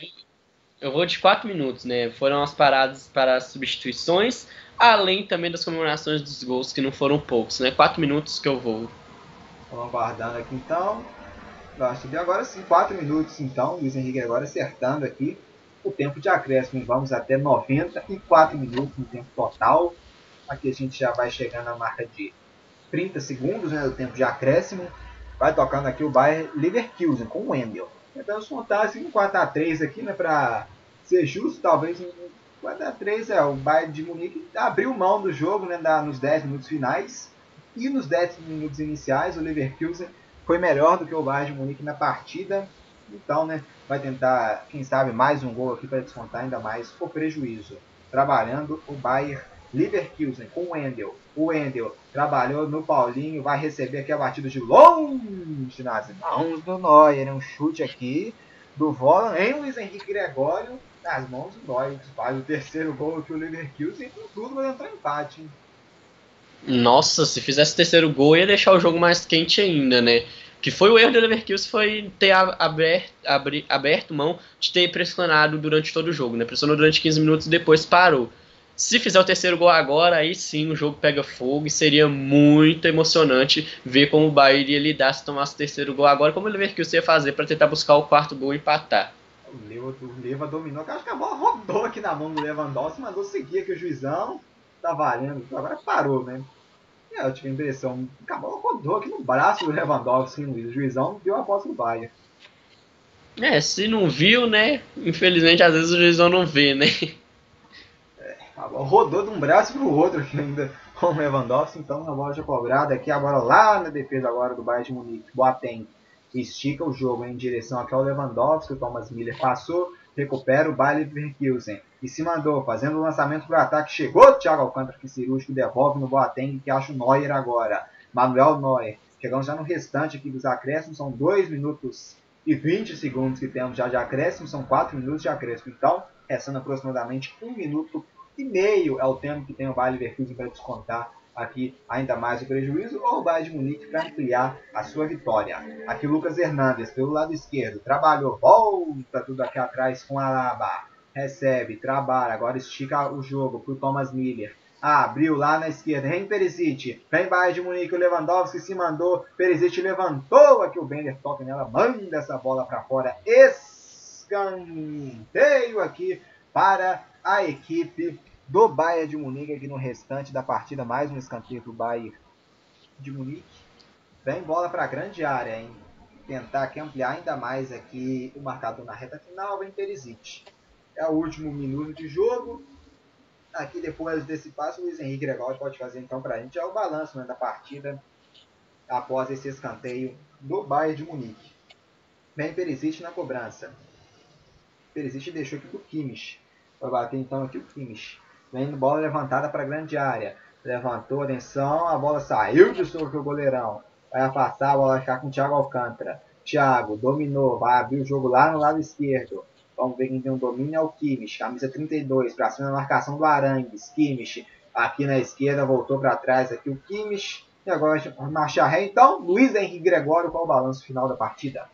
Eu, eu vou de 4 minutos, né? Foram as paradas para as substituições, além também das comemorações dos gols, que não foram poucos, né? 4 minutos que eu vou. Vamos aguardando aqui então. Vai subir agora sim, 4 minutos então. Luiz Henrique agora acertando aqui o tempo de acréscimo. Vamos até 94 minutos no tempo total. Aqui a gente já vai chegando à marca de 30 segundos né, do tempo de acréscimo. Vai tocando aqui o Bayern Leverkusen com o Wendel. Tentamos contar assim um 4x3 aqui, né, para ser justo, talvez um 4x3 é o Bayern de Munique abriu mão do jogo né, da, nos 10 minutos finais e nos 10 minutos iniciais o Leverkusen foi melhor do que o Bayern de Munique na partida. Então, né, vai tentar, quem sabe, mais um gol aqui para descontar ainda mais o prejuízo. Trabalhando o Bayern Leverkusen com o Wendel. O Wendel trabalhou no Paulinho, vai receber aqui a batida de longe nas mãos do Neuer. Um chute aqui do Volan em Luiz Henrique Gregório nas mãos do Neuer. Que faz o terceiro gol aqui o Leverkusen e com tudo vai entrar empate. Hein? Nossa, se fizesse terceiro gol ia deixar o jogo mais quente ainda, né? Que foi o erro do Leverkusen foi ter aberto, abri, aberto mão de ter pressionado durante todo o jogo, né? Pressionou durante 15 minutos e depois parou. Se fizer o terceiro gol agora, aí sim o jogo pega fogo e seria muito emocionante ver como o Bahia iria lidar se tomasse o terceiro gol agora, como o Leverkusen ia fazer para tentar buscar o quarto gol e empatar. O Leva, o Leva dominou, acho que a bola rodou aqui na mão do Lewandowski, mandou seguir aqui o juizão, tá valendo, agora parou, né? É, eu tive a impressão, a bola rodou aqui no braço do Lewandowski, Luiz, o juizão deu a posse do Bayern. É, se não viu, né? Infelizmente, às vezes o juizão não vê, né? A bola rodou de um braço para o outro aqui ainda (laughs) com o Lewandowski, então a bola já cobrada aqui, agora lá na defesa agora do Bayern de Munique, Boateng estica o jogo em direção aqui ao Lewandowski, o Thomas Miller passou, recupera o Bayer Leverkusen e se mandou, fazendo o lançamento para o ataque, chegou Thiago Alcântara que cirúrgico devolve no Boateng que acha o Neuer agora, Manuel Neuer, chegamos já no restante aqui dos acréscimos, são 2 minutos e 20 segundos que temos já de acréscimo, são 4 minutos de acréscimo, então, restando aproximadamente 1 minuto e meio é o tempo que tem o Bayer Leverkusen para descontar aqui ainda mais o prejuízo, ou o Bayern de Munique para ampliar a sua vitória. Aqui Lucas Hernandes pelo lado esquerdo, trabalhou, volta tudo aqui atrás com a Alaba, recebe, trabalha, agora estica o jogo para o Thomas Miller. Ah, abriu lá na esquerda, vem Perisic, vem Bayern de Munique, o Lewandowski se mandou, Perisic levantou aqui o Bender, toca nela, manda essa bola para fora, escanteio aqui para a equipe do Bayern de Munique aqui no restante da partida. Mais um escanteio do Bayern de Munique. Vem bola para a grande área, hein? Tentar aqui ampliar ainda mais aqui o marcador na reta final. Vem Perisic. É o último minuto de jogo. Aqui depois desse passo, o Luiz Henrique Gregório pode fazer então para a gente é o balanço né, da partida após esse escanteio do Bayern de Munique. Vem Perisic na cobrança. Perisic deixou aqui para o Kimmich. Vai bater então aqui o Kimmich. Vem bola levantada para a grande área. Levantou, atenção, a bola saiu de sobre o goleirão. Vai passar, a bola ficar com o Thiago Alcântara. Thiago dominou, vai abrir o jogo lá no lado esquerdo. Vamos ver quem tem um domínio é o Kimmich, camisa 32, para cima da marcação do Arangues. Kimmich aqui na esquerda, voltou para trás aqui o Kimmich. E agora marcha ré. Então, Luiz Henrique Gregório, qual o balanço final da partida?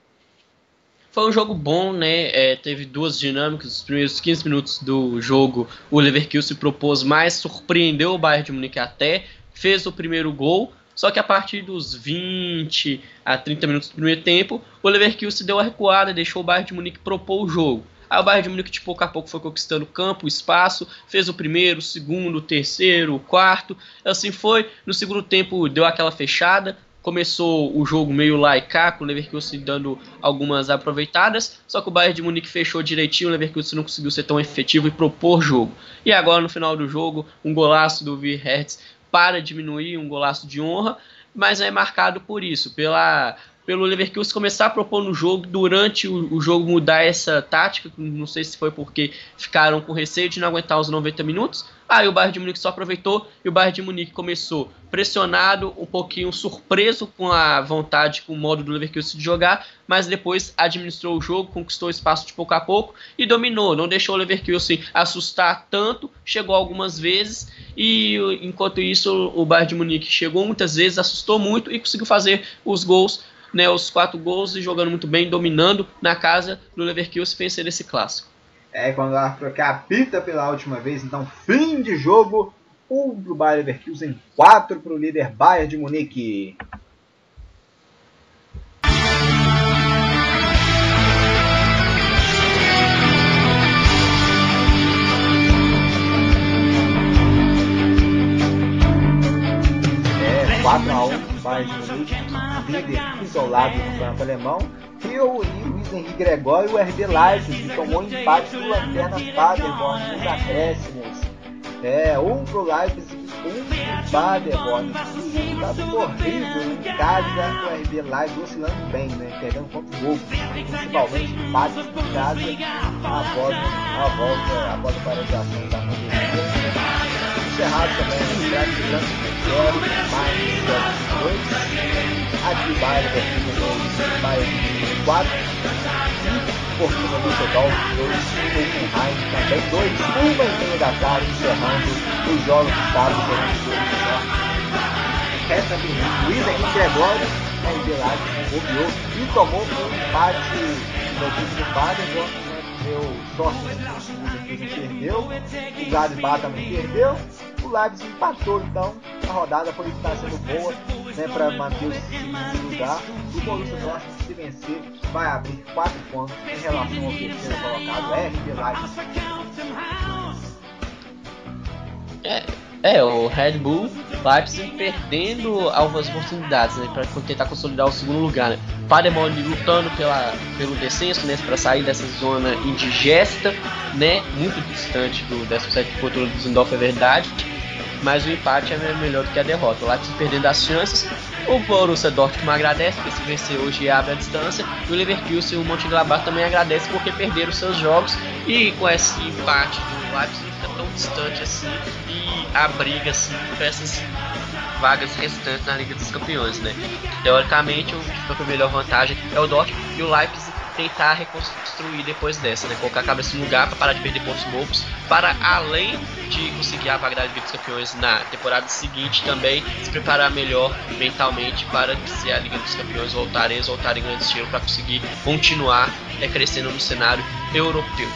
Foi um jogo bom, né? É, teve duas dinâmicas. Os primeiros 15 minutos do jogo, o Leverkusen se propôs mais, surpreendeu o Bayern de Munique até, fez o primeiro gol. Só que a partir dos 20 a 30 minutos do primeiro tempo, o Leverkusen deu a recuada, deixou o Bayern de Munique propor o jogo. Aí o Bayern de Munique de pouco a pouco foi conquistando campo, espaço, fez o primeiro, o segundo, o terceiro, o quarto. Assim foi. No segundo tempo deu aquela fechada, começou o jogo meio lá e cá, com o Leverkusen dando algumas aproveitadas, só que o Bayern de Munique fechou direitinho, o Leverkusen não conseguiu ser tão efetivo e propor jogo. E agora no final do jogo, um golaço do Wirtz para diminuir, um golaço de honra, mas é marcado por isso, pela pelo Leverkusen começar a propor no jogo, durante o, o jogo mudar essa tática, não sei se foi porque ficaram com receio de não aguentar os 90 minutos, aí o Bayern de Munique só aproveitou e o Bayern de Munique começou pressionado, um pouquinho surpreso com a vontade, com o modo do Leverkusen de jogar, mas depois administrou o jogo, conquistou espaço de pouco a pouco e dominou, não deixou o Leverkusen assustar tanto, chegou algumas vezes e enquanto isso o Bayern de Munique chegou muitas vezes, assustou muito e conseguiu fazer os gols né, os quatro gols e jogando muito bem, dominando na casa do Leverkusen vencer esse clássico. É, quando o árbitro apita pela última vez, então fim de jogo, 1 um pro Bayer Leverkusen, 4 pro líder Bayern de Munique. É, 4 a 1 Bayern de Munique, líder isolado no campeonato alemão. E o Luiz Henrique Gregório e o RB Leipzig que tomou empate do Lanterna Paderborn nos acréscimos. É, um pro Leipzig, um pro Paderborn. Resultado horrível em casa, o RB Leipzig oscilando bem, né? Perdendo pontos bobos, principalmente empates em casa a volta, após a paralisação da pandemia. Encerrado também o Grande Grande 0, mais 2. Aqui Bayern Leverkusen 2, Bayern 4. E Fortuna Düsseldorf 2, Hoffenheim também 2. Uma e meia da tarde, encerrando os jogos de sábado pela Resta do Luiz Henrique Gregório, RB Leipzig, bobeou e tomou um empate no time do Bayern, deu sorte que o perdeu, o Gladbach também perdeu, o Leipzig empatou então, a rodada por estar sendo boa né, para manter o segundo lugar. O Borussia Dortmund se vencer vai abrir 4 pontos em relação ao terceiro colocado, RB Leipzig. É, é, o Red Bull Leipzig perdendo algumas oportunidades né, para tentar consolidar o segundo lugar. Né. Paderborn lutando pela, pelo descenso, né, para sair dessa zona indigesta, né, muito distante do 17 futuro do Zindorf, é verdade, mas o empate é melhor do que a derrota. O Leipzig perdendo as chances, o Borussia Dortmund agradece porque se vencer hoje abre a distância, e o Leverkusen e o Mönchengladbach também agradece porque perderam seus jogos e com esse empate do Leipzig fica tão distante assim e a briga assim por essas vagas restantes na Liga dos Campeões, né? Teoricamente, o que fica com a melhor vantagem é o Dortmund e o Leipzig tentar reconstruir depois dessa, né? Colocar a cabeça no lugar para parar de perder pontos bobos, para além de conseguir a vaga da Liga dos Campeões na temporada seguinte também se preparar melhor mentalmente para que se a Liga dos Campeões voltar, eles voltarem em grande estilo para conseguir continuar é, crescendo no cenário europeu.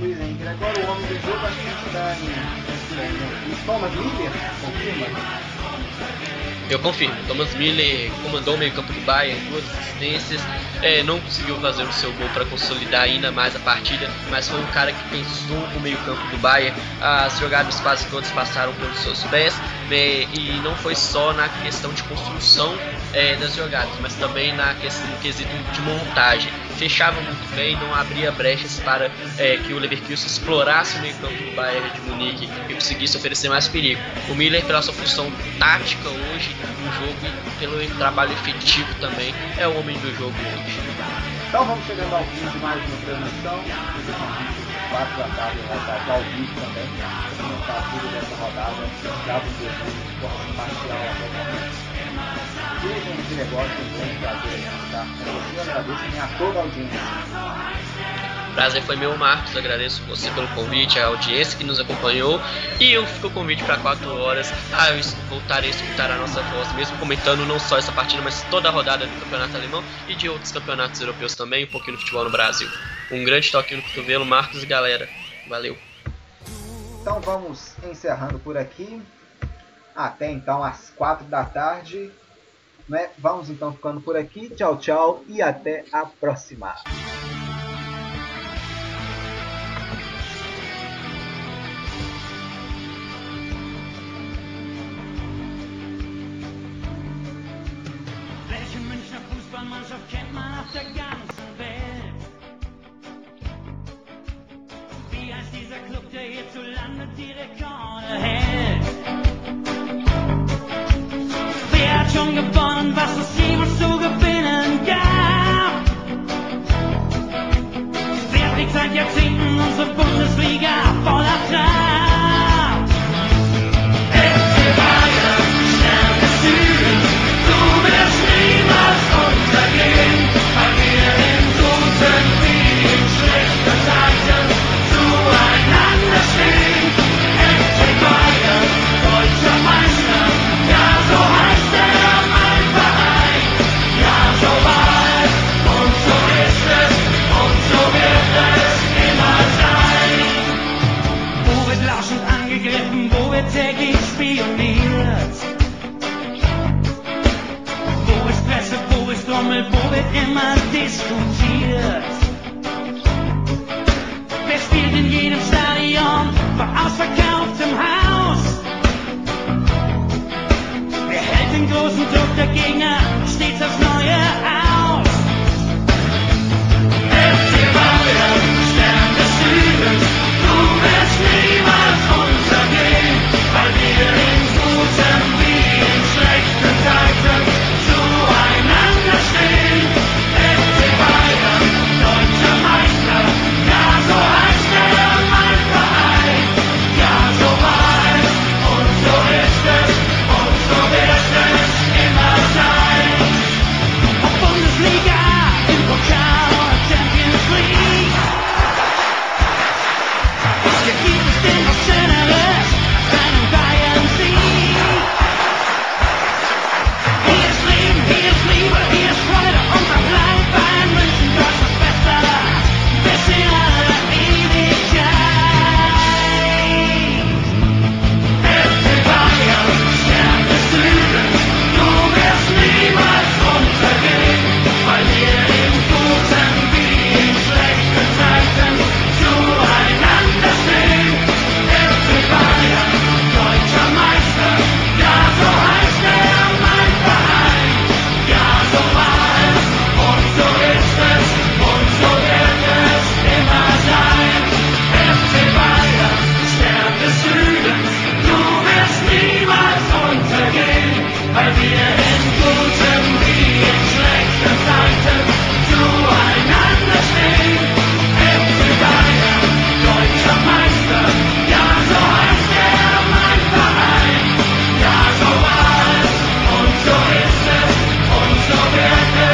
Henrique, agora o homem do jogo, acho que a gente está em, em Thomas Miller, confirma? Eu confirmo, Thomas Miller comandou o meio campo do Bayern, duas assistências, é, não conseguiu fazer o seu gol para consolidar ainda mais a partida, mas foi um cara que pensou o meio campo do Bayern, as jogadas quase todas passaram pelos seus pés, né, e não foi só na questão de construção é, das jogadas, mas também na questão no quesito de montagem. Fechava muito bem, não abria brechas para é, que o Leverkusen explorasse o meio campo do Bayern de Munique e conseguisse oferecer mais perigo. O Miller, pela sua função tática hoje no jogo e pelo trabalho efetivo também, é o homem do jogo hoje. Então vamos chegando ao fim de mais uma transmissão. Esse convite 4 da tarde vai estar ao vivo também. Comentar tudo dessa rodada. Caso o desejo, possa compartilhar novamente. Sejam de negócio, um prazer estar com você. Agradeço a toda a audiência. Prazer foi meu, Marcos. Agradeço você pelo convite, a audiência que nos acompanhou. E eu fico o convite para 4 horas. Ah, eu voltarei a escutar a nossa voz, mesmo comentando não só essa partida, mas toda a rodada do campeonato alemão e de outros campeonatos europeus também, um pouquinho no futebol no Brasil. Um grande toque no cotovelo, Marcos e galera. Valeu. Então vamos encerrando por aqui. Até então às 4 da tarde. Né? Vamos então ficando por aqui. Tchau, tchau e até a próxima.